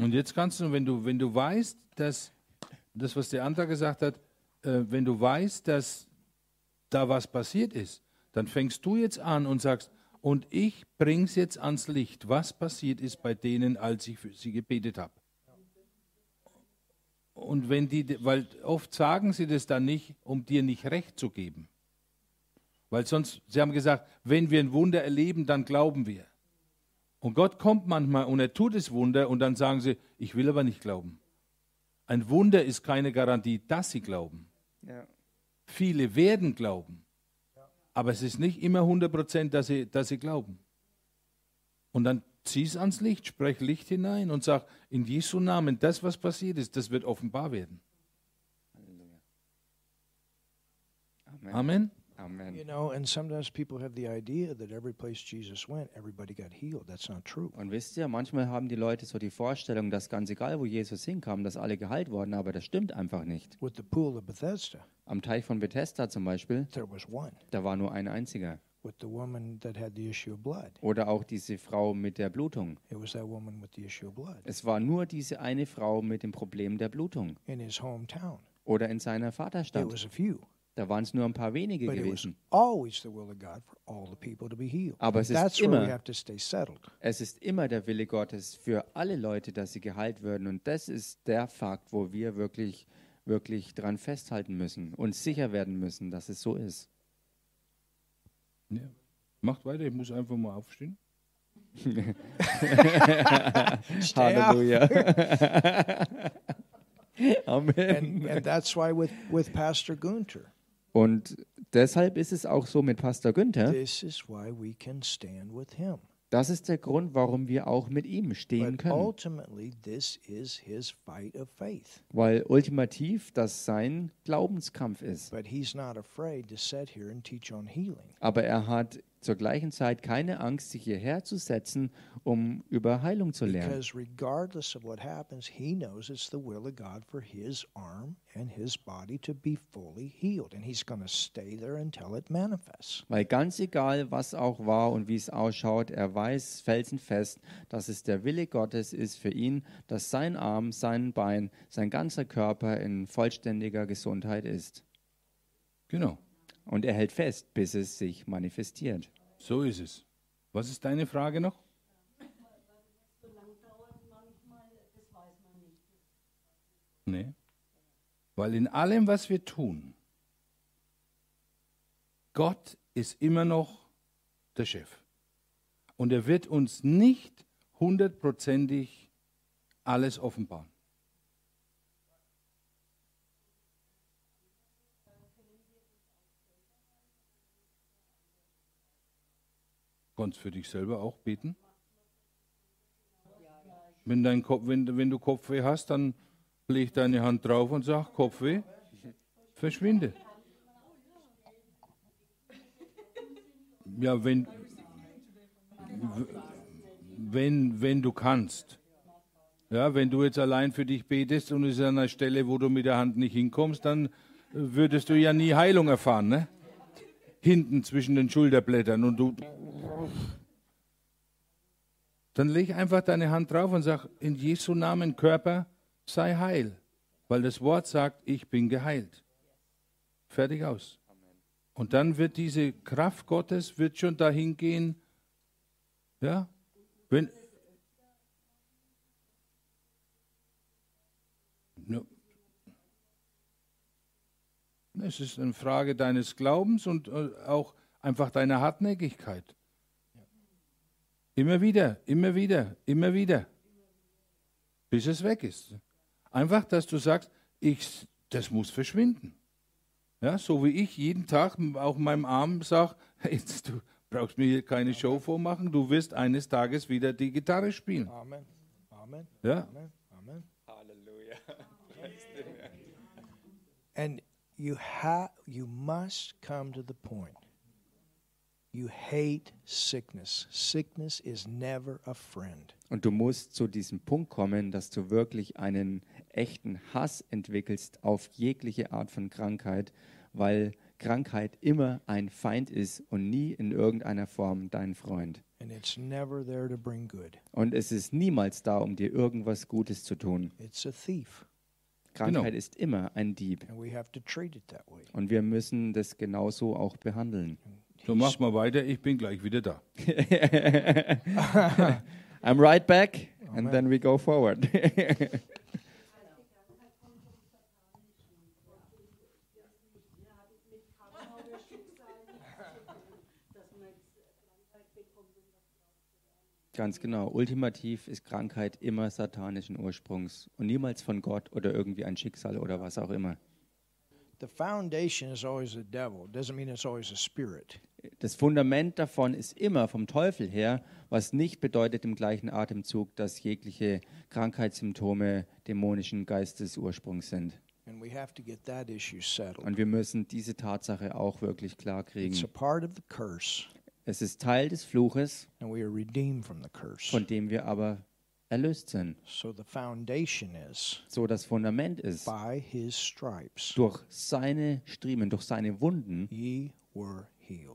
Und jetzt kannst du, wenn du, wenn du weißt, dass das, was der andere gesagt hat, äh, wenn du weißt, dass da was passiert ist, dann fängst du jetzt an und sagst, und ich bring's jetzt ans Licht, was passiert ist bei denen, als ich für sie gebetet habe. Und wenn die, weil oft sagen sie das dann nicht, um dir nicht recht zu geben. Weil sonst, sie haben gesagt, wenn wir ein Wunder erleben, dann glauben wir. Und Gott kommt manchmal und er tut das Wunder und dann sagen sie, ich will aber nicht glauben. Ein Wunder ist keine Garantie, dass sie glauben. Ja. Viele werden glauben, aber es ist nicht immer 100 Prozent, dass sie, dass sie glauben. Und dann zieh es ans Licht, sprech Licht hinein und sag, in Jesu Namen, das, was passiert ist, das wird offenbar werden. Amen. Amen. Amen. You know, and sometimes people have the idea that every place Jesus went, everybody got healed. That's not true. Und wisst ihr, manchmal haben die Leute so die Vorstellung, dass ganz egal, wo Jesus hinkam, dass alle geheilt wurden, aber das stimmt einfach nicht. With the pool of Bethesda, Am Teich von Bethesda zum Beispiel, there was one. da war nur ein einziger. With the woman that had the issue of blood, Oder auch diese Frau mit der Blutung. it was that woman with the issue of blood Es war nur diese eine Frau mit dem Problem der Blutung. in his hometown. Oder in seiner It Vaterstadt. was a few, Da waren es nur ein paar wenige but gewesen. always the will of God for all the people to be healed. Aber es ist That's where we immer- have to stay settled. Es ist immer der Wille Gottes für alle Leute, dass sie geheilt werden. Und das ist der Fakt, wo wir wirklich, wirklich dran festhalten müssen und sicher werden müssen, dass es so ist. Ja. Macht weiter, ich muss einfach mal aufstehen. Halleluja. Amen. And, and that's why with, with Pastor Gunter, Und deshalb ist es auch so mit Pastor Günther. this is why we can stand with him. Das ist der Grund, warum wir auch mit ihm stehen können. ultimately, this is his fight of faith. Weil ultimativ das sein Glaubenskampf ist. But he's not afraid to sit here and teach on healing. Aber er hat zur gleichen Zeit keine Angst, sich hierher zu setzen, um über Heilung zu lernen. Because regardless of what happens, he knows it's the will of God for his arm and his body to be fully healed. And he's going to stay there until it manifests. Weil ganz egal, was auch war und wie es ausschaut, er weiß felsenfest, dass es der Wille Gottes ist für ihn, dass sein Arm, sein Bein, sein ganzer Körper in vollständiger Gesundheit ist. Genau, Und er hält fest, bis es sich manifestiert. so ist es. Was ist deine Frage noch? Nee. Weil in allem, was wir tun, Gott ist immer noch der Chef. Und er wird uns nicht hundertprozentig alles offenbaren. Kannst für dich selber auch beten? Wenn, dein Kopf, wenn, wenn du Kopfweh hast, dann leg deine Hand drauf und sag Kopfweh, verschwinde. Ja, wenn, wenn, wenn du kannst. Ja, wenn du jetzt allein für dich betest und es ist an einer Stelle, wo du mit der Hand nicht hinkommst, dann würdest du ja nie Heilung erfahren, ne? Hinten zwischen den Schulterblättern und du. Dann leg einfach deine Hand drauf und sag, in Jesu Namen Körper, sei heil. Weil das Wort sagt, ich bin geheilt. Fertig aus. Und dann wird diese Kraft Gottes wird schon dahin gehen. Ja? Wenn, Ja. Es ist eine Frage deines Glaubens und äh, auch einfach deiner Hartnäckigkeit. Immer wieder, immer wieder, immer wieder, bis es weg ist. Einfach, dass du sagst, ich, das muss verschwinden. Ja, so wie ich jeden Tag auch meinem Arm sage, jetzt, du brauchst mir hier keine Show vormachen, du wirst eines Tages wieder die Gitarre spielen. Amen. Amen. Ja, Amen. Amen. Halleluja. And you have you must come to the point You hate sickness. Sickness is never a friend. Und du musst zu diesem Punkt kommen, dass du wirklich einen echten Hass entwickelst auf jegliche Art von Krankheit, weil Krankheit immer ein Feind ist und nie in irgendeiner Form dein Freund. And it's never there to bring good. Und es ist niemals da, um dir irgendwas Gutes zu tun. It's a thief. Krankheit Genau. ist immer ein Dieb. Und wir müssen das genauso auch behandeln. So, mach mal weiter, ich bin gleich wieder da. I'm right back and then we go forward. Ganz genau. Ultimativ ist Krankheit immer satanischen Ursprungs und niemals von Gott oder irgendwie ein Schicksal oder was auch immer. Das Fundament davon ist immer vom Teufel her, was nicht bedeutet im gleichen Atemzug, dass jegliche Krankheitssymptome dämonischen Geistesursprungs sind. And we have to get that issue settled. Und wir müssen diese Tatsache auch wirklich klar kriegen. Es ist Teil des Fluches, and we are redeemed from the curse. von dem wir aber erlöst sind. So the foundation is So das Fundament ist, by his stripes durch seine Striemen, durch seine Wunden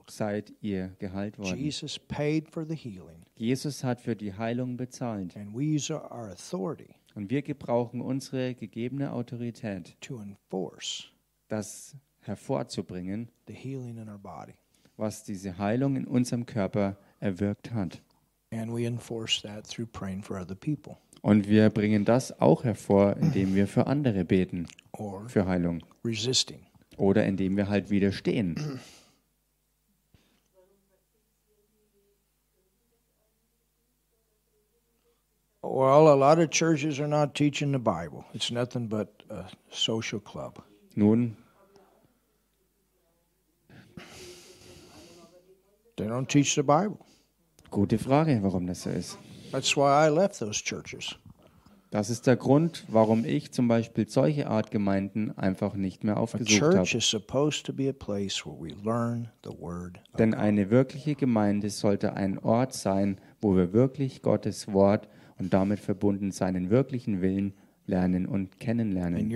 seid ihr geheilt worden. Jesus paid for the healing, Jesus hat für die Heilung bezahlt. and we use our authority Und wir gebrauchen unsere gegebene Autorität, to enforce das hervorzubringen, was diese Heilung in unserem Körper erwirkt hat. And we enforce that through praying for other people Und wir bringen das auch hervor, indem wir für andere beten, or für Heilung. resisting. Oder indem wir halt widerstehen. Well, a lot of churches are not teaching the Bible. It's nothing but a social club. Nun, They don't teach the Bible. gute Frage, warum das so ist. That's why I left those churches. Das ist der Grund, warum ich zum Beispiel solche Art Gemeinden einfach nicht mehr aufgesucht habe. is supposed to be a place where we learn the Word. of Denn eine wirkliche Gemeinde sollte ein Ort sein, wo wir wirklich Gottes Wort und damit verbunden seinen wirklichen Willen lernen und And kennenlernen.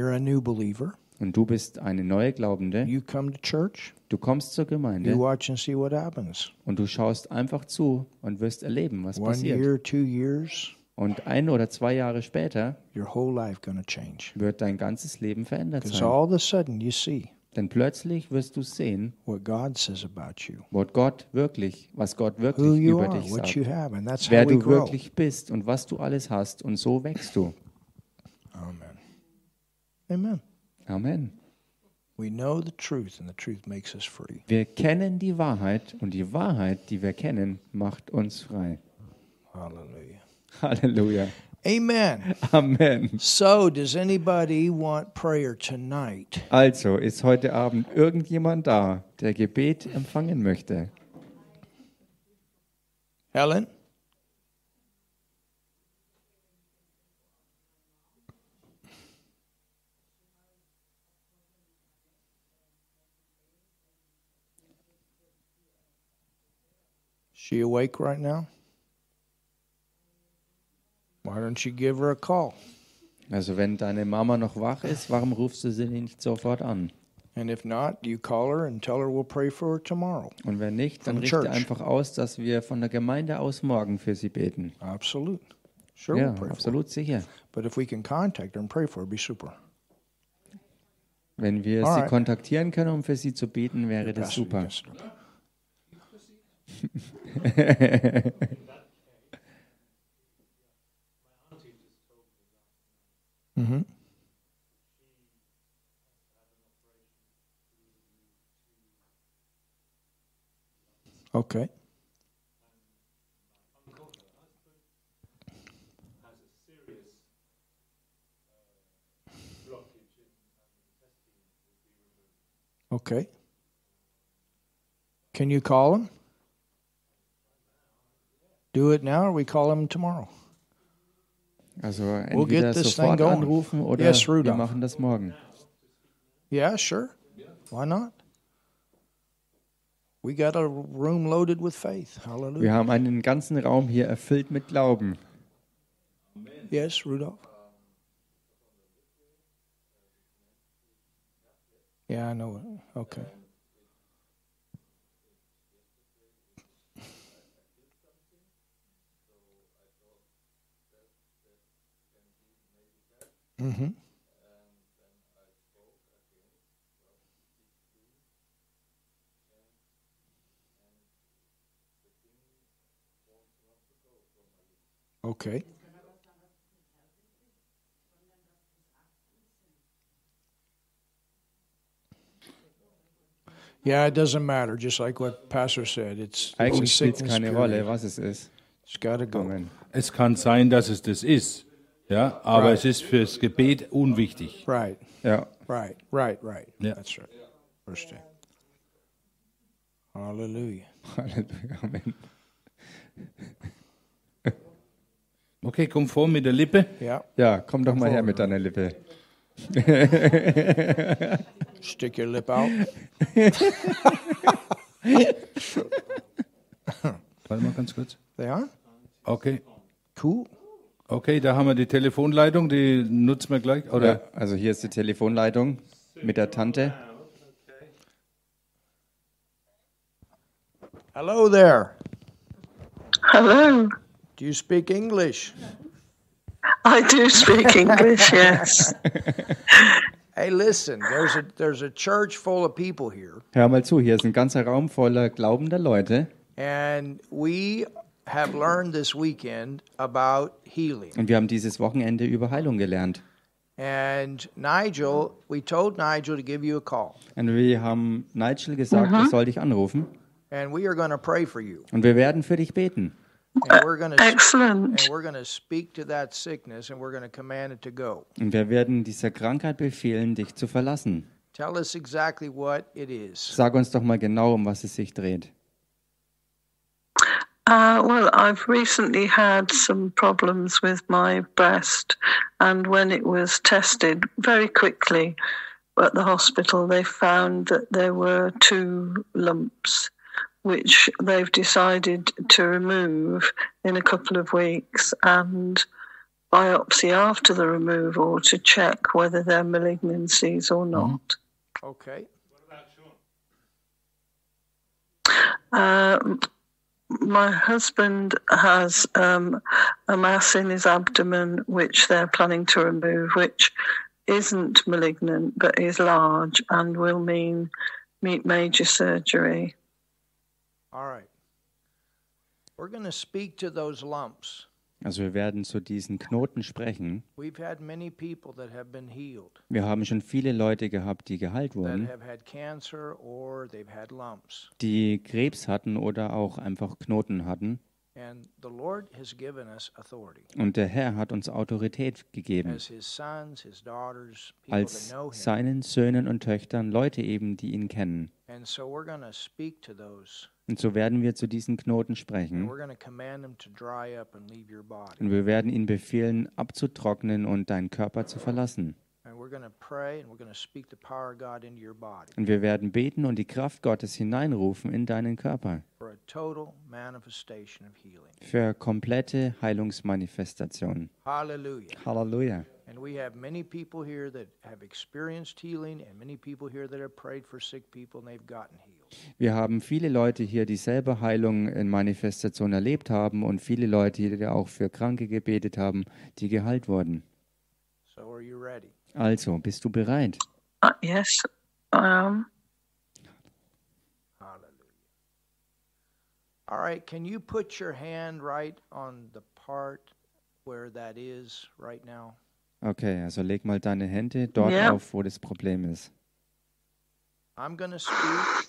Und du bist eine neue Glaubende, You come to church, du kommst zur you Gemeinde watch and see what happens. und du schaust einfach zu und wirst erleben, was One passiert. year, two years, Und ein oder zwei Jahre später your whole life to change. wird dein ganzes Leben verändert sein. all of a sudden you see Denn plötzlich wirst du sehen, what God says about you, was Gott wirklich, was Gott who wirklich you über are, dich what you sagt, have, and that's wer how we du grow. wirklich bist und was du alles hast. Und so wächst du. Amen. Amen. Amen. We know the truth, and the truth makes us free. Wir kennen die Wahrheit und die Wahrheit, die wir kennen, macht uns frei. Hallelujah. Halleluja. Amen. Amen. So, does anybody want prayer tonight? Also, ist heute Abend irgendjemand da, der Gebet empfangen möchte? Helen? She awake right now? Why don't you give her a call? Also, wenn deine Mama noch wach ist, warum rufst du sie nicht sofort an? And if not, you call her and tell her we'll pray for her tomorrow. Und wenn nicht, dann From richte church. einfach aus, dass wir von der Gemeinde aus morgen für sie beten. Absolute. Sure, Ja, we'll pray for her. absolut sicher. But if we can contact her and pray for her, be super. Wenn wir sie Alright. kontaktieren können, um für sie zu beten, wäre das super. Mhm. Okay. Okay. Can you call him? Do it now, or we call him tomorrow. Also We'll get entweder this thing sofort going. anrufen oder Yes, wir Rudolph. machen das morgen. Yeah, sure. Why not? We got a room loaded with faith. Hallelujah. Wir haben einen ganzen Raum hier erfüllt mit Glauben. Yes, Rudolph? Yeah, I know. it. Okay. Mm-hmm. Okay. Yeah, it doesn't matter. Just like what Pastor said, it's, it's a Eigentlich spielt es sickness keine Rolle, was es ist. It's got to go. Amen. Es kann sein, dass es das ist, ja, aber Right. es ist fürs Gebet unwichtig. Right, Ja, right, right, right. Yeah. That's right. Verse 10. Hallelujah. Halleluja, Amen. Okay, komm vor mit der Lippe. Yeah. Ja, komm doch mal her mit deiner Lippe. Stick your lip out. Warte mal ganz kurz. They are? Okay. Cool. Okay, da haben wir die Telefonleitung, die nutzen wir gleich. Oder? Ja, also hier ist die Telefonleitung mit der Tante. Hello there. Hello. Do you speak English? I do speak English, yes. Hey, listen, there's a there's a church full of people here, Hör mal zu, hier ist ein ganzer Raum voller glaubender Leute and we have learned this weekend about healing. und wir haben dieses Wochenende über Heilung gelernt. And Nigel, we told Nigel to give you a call, Und wir haben Nigel gesagt, er soll dich anrufen and we are going to pray for you, und wir werden für dich beten. and we're going to Excellent. and we're going to speak to that sickness, and we're going to command it to go. Und wir werden dieser Krankheit befehlen, dich zu verlassen. Tell us exactly what it is. Sag uns doch mal genau, um was es sich dreht. Uh, well, I've recently had some problems with my breast, and when it was tested very quickly at the hospital, they found that there were two lumps, which they've decided to remove in a couple of weeks and biopsy after the removal to check whether they're malignancies or not. Okay. What about you uh, my husband has um, a mass in his abdomen which they're planning to remove, which isn't malignant but is large and will mean major surgery. All right. We're going to speak to those lumps. Also wir werden zu diesen Knoten sprechen. We've had many people that have been healed Wir haben schon viele Leute gehabt, die geheilt that wurden, have had cancer or they've had lumps. die Krebs hatten oder auch einfach Knoten hatten. And the Lord has given us authority Und der Herr hat uns Autorität gegeben, als seinen Söhnen und Töchtern, Leute eben, die ihn kennen. Und so werden wir zu diesen Knoten sprechen. Und wir werden ihnen befehlen, abzutrocknen und deinen Körper zu verlassen. And we're going to pray and we're going to speak the power of God into your body Und wir werden beten und die Kraft Gottes hineinrufen in deinen Körper für komplette Heilungsmanifestation. Hallelujah. Halleluja. And we have many people here that have experienced healing and many people here that have prayed for sick people and they've gotten healed. Wir haben viele Leute hier, die selber Heilung in Manifestation erlebt haben und viele Leute, die auch für Kranke gebetet haben, die geheilt wurden. So are you ready? Also, bist du bereit? Uh, yes, I am. Hallelujah. All right, can you put your hand right on the part where that is right now? Okay, also leg mal deine Hände dort Ja. auf, wo das Problem ist. I'm going to speak,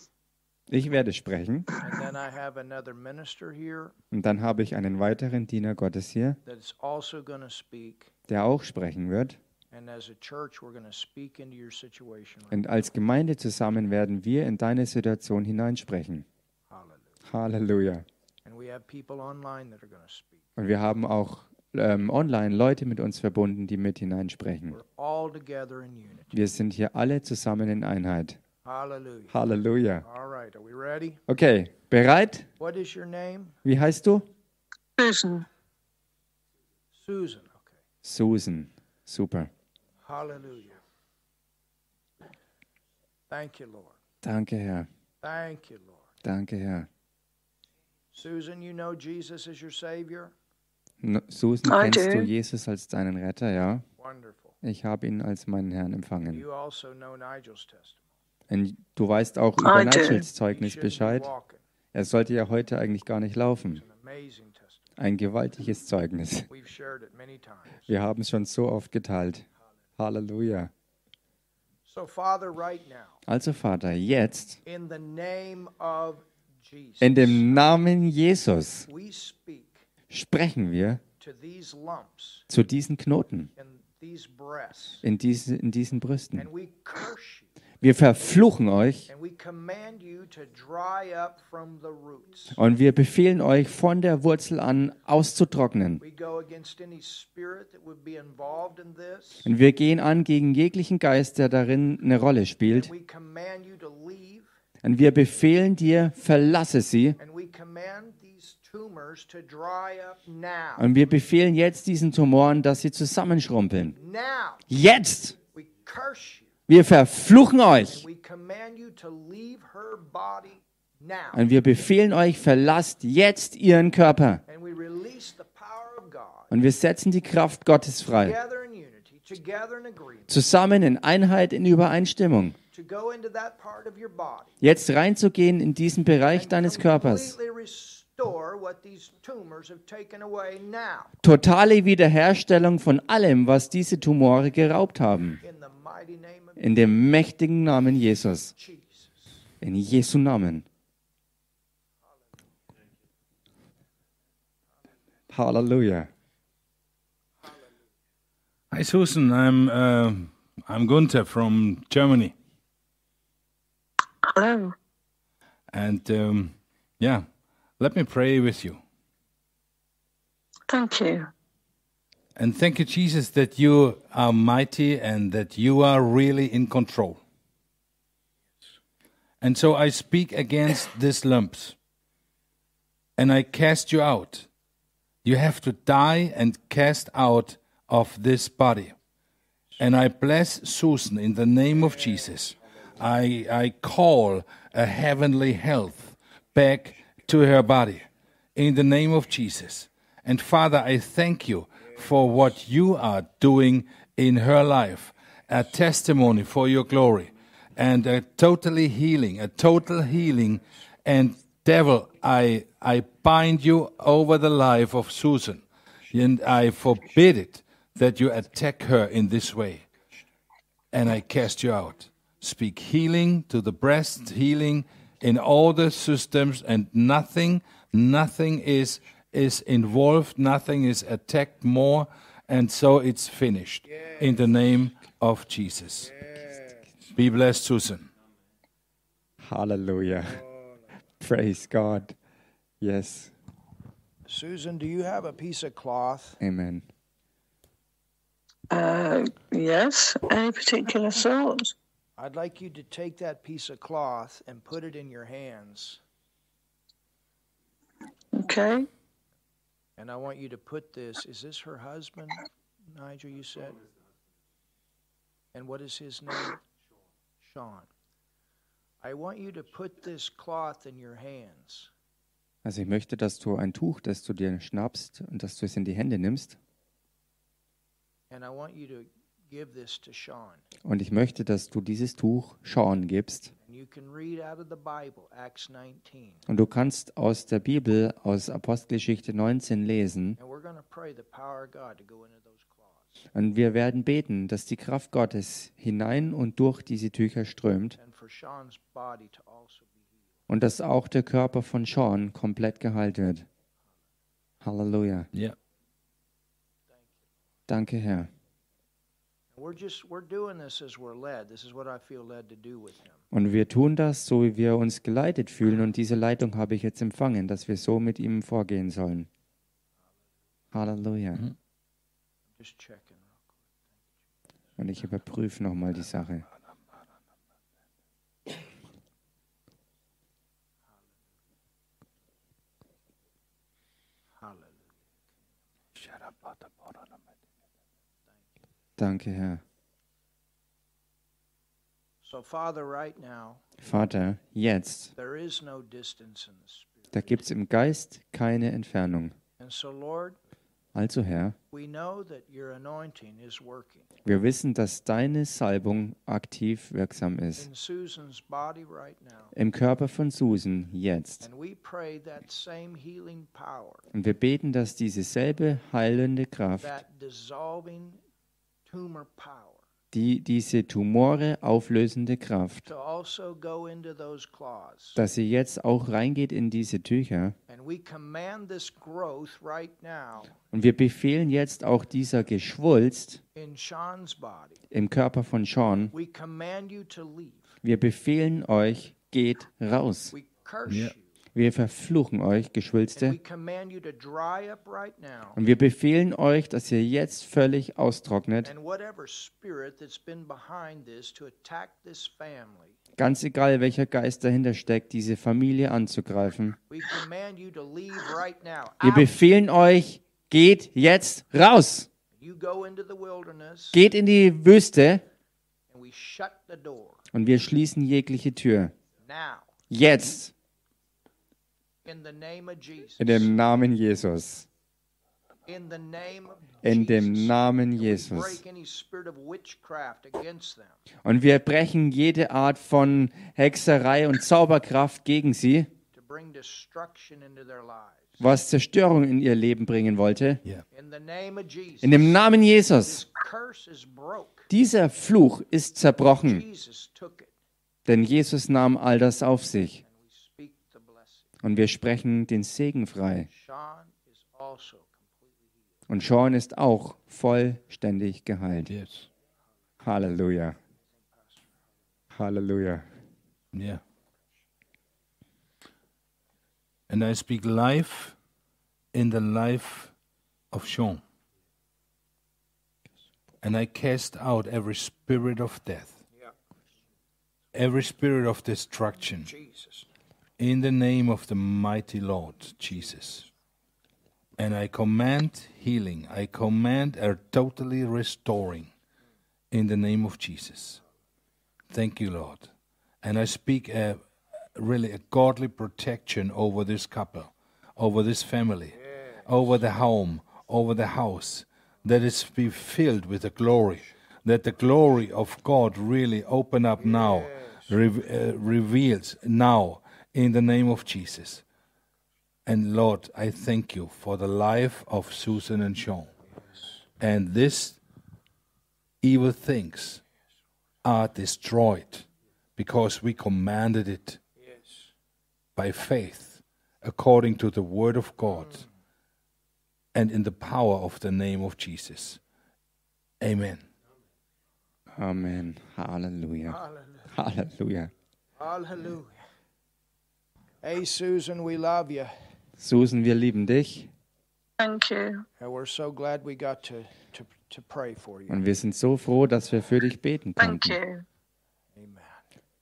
Ich werde sprechen and then I have another minister here und dann habe ich einen weiteren Diener Gottes hier, also der auch sprechen wird. And as a church, we're going to speak into your situation. Right Und als Gemeinde zusammen werden wir in deine Situation hineinsprechen. Hallelujah. Halleluja. And we have people online that are going to speak. Und wir haben auch ähm, online Leute mit uns verbunden, die mit hineinsprechen. Wir sind hier alle zusammen in Einheit. Hallelujah. Halleluja. All right, are we ready? Okay, bereit? What is your name? Wie heißt du? Susan. Susan. Okay. Susan. Super. Hallelujah. Thank you, Lord. Danke, Herr. Thank you, Lord. Danke, Herr. Susan, you know Jesus is your Savior? No, Susan, I kennst do. du Jesus als deinen Retter? Ja. Wonderful. Ich habe ihn als meinen Herrn empfangen. You also know Nigel's testimony. Du weißt auch über. Nigels Zeugnis Bescheid. Er sollte ja heute eigentlich gar nicht laufen. Ein gewaltiges Zeugnis. Wir haben es schon so oft geteilt. Halleluja. Also Vater, jetzt in dem Namen Jesus sprechen wir zu diesen Knoten in these breasts, in, diese, in diesen Brüsten. Wir verfluchen euch und wir befehlen euch von der Wurzel an auszutrocknen. Und wir gehen an gegen jeglichen Geist, der darin eine Rolle spielt. Und wir befehlen dir, verlasse sie. Und wir befehlen jetzt diesen Tumoren, dass sie zusammenschrumpeln. Jetzt! Wir verfluchen euch. Und wir befehlen euch, verlasst jetzt ihren Körper. And we release the power of God Und wir setzen die Kraft Gottes frei. Zusammen in Einheit, in Übereinstimmung. Jetzt reinzugehen in diesen Bereich deines Körpers. Totale Wiederherstellung von allem, was diese Tumore geraubt haben. In the mighty name of dem mächtigen Namen Jesus. Jesus. In Jesu Namen. Halleluja. Hi, Susan. I'm uh, I'm Gunther from Germany, Hello. and um, yeah, let me pray with you. Thank you. And thank you, Jesus, that you are mighty and that you are really in control. And so I speak against these lumps and I cast you out. You have to die and cast out of this body. And I bless Susan in the name of Jesus. I, I call a heavenly health back to her body in the name of Jesus. And Father, I thank you for what you are doing in her life, a testimony for your glory, and a totally healing, a total healing. And devil, I, I bind you over the life of Susan, and I forbid it that you attack her in this way and I cast you out. Speak healing to the breast, healing in all the systems, and nothing, nothing is is involved, nothing is attacked more, and so it's finished. In the name of Jesus. Be blessed, Susan. Hallelujah. Praise God. Yes. Susan, do you have a piece of cloth? Amen. Uh, yes. Any particular sort? I'd like you to take that piece of cloth and put it in your hands. Okay. And I want you to put this. Is this her husband, Nigel, you said? And what is his name? Sean. I want you to put this cloth in your hands. Also ich möchte, dass du ein Tuch, das du dir schnappst und dass du es in die Hände nimmst. And I want you to give this to Sean. Und ich möchte, dass du dieses Tuch Sean gibst. And you can read out of the Bible, Acts 19. Und du kannst aus der Bibel, aus Apostelgeschichte 19 lesen. And we're going to pray the power of God to go into those cloths. Und wir werden beten, dass die Kraft Gottes hinein und durch diese Tücher strömt. Also. Und dass auch der Körper von Sean komplett geheilt wird. Halleluja. Yeah. Danke, Herr. Und wir tun das, so wie wir uns geleitet fühlen. Und diese Leitung habe ich jetzt empfangen, dass wir so mit ihm vorgehen sollen. Halleluja. Just checking. Und ich überprüfe nochmal die Sache. Hallelujah. Danke, Herr. Vater, jetzt, da gibt es im Geist keine Entfernung. Also, Herr, wir wissen, dass deine Salbung aktiv wirksam ist. Im Körper von Susan jetzt. Und wir beten, dass diese selbe heilende Kraft, that dissolving tumor power, die diese Tumore auflösende Kraft, to also go into those claws. dass sie jetzt auch reingeht in diese Tücher. And we command this growth right now Und wir befehlen jetzt auch dieser Geschwulst im Körper von Sean, We command you to leave. wir befehlen euch, geht raus. You. Wir verfluchen euch, now. Und wir befehlen euch, dass ihr jetzt völlig austrocknet. Ganz egal, welcher Geist dahinter steckt, diese Familie anzugreifen. Wir befehlen euch, geht jetzt raus. Geht in die Wüste und wir schließen jegliche Tür. Jetzt. In the name of Jesus. In dem Namen Jesus. In the name of In dem Jesus. Namen And we Jesus. break any spirit of witchcraft against them Und wir brechen jede Art von Hexerei und Zauberkraft gegen sie, was Zerstörung in ihr Leben bringen wollte. In dem Namen Jesus. Dieser Fluch ist zerbrochen, denn Jesus nahm all das auf sich. And we speak the blessing. Und wir sprechen den Segen frei. Also. Und Sean ist auch vollständig geheilt. Yes. Halleluja. Halleluja. Yeah. And I speak life in the life of Sean. And I cast out every spirit of death, every spirit of destruction, Jesus. In the name of the mighty Lord Jesus. And I command healing, I command a totally restoring in the name of Jesus. Thank you, Lord. And I speak a, really a godly protection over this couple, over this family, over the home, over the house, that it's be filled with the glory, that the glory of God really open up now, re- uh, reveals now in the name of Jesus. And Lord, I thank you for the life of Susan and Sean. And this evil things are destroyed because we commanded it Yes. by faith according to the word of God and in the power of the name of Jesus. Amen. Amen. Hallelujah. Hallelujah. Halleluja. Hallelujah. Hey, Susan, we love you. Susan, wir lieben dich Thank you. And we're so glad we got to, to, to pray for you. und wir sind so froh, dass wir für dich beten Thank konnten. you. Amen.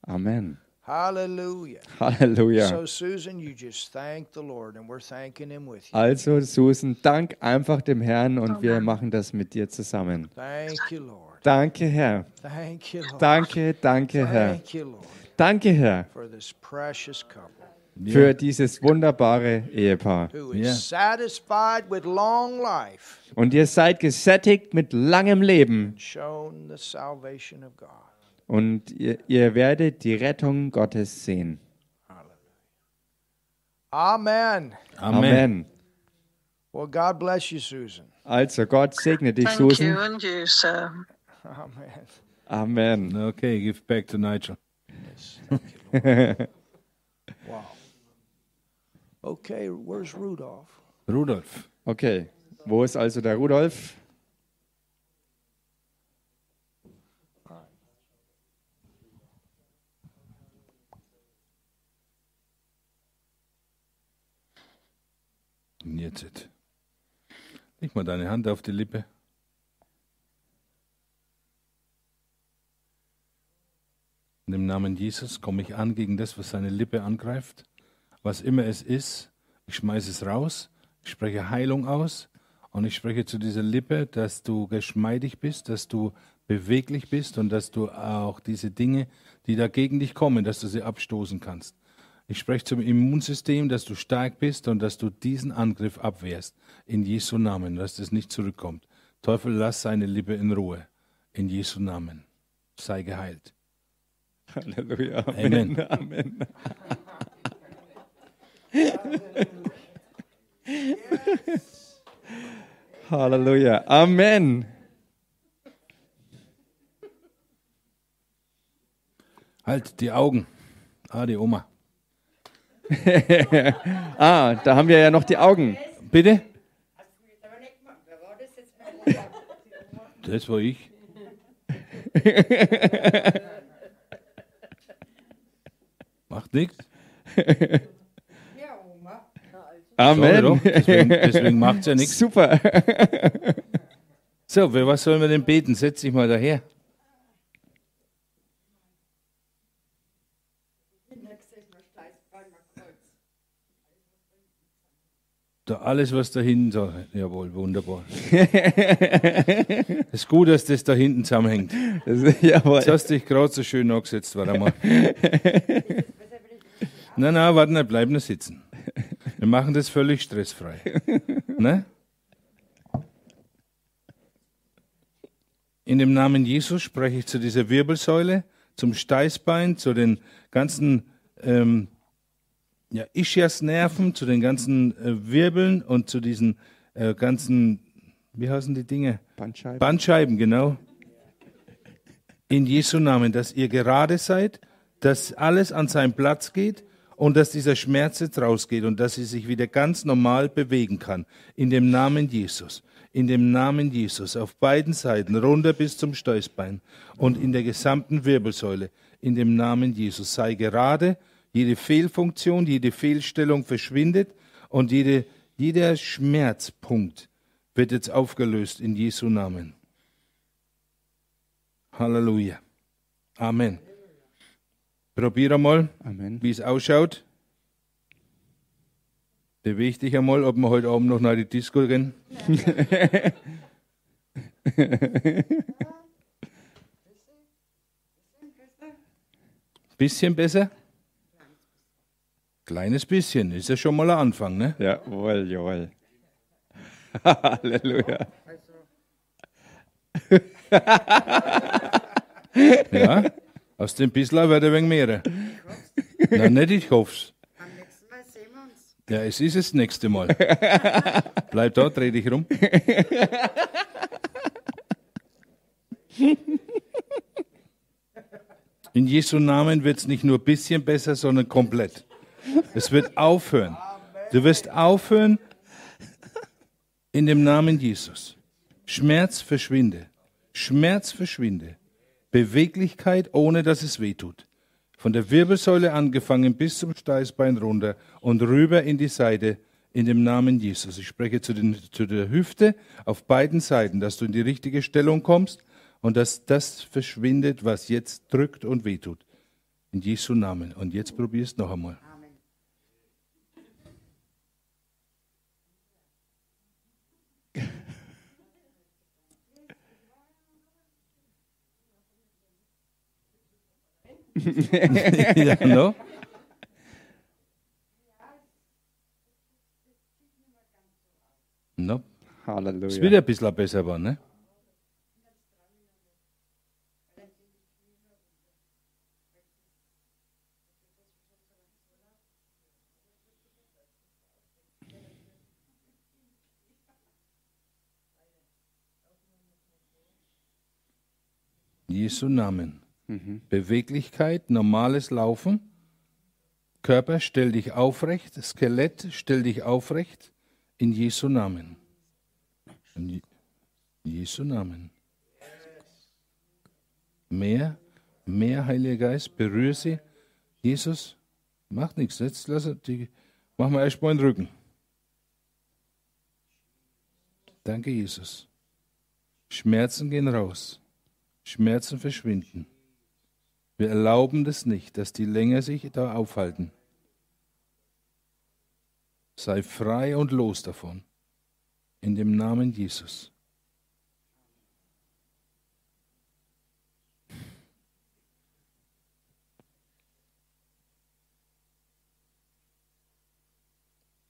Amen. Hallelujah. Halleluja. So, Susan, you just thank the Lord, and we're thanking Him with you. Also, Susan, dank einfach dem Herrn und wir machen das mit dir zusammen. Thank you, Lord. Danke, Herr. Thank you, Lord. Danke, danke, Herr. Thank you, Lord, Danke, Herr, for this precious couple für dieses wunderbare Ehepaar. who is Yeah. satisfied with long life Und ihr seid gesättigt mit langem Leben and shown the salvation of God. und ihr, ihr werdet die Rettung Gottes sehen. Amen. Amen. Well, God bless you, Susan. Also, Gott segne dich, Thank you Susan. and you, sir. Amen. Amen. Okay, give back to Nigel. Wow. Okay, where's Rudolph? Rudolf. Okay, wo ist also der Rudolf? Und jetzt. Leg mal deine Hand auf die Lippe. In dem Namen Jesus komme ich an gegen das, was seine Lippe angreift. Was immer es ist, ich schmeiße es raus. Ich spreche Heilung aus und ich spreche zu dieser Lippe, dass du geschmeidig bist, dass du beweglich bist und dass du auch diese Dinge, die dagegen dich kommen, dass du sie abstoßen kannst. Ich spreche zum Immunsystem, dass du stark bist und dass du diesen Angriff abwehrst. In Jesu Namen, dass das nicht zurückkommt. Teufel, lass seine Lippe in Ruhe. In Jesu Namen. Sei geheilt. Halleluja. Amen. Amen. Halleluja. Amen. Halt die Augen. Ah, die Oma. Ah, da haben wir ja noch die Augen. Bitte? Das war ich. Macht nichts. Amen. doch, deswegen- deswegen macht's ja nichts. Super. So, für was sollen wir denn beten? Setz dich mal daher. Da alles, was da hinten so, jawohl, wunderbar. Es ist gut, dass das da hinten zusammenhängt. Jawohl. Jetzt hast du dich gerade so schön angesetzt, warte mal. Nein, nein, warte bleib nur sitzen. Wir machen das völlig stressfrei. Ne? In dem Namen Jesus spreche ich zu dieser Wirbelsäule, zum Steißbein, zu den ganzen ähm, ja, Ischiasnerven, zu den ganzen äh, Wirbeln und zu diesen äh, ganzen, wie heißen die Dinge? Bandscheiben. Bandscheiben, genau. In Jesu Namen, dass ihr gerade seid, dass alles an seinen Platz geht und dass dieser Schmerz jetzt rausgeht und dass sie sich wieder ganz normal bewegen kann. In dem Namen Jesus. In dem Namen Jesus. Auf beiden Seiten, runter bis zum Steißbein und in der gesamten Wirbelsäule. In dem Namen Jesus. Sei gerade, jede Fehlfunktion, jede Fehlstellung verschwindet und jede, jeder Schmerzpunkt wird jetzt aufgelöst in Jesu Namen. Halleluja. Amen. Probier einmal, wie es ausschaut. Beweg dich einmal, ob wir heute Abend noch nach die Disco gehen. Bisschen besser? Kleines bisschen, ist ja schon mal ein Anfang, ne? Jawohl, jawohl. Halleluja. Ja, aus dem Bissler wird ein wenig mehr. Na, nicht, ich hoff's. Am nächsten Mal sehen wir uns. Ja, es ist das nächste Mal. Bleib da, dreh dich rum. In Jesu Namen wird es nicht nur ein bisschen besser, sondern komplett. Es wird aufhören. Du wirst aufhören in dem Namen Jesus. Schmerz verschwinde. Schmerz verschwinde. Beweglichkeit, ohne dass es weh tut. Von der Wirbelsäule angefangen bis zum Steißbein runter und rüber in die Seite in dem Namen Jesus. Ich spreche zu, den, zu der Hüfte auf beiden Seiten, dass du in die richtige Stellung kommst und dass das verschwindet, was jetzt drückt und wehtut. In Jesu Namen. Und jetzt probierst noch einmal. ja, no? No. Halleluja. wieder ein bisschen besser geworden, ne? Jesu Namen. Beweglichkeit, normales Laufen. Körper, stell dich aufrecht. Skelett, stell dich aufrecht. In Jesu Namen. In Je- Jesu Namen. Mehr, mehr, Heiliger Geist, berühre sie. Jesus, macht nichts. Jetzt lass er die, machen wir erstmal den Rücken. Danke, Jesus. Schmerzen gehen raus. Schmerzen verschwinden. Wir erlauben das nicht, dass die länger sich da aufhalten. Sei frei und los davon. In dem Namen Jesus.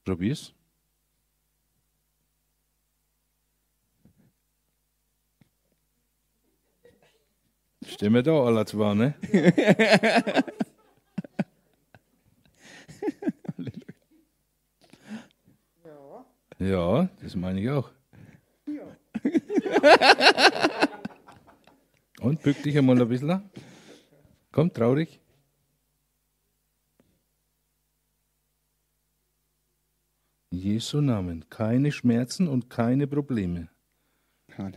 Probier's. Wir da alle zwei, ne? Ja, das meine ich auch. Und bück dich einmal ein bisschen. Komm, traurig. Jesu Namen. Keine Schmerzen und keine Probleme.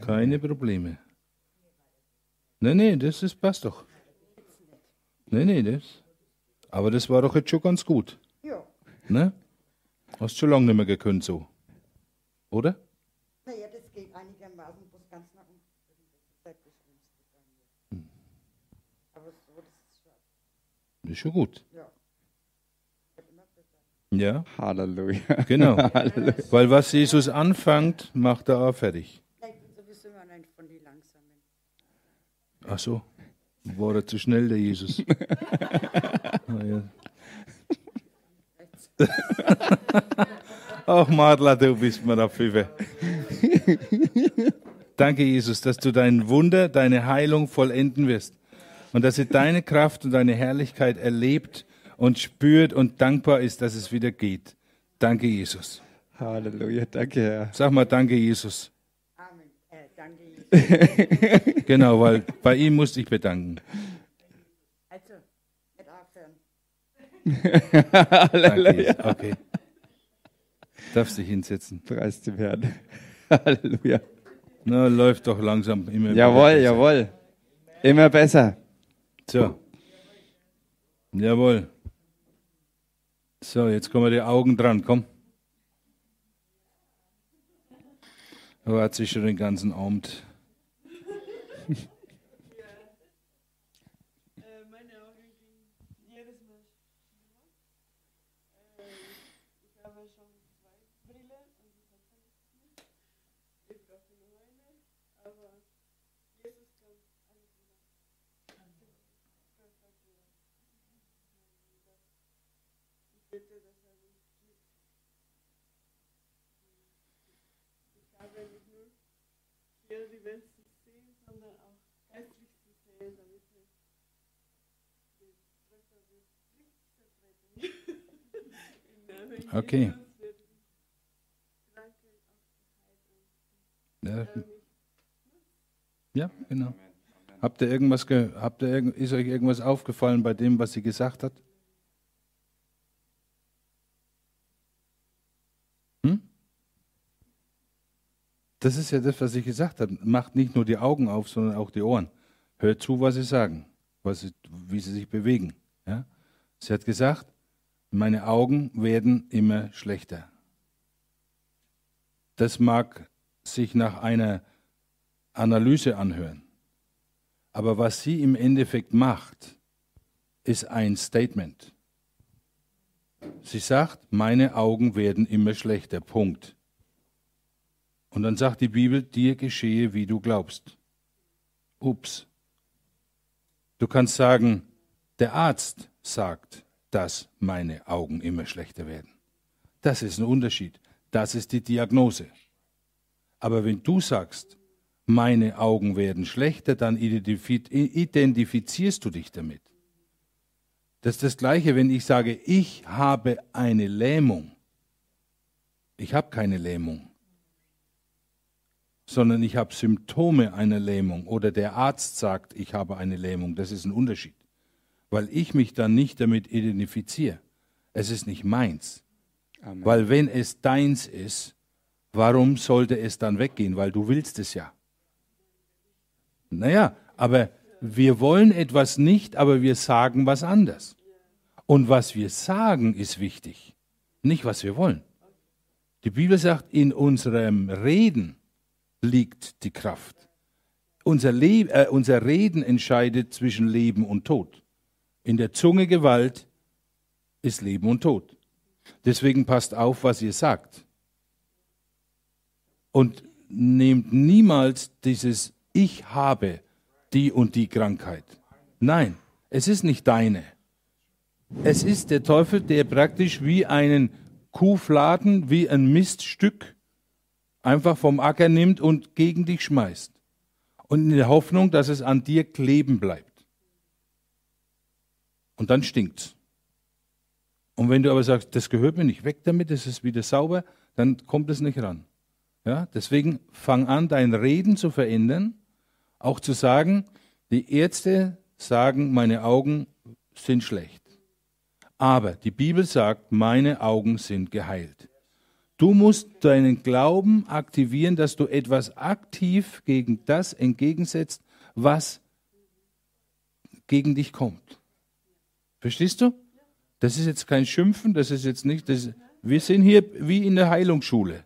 Keine Probleme. Nee, nee, das ist, passt doch. Nee, nee, das. Aber das war doch jetzt schon ganz gut. Ja. Ne? Hast schon lange nicht mehr gekonnt so. Oder? Naja, das geht einigermaßen bloß ganz nach unten. Mir. Aber so, das ist schon, Das ist schon gut. ja. Ja, Halleluja. genau. Weil was Jesus anfängt, macht er auch fertig. Ja, Ich bin sowieso immer einer von den Langsamen. Ach so. War er zu schnell, der Jesus? Ah. Ach, Madla, du bist mir da Pfiffe. Danke, Jesus, dass du dein Wunder, deine Heilung vollenden wirst. Und dass sie deine Kraft und deine Herrlichkeit erlebt und spürt und dankbar ist, dass es wieder geht. Danke, Jesus. Halleluja. Danke, Herr. Sag mal, danke, Jesus. Amen. Äh, danke. Jesus. Genau, weil bei ihm musste ich bedanken. Also, nicht aufhören. Jesus. Okay. Darfst dich hinsetzen. Preis dem Herrn. Halleluja. Na, läuft doch langsam immer Jawohl, besser. jawohl. Immer besser. So. Jawohl. So, jetzt kommen die Augen dran, komm. Er hat sich schon den ganzen Abend. Äh, meine Augen gehen jedes Mal schlimmer. Äh, ich habe schon zwei Brillen und ich habe nicht. Ich brauche nur eine, aber Jesus kann alles wieder. Perfekt wieder. Ich bitte, dass er mich gibt. Ich habe nicht nur hier die Welt zu sehen, sondern auch geistlich zu sehen, damit wir Okay. Ja, ja genau. Habt ihr irgendwas, ge habt ihr irgend ist euch irgendwas aufgefallen bei dem, was sie gesagt hat? Hm? Das ist ja das, was ich gesagt habe. Macht nicht nur die Augen auf, sondern auch die Ohren. Hört zu, was sie sagen, was sie, wie sie sich bewegen. Ja? Sie hat gesagt, meine Augen werden immer schlechter. Das mag sich nach einer Analyse anhören. Aber was sie im Endeffekt macht, ist ein Statement. Sie sagt, meine Augen werden immer schlechter. Punkt. Und dann sagt die Bibel, dir geschehe, wie du glaubst. Ups. Du kannst sagen, der Arzt sagt, dass meine Augen immer schlechter werden. Das ist ein Unterschied. Das ist die Diagnose. Aber wenn du sagst, meine Augen werden schlechter, dann identifi- identifizierst du dich damit. Das ist das Gleiche, wenn ich sage, ich habe eine Lähmung. Ich habe keine Lähmung, sondern ich habe Symptome einer Lähmung oder der Arzt sagt, ich habe eine Lähmung. Das ist ein Unterschied, weil ich mich dann nicht damit identifiziere. Es ist nicht meins. Amen. Weil wenn es deins ist, warum sollte es dann weggehen? Weil du willst es ja. Naja, aber wir wollen etwas nicht, aber wir sagen was anderes. Und was wir sagen, ist wichtig, nicht was wir wollen. Die Bibel sagt, in unserem Reden liegt die Kraft. Unser, Le äh, unser Reden entscheidet zwischen Leben und Tod. In der Zunge Gewalt ist Leben und Tod. Deswegen passt auf, was ihr sagt. Und nehmt niemals dieses Ich habe die und die Krankheit. Nein, es ist nicht deine. Es ist der Teufel, der praktisch wie einen Kuhfladen, wie ein Miststück einfach vom Acker nimmt und gegen dich schmeißt. Und in der Hoffnung, dass es an dir kleben bleibt. Und dann stinkt's. Und wenn du aber sagst, das gehört mir nicht, weg damit, das ist wieder sauber, dann kommt es nicht ran. Ja, deswegen fang an, dein Reden zu verändern, auch zu sagen, die Ärzte sagen, meine Augen sind schlecht. Aber die Bibel sagt, meine Augen sind geheilt. Du musst deinen Glauben aktivieren, dass du etwas aktiv gegen das entgegensetzt, was gegen dich kommt. Verstehst du? Das ist jetzt kein Schimpfen, das ist jetzt nicht, das, wir sind hier wie in der Heilungsschule.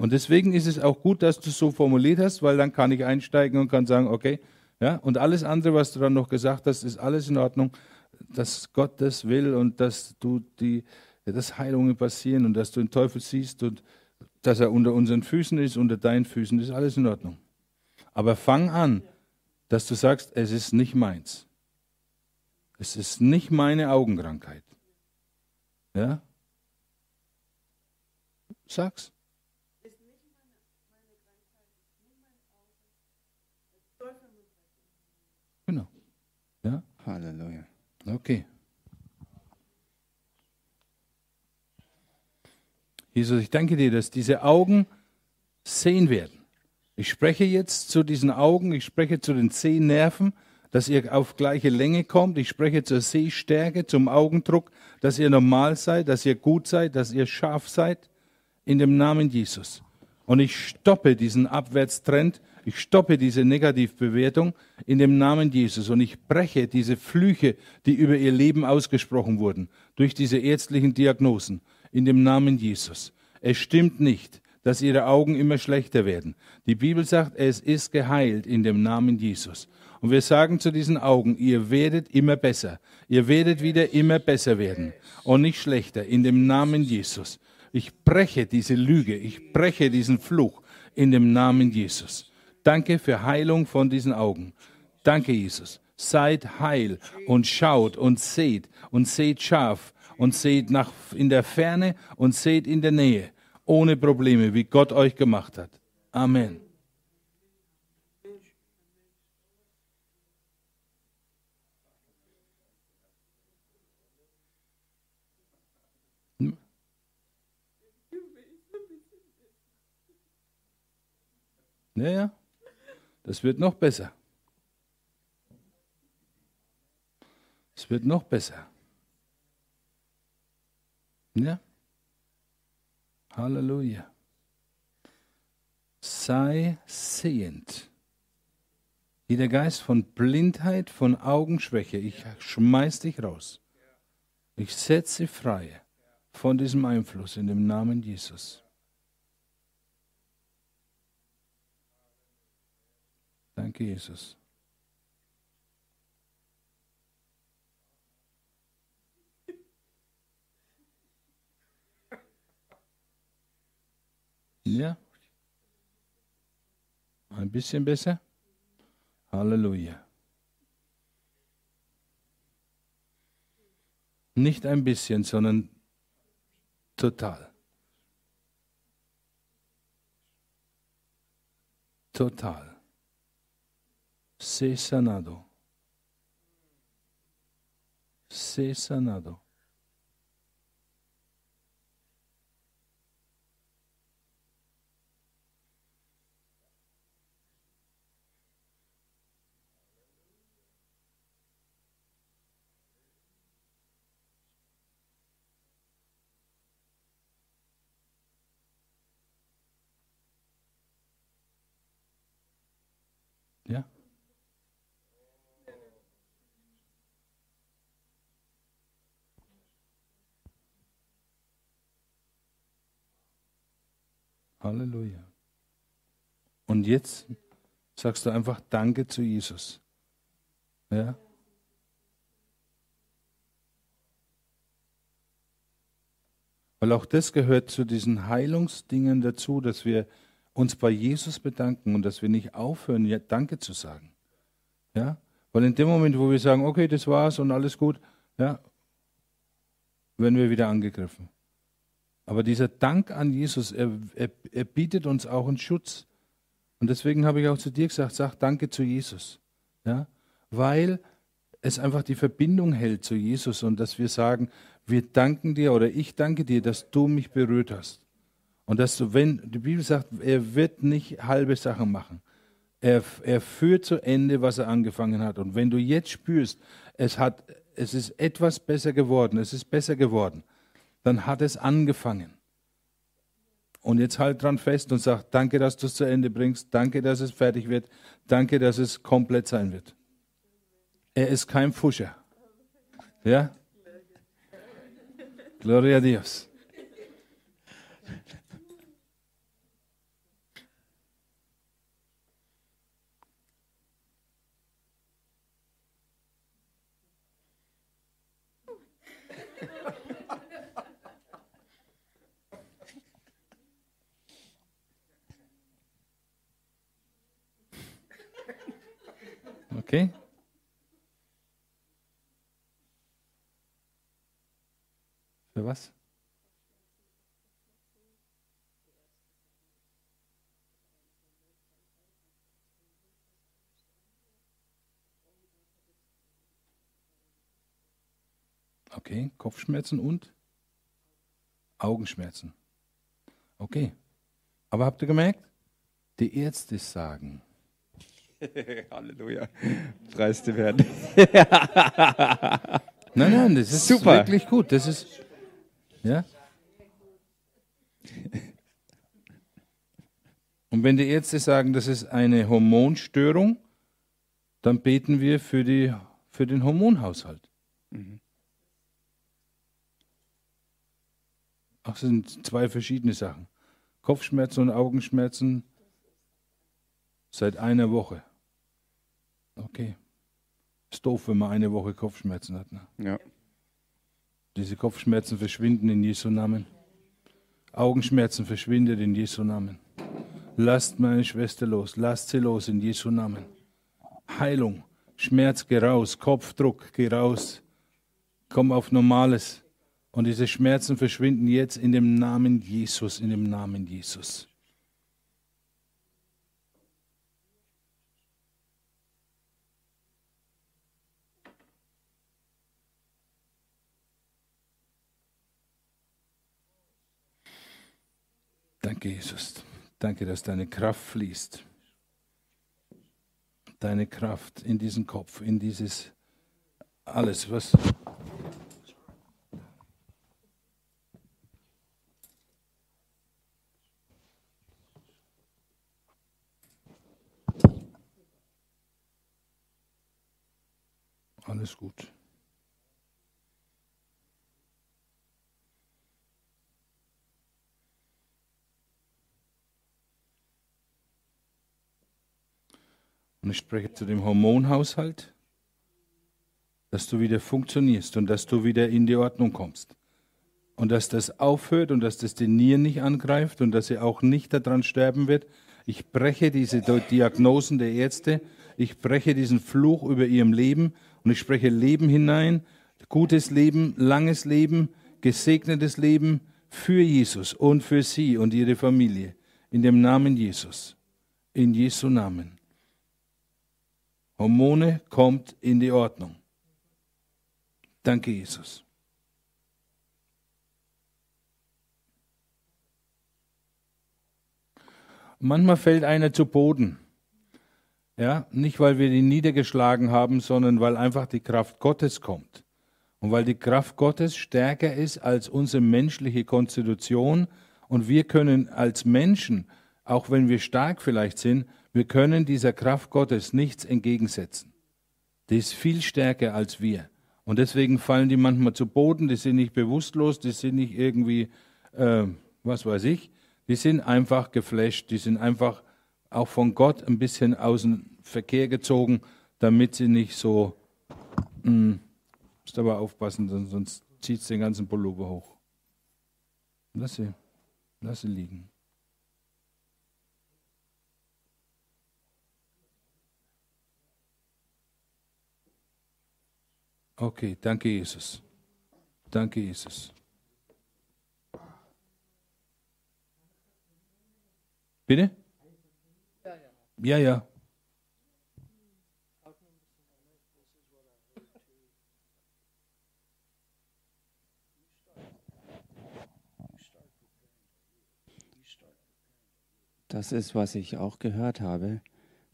Und deswegen ist es auch gut, dass du es so formuliert hast, weil dann kann ich einsteigen und kann sagen, okay, ja, und alles andere, was du dann noch gesagt hast, ist alles in Ordnung, dass Gott das will und dass du die, dass Heilungen passieren und dass du den Teufel siehst und dass er unter unseren Füßen ist, unter deinen Füßen, ist alles in Ordnung. Aber fang an, dass du sagst, es ist nicht meins. Es ist nicht meine Augenkrankheit. Ja? Sag's. Genau. Ja? Hallelujah. Okay. Jesus, ich danke dir, dass diese Augen sehen werden. Ich spreche jetzt zu diesen Augen, ich spreche zu den Sehnerven, dass ihr auf gleiche Länge kommt. Ich spreche zur Sehstärke, zum Augendruck, dass ihr normal seid, dass ihr gut seid, dass ihr scharf seid. In dem Namen Jesus. Und ich stoppe diesen Abwärtstrend, ich stoppe diese Negativbewertung in dem Namen Jesus. Und ich breche diese Flüche, die über ihr Leben ausgesprochen wurden, durch diese ärztlichen Diagnosen, in dem Namen Jesus. Es stimmt nicht, dass ihre Augen immer schlechter werden. Die Bibel sagt, es ist geheilt in dem Namen Jesus. Und wir sagen zu diesen Augen, ihr werdet immer besser. Ihr werdet wieder immer besser werden und nicht schlechter in dem Namen Jesus. Ich breche diese Lüge, ich breche diesen Fluch in dem Namen Jesus. Danke für Heilung von diesen Augen. Danke, Jesus. Seid heil und schaut und seht und seht scharf und seht nach in der Ferne und seht in der Nähe, ohne Probleme, wie Gott euch gemacht hat. Amen. Ja. Das wird noch besser. Es wird noch besser. Ja. Halleluja. Sei sehend. Jeder Geist von Blindheit, von Augenschwäche, ich schmeiß dich raus. Ich setze frei von diesem Einfluss in dem Namen Jesus. Danke, Jesus. Ja. Ein bisschen besser. Halleluja. Nicht ein bisschen, sondern total. Total. Sé sanado. Sé sanado. Ja? Halleluja. Und jetzt sagst du einfach Danke zu Jesus. Ja? Weil auch das gehört zu diesen Heilungsdingen dazu, dass wir uns bei Jesus bedanken und dass wir nicht aufhören, ja, Danke zu sagen. Ja? Weil in dem Moment, wo wir sagen, okay, das war's und alles gut, ja, werden wir wieder angegriffen. Aber dieser Dank an Jesus, er, er, er bietet uns auch einen Schutz. Und deswegen habe ich auch zu dir gesagt, sag Danke zu Jesus. Ja? Weil es einfach die Verbindung hält zu Jesus und dass wir sagen, wir danken dir oder ich danke dir, dass du mich berührt hast. Und dass du, wenn, die Bibel sagt, er wird nicht halbe Sachen machen. Er, er führt zu Ende, was er angefangen hat. Und wenn du jetzt spürst, es, hat, es ist etwas besser geworden, es ist besser geworden, dann hat es angefangen. Und jetzt halt dran fest und sag, danke, dass du es zu Ende bringst, danke, dass es fertig wird, danke, dass es komplett sein wird. Er ist kein Fuscher. Ja? Gloria a Dios. Okay? Für was? Okay, Kopfschmerzen und Augenschmerzen. Okay. Aber habt ihr gemerkt? Die Ärzte sagen, Halleluja. Preis dir werden. Nein, nein, das ist Super. wirklich gut. Das ist ja. Und wenn die Ärzte sagen, das ist eine Hormonstörung, dann beten wir für, die, für den Hormonhaushalt. Ach, das sind zwei verschiedene Sachen. Kopfschmerzen und Augenschmerzen seit einer Woche. Okay. Ist doof, wenn man eine Woche Kopfschmerzen hat. Ne? Ja. Diese Kopfschmerzen verschwinden in Jesu Namen. Augenschmerzen verschwinden in Jesu Namen. Lasst meine Schwester los, lasst sie los in Jesu Namen. Heilung, Schmerz, geh raus, Kopfdruck, geh raus. Komm auf Normales. Und diese Schmerzen verschwinden jetzt in dem Namen Jesus, in dem Namen Jesus. Danke, Jesus. Danke, dass deine Kraft fließt. Deine Kraft in diesen Kopf, in dieses alles, was. Alles gut. Und ich spreche zu dem Hormonhaushalt, dass du wieder funktionierst und dass du wieder in die Ordnung kommst. Und dass das aufhört und dass das die Nieren nicht angreift und dass sie auch nicht daran sterben wird. Ich breche diese Diagnosen der Ärzte. Ich breche diesen Fluch über ihrem Leben und ich spreche Leben hinein. Gutes Leben, langes Leben, gesegnetes Leben für Jesus und für sie und ihre Familie. In dem Namen Jesus. In Jesu Namen. Hormone kommt in die Ordnung. Danke, Jesus. Manchmal fällt einer zu Boden. Ja, nicht weil wir ihn niedergeschlagen haben, sondern weil einfach die Kraft Gottes kommt. Und weil die Kraft Gottes stärker ist als unsere menschliche Konstitution. Und wir können als Menschen, auch wenn wir stark vielleicht sind, wir können dieser Kraft Gottes nichts entgegensetzen. Die ist viel stärker als wir. Und deswegen fallen die manchmal zu Boden, die sind nicht bewusstlos, die sind nicht irgendwie, äh, was weiß ich, die sind einfach geflasht, die sind einfach auch von Gott ein bisschen aus dem Verkehr gezogen, damit sie nicht so, mh, musst aber aufpassen, sonst zieht es den ganzen Pullover hoch. Lass sie, lass sie liegen. Okay, danke Jesus. Danke Jesus. Bitte? Ja, ja. Das ist, was ich auch gehört habe.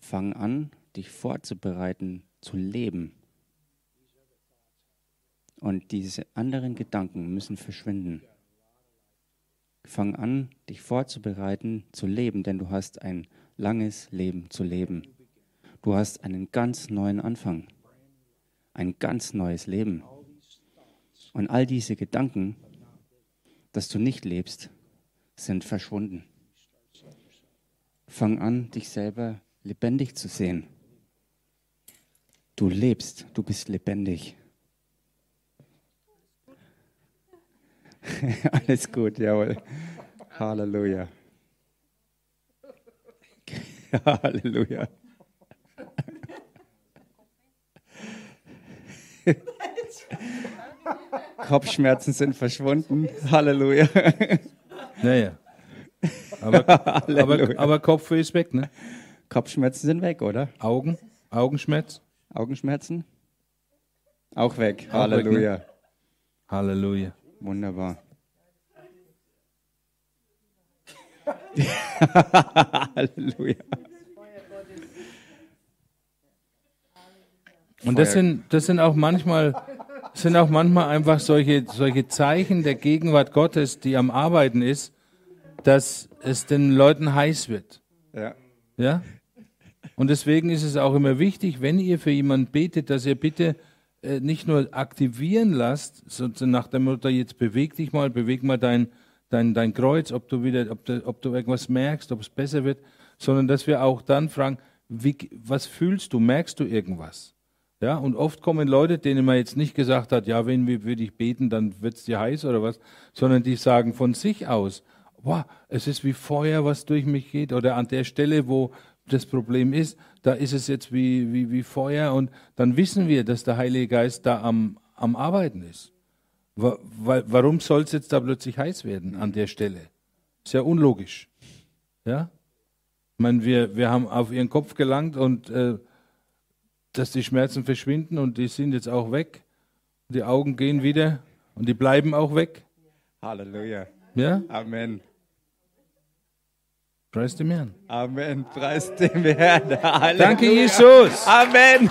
Fang an, dich vorzubereiten, zu leben. Und diese anderen Gedanken müssen verschwinden. Fang an, dich vorzubereiten, zu leben, denn du hast ein langes Leben zu leben. Du hast einen ganz neuen Anfang, ein ganz neues Leben. Und all diese Gedanken, dass du nicht lebst, sind verschwunden. Fang an, dich selber lebendig zu sehen. Du lebst, du bist lebendig. Alles gut, jawohl. Halleluja. Halleluja. Kopfschmerzen sind verschwunden. Halleluja. Naja. Aber, aber, Halleluja. aber Kopfweh ist weg, ne? Kopfschmerzen sind weg, oder? Augen? Augenschmerz? Augenschmerzen? Auch weg. Auch weg, ne? Halleluja. Halleluja. Wunderbar. Halleluja. Und das sind, das sind auch manchmal, sind auch manchmal einfach solche, solche Zeichen der Gegenwart Gottes, die am Arbeiten ist, dass es den Leuten heiß wird. Ja. Ja? Und deswegen ist es auch immer wichtig, wenn ihr für jemanden betet, dass ihr bitte äh, nicht nur aktivieren lasst, sondern nach dem Motto, jetzt beweg dich mal, beweg mal dein, dein, dein Kreuz, ob du wieder, ob du, ob du irgendwas merkst, ob es besser wird, sondern dass wir auch dann fragen, wie, was fühlst du, merkst du irgendwas? Ja, und oft kommen Leute, denen man jetzt nicht gesagt hat, ja, wenn wir für dich beten, dann wird's dir heiß oder was, sondern die sagen von sich aus, wow, es ist wie Feuer, was durch mich geht, oder an der Stelle, wo das Problem ist, da ist es jetzt wie, wie, wie Feuer und dann wissen wir, dass der Heilige Geist da am, am Arbeiten ist. Wa- wa- Warum soll es jetzt da plötzlich heiß werden an der Stelle? Ist ja unlogisch. Ja? Ich meine, wir, wir haben auf ihren Kopf gelangt und äh, dass die Schmerzen verschwinden und die sind jetzt auch weg. Die Augen gehen wieder und die bleiben auch weg. Halleluja. Ja? Amen. Preis dem Herrn. Amen. Preis dem Herrn. Halleluja. Danke, Jesus. Amen.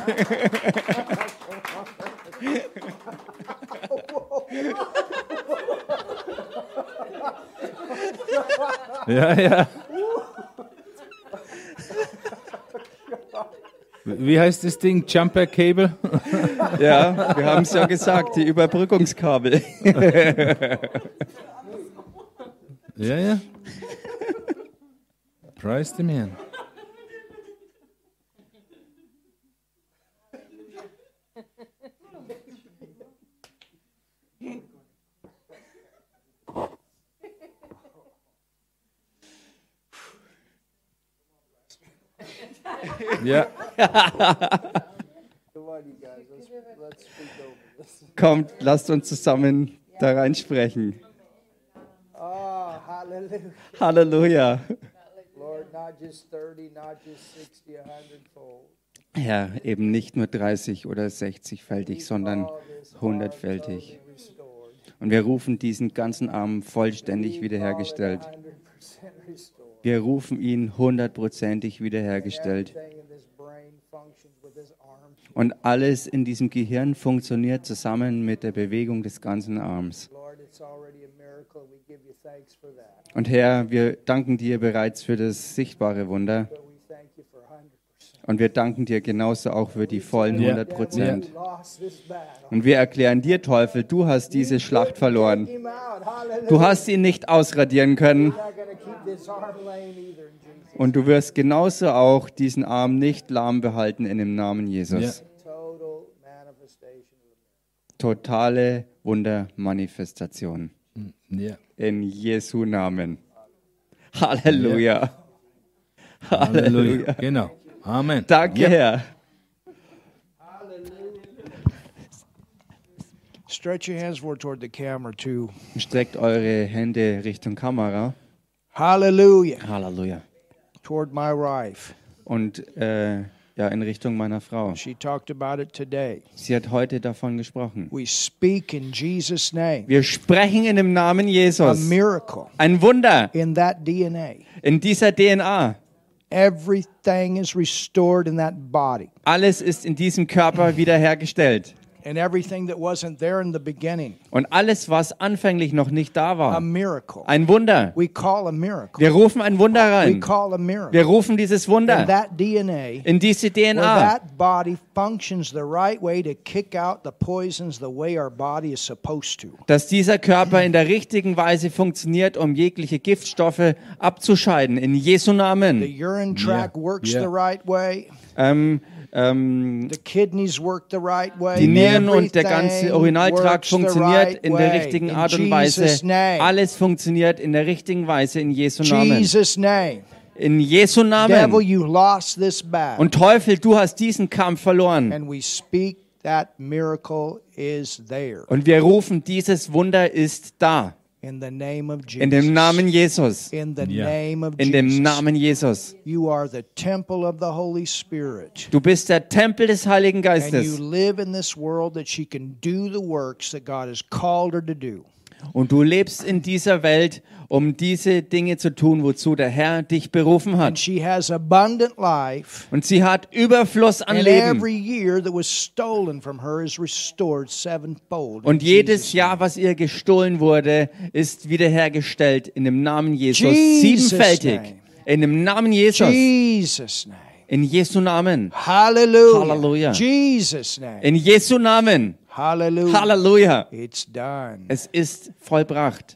Ja, ja. Wie heißt das Ding? Jumper Cable? Ja, wir haben es ja gesagt, die Überbrückungskabel. Ja, ja. Preis dem Herrn. Ja. Kommt, lasst uns zusammen da reinsprechen. Oh, hallelujah. Halleluja. Lord, not just 30, not just 60, a hundredfold. Ja, eben nicht nur 30 oder 60-fältig, sondern All this arm hundertfältig. totally restored. Und wir rufen diesen ganzen Arm vollständig wiederhergestellt. 100% restored. Wir rufen ihn hundertprozentig wiederhergestellt. Und alles in diesem Gehirn funktioniert zusammen mit der Bewegung des ganzen Arms. Und Herr, wir danken dir bereits für das sichtbare Wunder. But we thank you for 100%. Und wir danken dir genauso auch für die vollen Ja. 100 Prozent. Und wir erklären dir, Teufel, du hast diese Schlacht verloren. Du hast ihn nicht ausradieren können. Und du wirst genauso auch diesen Arm nicht lahm behalten in dem Namen Jesus. Totale Wundermanifestation. ja. In Jesu Namen. Halleluja. Halleluja. Genau. Amen. Danke. Herr. Stretch your hands forward toward the camera, too. Streckt eure Hände Richtung Kamera. Hallelujah. Halleluja. Toward my wife. Und äh, ja, in Richtung meiner Frau. She talked about it today. Sie hat heute davon gesprochen. We speak in Jesus' name. Wir sprechen in dem Namen A Jesus. miracle Ein Wunder in that DNA. in dieser DNA. Everything is restored in that body. Alles ist in diesem Körper wiederhergestellt. And everything that wasn't there in the beginning. Und alles, was anfänglich noch nicht da A war. miracle. Ein Wunder. We call a miracle. Wir rufen ein Wunder We rein. call a miracle. Wir rufen dieses In Wunder that DNA. in diese Where DNA, that body functions the right way to kick out the poisons the way our body is supposed to. dass dieser Körper in der richtigen Weise funktioniert, um jegliche Giftstoffe abzuscheiden. In Jesu The Namen. urine tract works yeah. the right way. Ähm, ähm, The kidneys work the right way. die Nieren und der ganze Urinaltrakt funktioniert right in der richtigen In Art und Weise. Alles funktioniert in der richtigen Weise in Jesu Namen. Jesus' name. In Jesu Namen. Und Teufel, du hast diesen Kampf verloren. and we speak that miracle is there Und wir rufen, dieses Wunder ist da. In the name of Jesus. In dem Namen Jesus. In the Ja. name of In Jesus. dem Namen Jesus. You are the temple of the Holy Spirit. Du bist der Tempel des Heiligen And you Geistes. live in this world that she can do the works that God has called her to do. Und du lebst in dieser Welt, um diese Dinge zu tun, wozu der Herr dich berufen And hat. she has abundant life. Und sie hat Überfluss an Leben. Und jedes Jahr, was ihr gestohlen wurde, ist wiederhergestellt in dem Namen Jesus. Siebenfältig. In dem Namen Jesus. In Jesu Namen. Jesus' name. In Jesu Namen. Halleluja. It's done. Es ist vollbracht.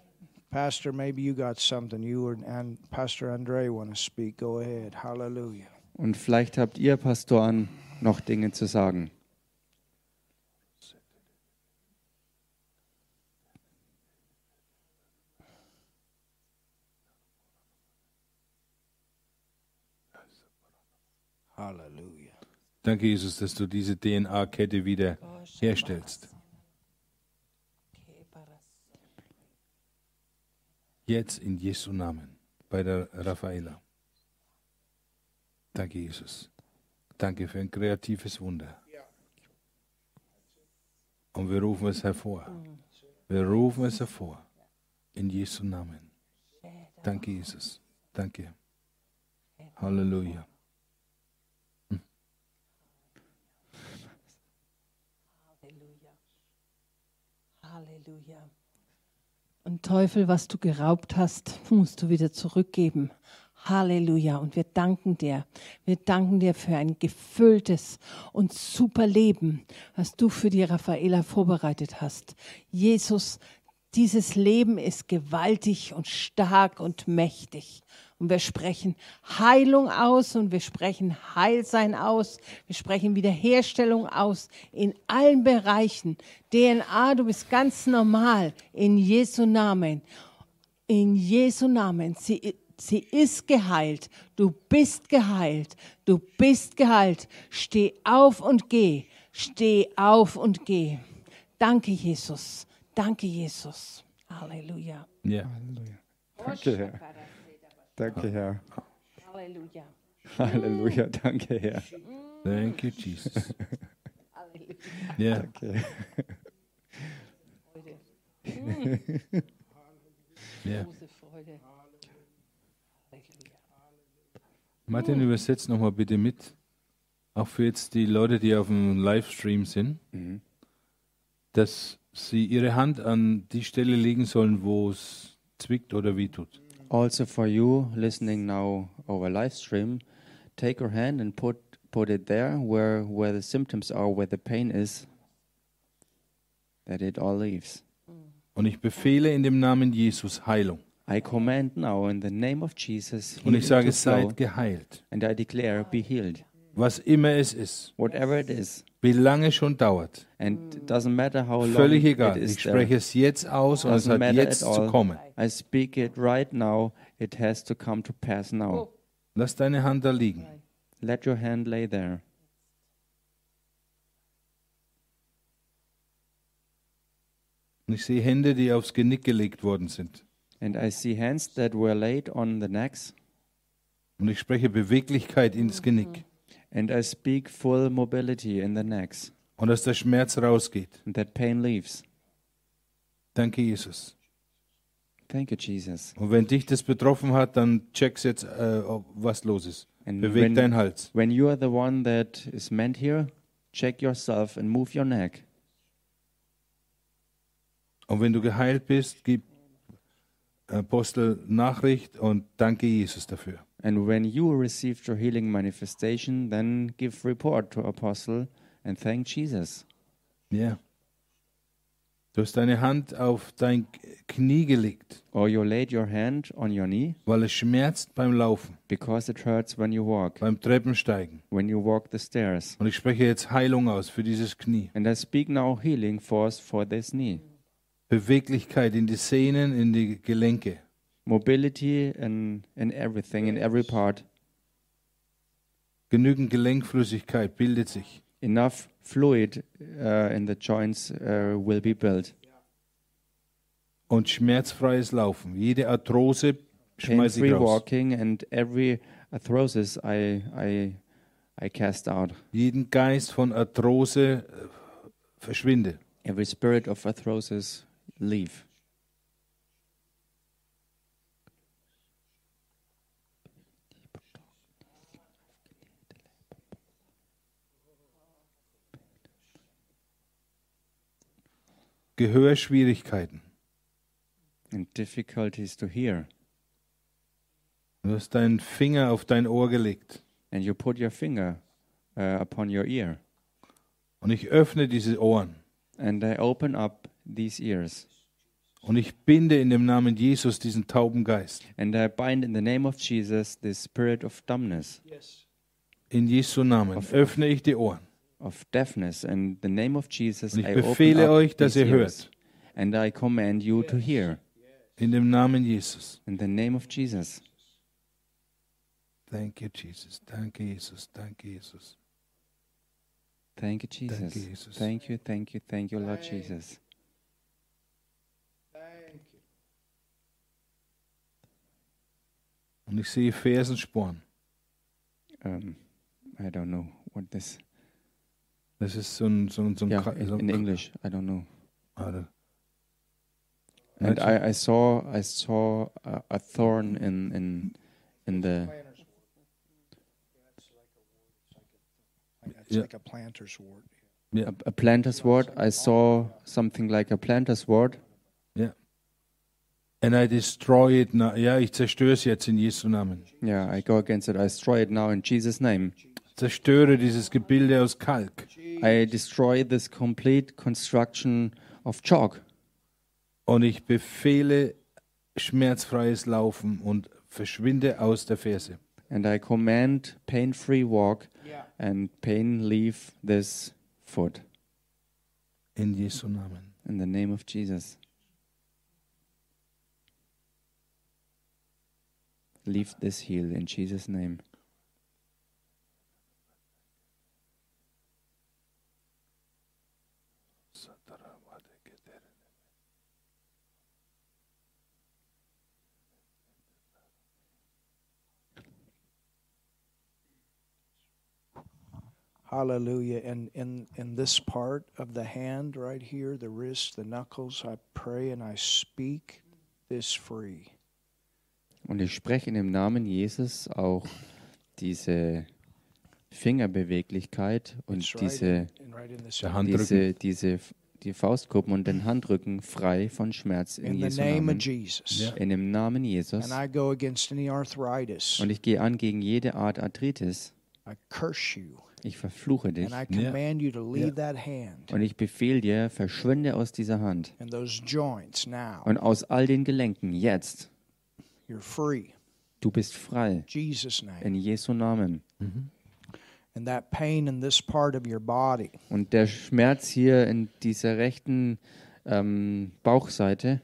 Pastor, maybe you got something. You or, and Pastor Andre want to speak. Go ahead. Hallelujah. Und vielleicht habt ihr, Pastoren, noch Dinge zu sagen. Hallelujah. Danke, Jesus, dass du diese DNA-Kette wieder herstellst. Jetzt in Jesu Namen bei der Raffaella. Danke, Jesus. Danke für ein kreatives Wunder. Und wir rufen es hervor. Wir rufen es hervor. In Jesu Namen. Danke, Jesus. Danke. Halleluja. Halleluja. Halleluja. Und Teufel, was du geraubt hast, musst du wieder zurückgeben. Halleluja. Und wir danken dir. Wir danken dir für ein gefülltes und super Leben, was du für die Raffaela vorbereitet hast. Jesus, dieses Leben ist gewaltig und stark und mächtig. Und wir sprechen Heilung aus und wir sprechen Heilsein aus. Wir sprechen Wiederherstellung aus in allen Bereichen. DNA, du bist ganz normal. In Jesu Namen. In Jesu Namen. Sie, sie ist geheilt. Du bist geheilt. Du bist geheilt. Steh auf und geh. Steh auf und geh. Danke, Jesus. Danke, Jesus. Halleluja. Ja. Danke, Herr. Danke, Herr. Halleluja. Halleluja. Danke, Herr. Thank you, Jesus. Ja. Danke. ja. Große Freude. Halleluja. Martin, übersetzt nochmal bitte mit. Auch für jetzt die Leute, die auf dem Livestream sind, dass sie ihre Hand an die Stelle legen sollen, wo es zwickt oder weh tut. Also for you listening now over live stream, take your hand and put put it there where where the symptoms are, where the pain is, that it all leaves. Und ich befehle in dem Namen Jesus Heilung. I command now in the name of Jesus, Und ich sage, seid geheilt. and I declare, be healed. Was immer es ist. Whatever it is, wie lange schon dauert. Völlig it egal. Ich spreche es jetzt aus und es hat jetzt zu kommen. I speak it right now. It has to come to pass now. Lass deine Hand da liegen. Let your hand lay there. Und ich sehe Hände, die aufs Genick gelegt worden sind. And I see hands that were laid on the necks. Und ich spreche Beweglichkeit ins Genick. And I speak full mobility in the necks. Und dass der Schmerz rausgeht. And that pain leaves. Danke, Jesus. Thank you, Jesus. Und wenn dich das betroffen hat, dann check's jetzt, äh, was los ist. And Beweg when, deinen Hals. when you are the one that is meant here, check yourself and move your neck. Und wenn du geheilt bist, gib Apostel Nachricht und danke Jesus dafür. And when you received your healing manifestation, then give report to Apostle and thank Jesus. Ja. Du hast deine Hand auf dein Knie gelegt, Or you laid your hand on your knee weil es schmerzt beim Laufen, because it hurts when you walk, beim Treppensteigen. when you walk the stairs. Und ich spreche jetzt Heilung aus für dieses Knie. And I speak now healing force for this knee. Beweglichkeit in die Sehnen, in die Gelenke. Mobility in, in everything, in every part. Genügend Gelenkflüssigkeit bildet sich. Enough fluid uh, in the joints uh, will be built. Und schmerzfreies Laufen. Jede Arthrose schmeiße Pain-free ich raus. walking and every arthrosis I, I, I cast out. Jeden Geist von Arthrose äh, verschwinde. Every spirit of arthrosis leave. Gehörschwierigkeiten. and difficulties to hear. Du hast deinen Finger auf dein Ohr gelegt. And you put your finger uh, upon your ear. Und ich öffne diese Ohren. And I open up these ears. Und ich binde in dem Namen Jesus diesen tauben Geist. And I bind in the name of Jesus the spirit of dumbness, In Jesu Namen Auf- öffne ich die Ohren. Of deafness. And the name of Jesus, Und ich I open befehle up euch, dass ihr ears. hört. And I command you to hear. In dem Namen Jesus. In the name of Jesus. Danke, Jesus. Danke, Jesus. Danke, Jesus. Thank you, Jesus. Danke, Jesus. Thank you, thank you, thank you, Lord Jesus. Und ich sehe Fersensporn. Um, I don't know what this. Das ist so ein, so ein, so Yeah, so in, in English, I don't know. Warte. And I, I saw I saw a, a thorn in in in the It's Yeah. like a planter's wart. a, a planter's wart. I saw something like a planter's wart, And I destroy it now. Ja, ich zerstöre es jetzt in Jesu Namen. Yeah, I go against it. I destroy it now in Jesus' name. Zerstöre dieses Gebilde aus Kalk. I destroy this complete construction of chalk. Und ich befehle schmerzfreies Laufen und verschwinde aus der Ferse. And I command pain free walk and pain leave this foot In Jesu Namen. in the name of Jesus. Leave this heel in Jesus' name. Hallelujah. And in, in this part of the hand right here, the wrist, the knuckles, I pray and I speak this free. Und ich spreche in dem Namen Jesus auch diese Fingerbeweglichkeit und right diese, in, right in diese, diese die Faustkuppen und den Handrücken frei von Schmerz in In the Jesu name of Namen. Jesus. Ja. In dem Namen Jesus. And I go against any arthritis. Und ich gehe an gegen jede Art Arthritis. I curse you. Ich verfluche dich. And I command you to leave that hand Und ich befehle dir, verschwinde aus dieser Hand. and those joints now. Und aus all den Gelenken jetzt. You're free. Du bist frei. Jesus' name. In Jesu Namen. And And that pain in this part of your body, Und der Schmerz hier in dieser rechten ähm, Bauchseite,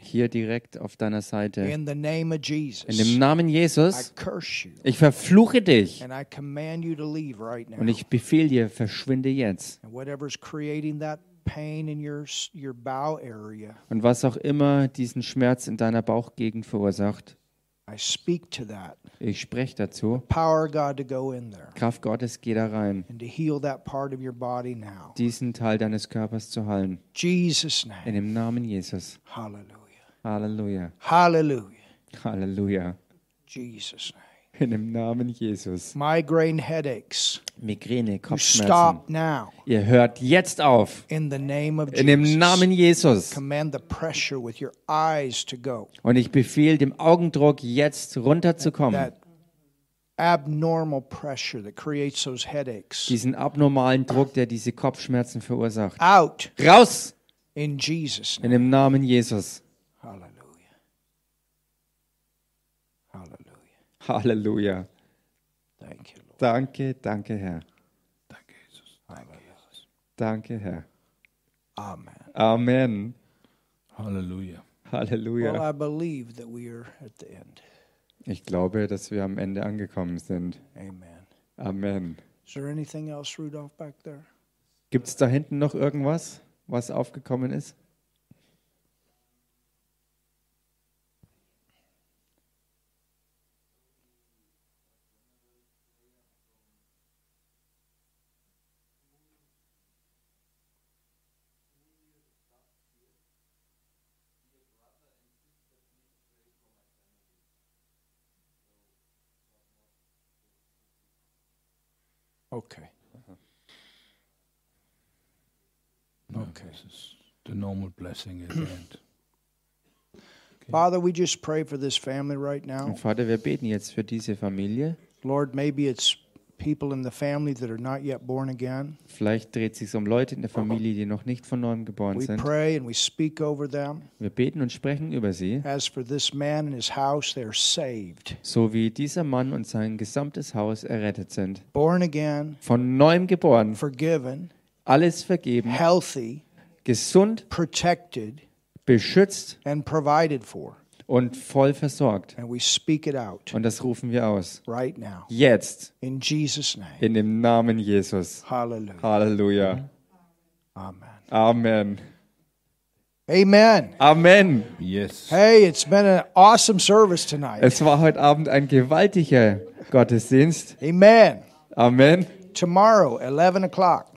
hier direkt auf deiner Seite, in the name of in Jesus, dem Namen I Jesus, curse you. ich verfluche dich. And I command you to leave right now. und ich befehle dir, verschwinde jetzt. And whatever's creating that pain in your s- your bow area, Und was auch immer diesen Schmerz in deiner Bauchgegend verursacht, ich spreche dazu. Power of God to go in there Kraft Gottes, geh da rein, and to heal that part of your body now. diesen Teil deines Körpers zu heilen. Jesus' In dem Namen Jesus. Hallelujah. Halleluja. Hallelujah. Halleluja. Jesus' name. In dem Namen Jesus. Migraine headaches. Migräne, You Kopfschmerzen. stop now Ihr hört jetzt auf. in the name of In dem. Namen Jesus. Command the pressure with your eyes to go. Und ich befehle dem Augendruck jetzt runterzukommen. That abnormal pressure that creates those headaches. Diesen abnormalen Druck, der diese Kopfschmerzen verursacht. Out Raus! in Jesus' In name. dem Namen Jesus. Hallelujah. Hallelujah. Halleluja. Thank you, Lord. Danke, danke, Herr. Danke, Jesus. Danke, Herr. Amen. Amen. Halleluja. Well, Halleluja. I believe that we are at the end. Ich glaube, dass wir am Ende angekommen sind. Amen. Amen. Is there anything else, Rudolph, back there? Gibt es da hinten noch irgendwas, was aufgekommen ist? Okay. No, This is the normal blessing at the end. Father, we just pray for this family right now. Und Vater, wir beten jetzt für diese Familie. Lord, maybe it's Vielleicht dreht es sich um Leute in der Familie, die noch nicht von neuem geboren We sind. pray and we speak over them. Wir beten und sprechen über sie, As for this man and his house, they are saved, so wie dieser Mann und sein gesamtes Haus errettet sind. born again, Von neuem geboren, forgiven, alles vergeben, healthy, gesund, protected, beschützt and provided for. Und voll versorgt. And we speak it out Und das rufen wir aus. right now. Jetzt, In Jesus' name. in dem Namen Jesus. Hallelujah. Halleluja. Amen. Amen. Amen. Amen. Yes. Hey, it's been an awesome service tonight. Es war heute Abend ein gewaltiger Gottesdienst. Amen. Amen. Tomorrow, 11 o'clock.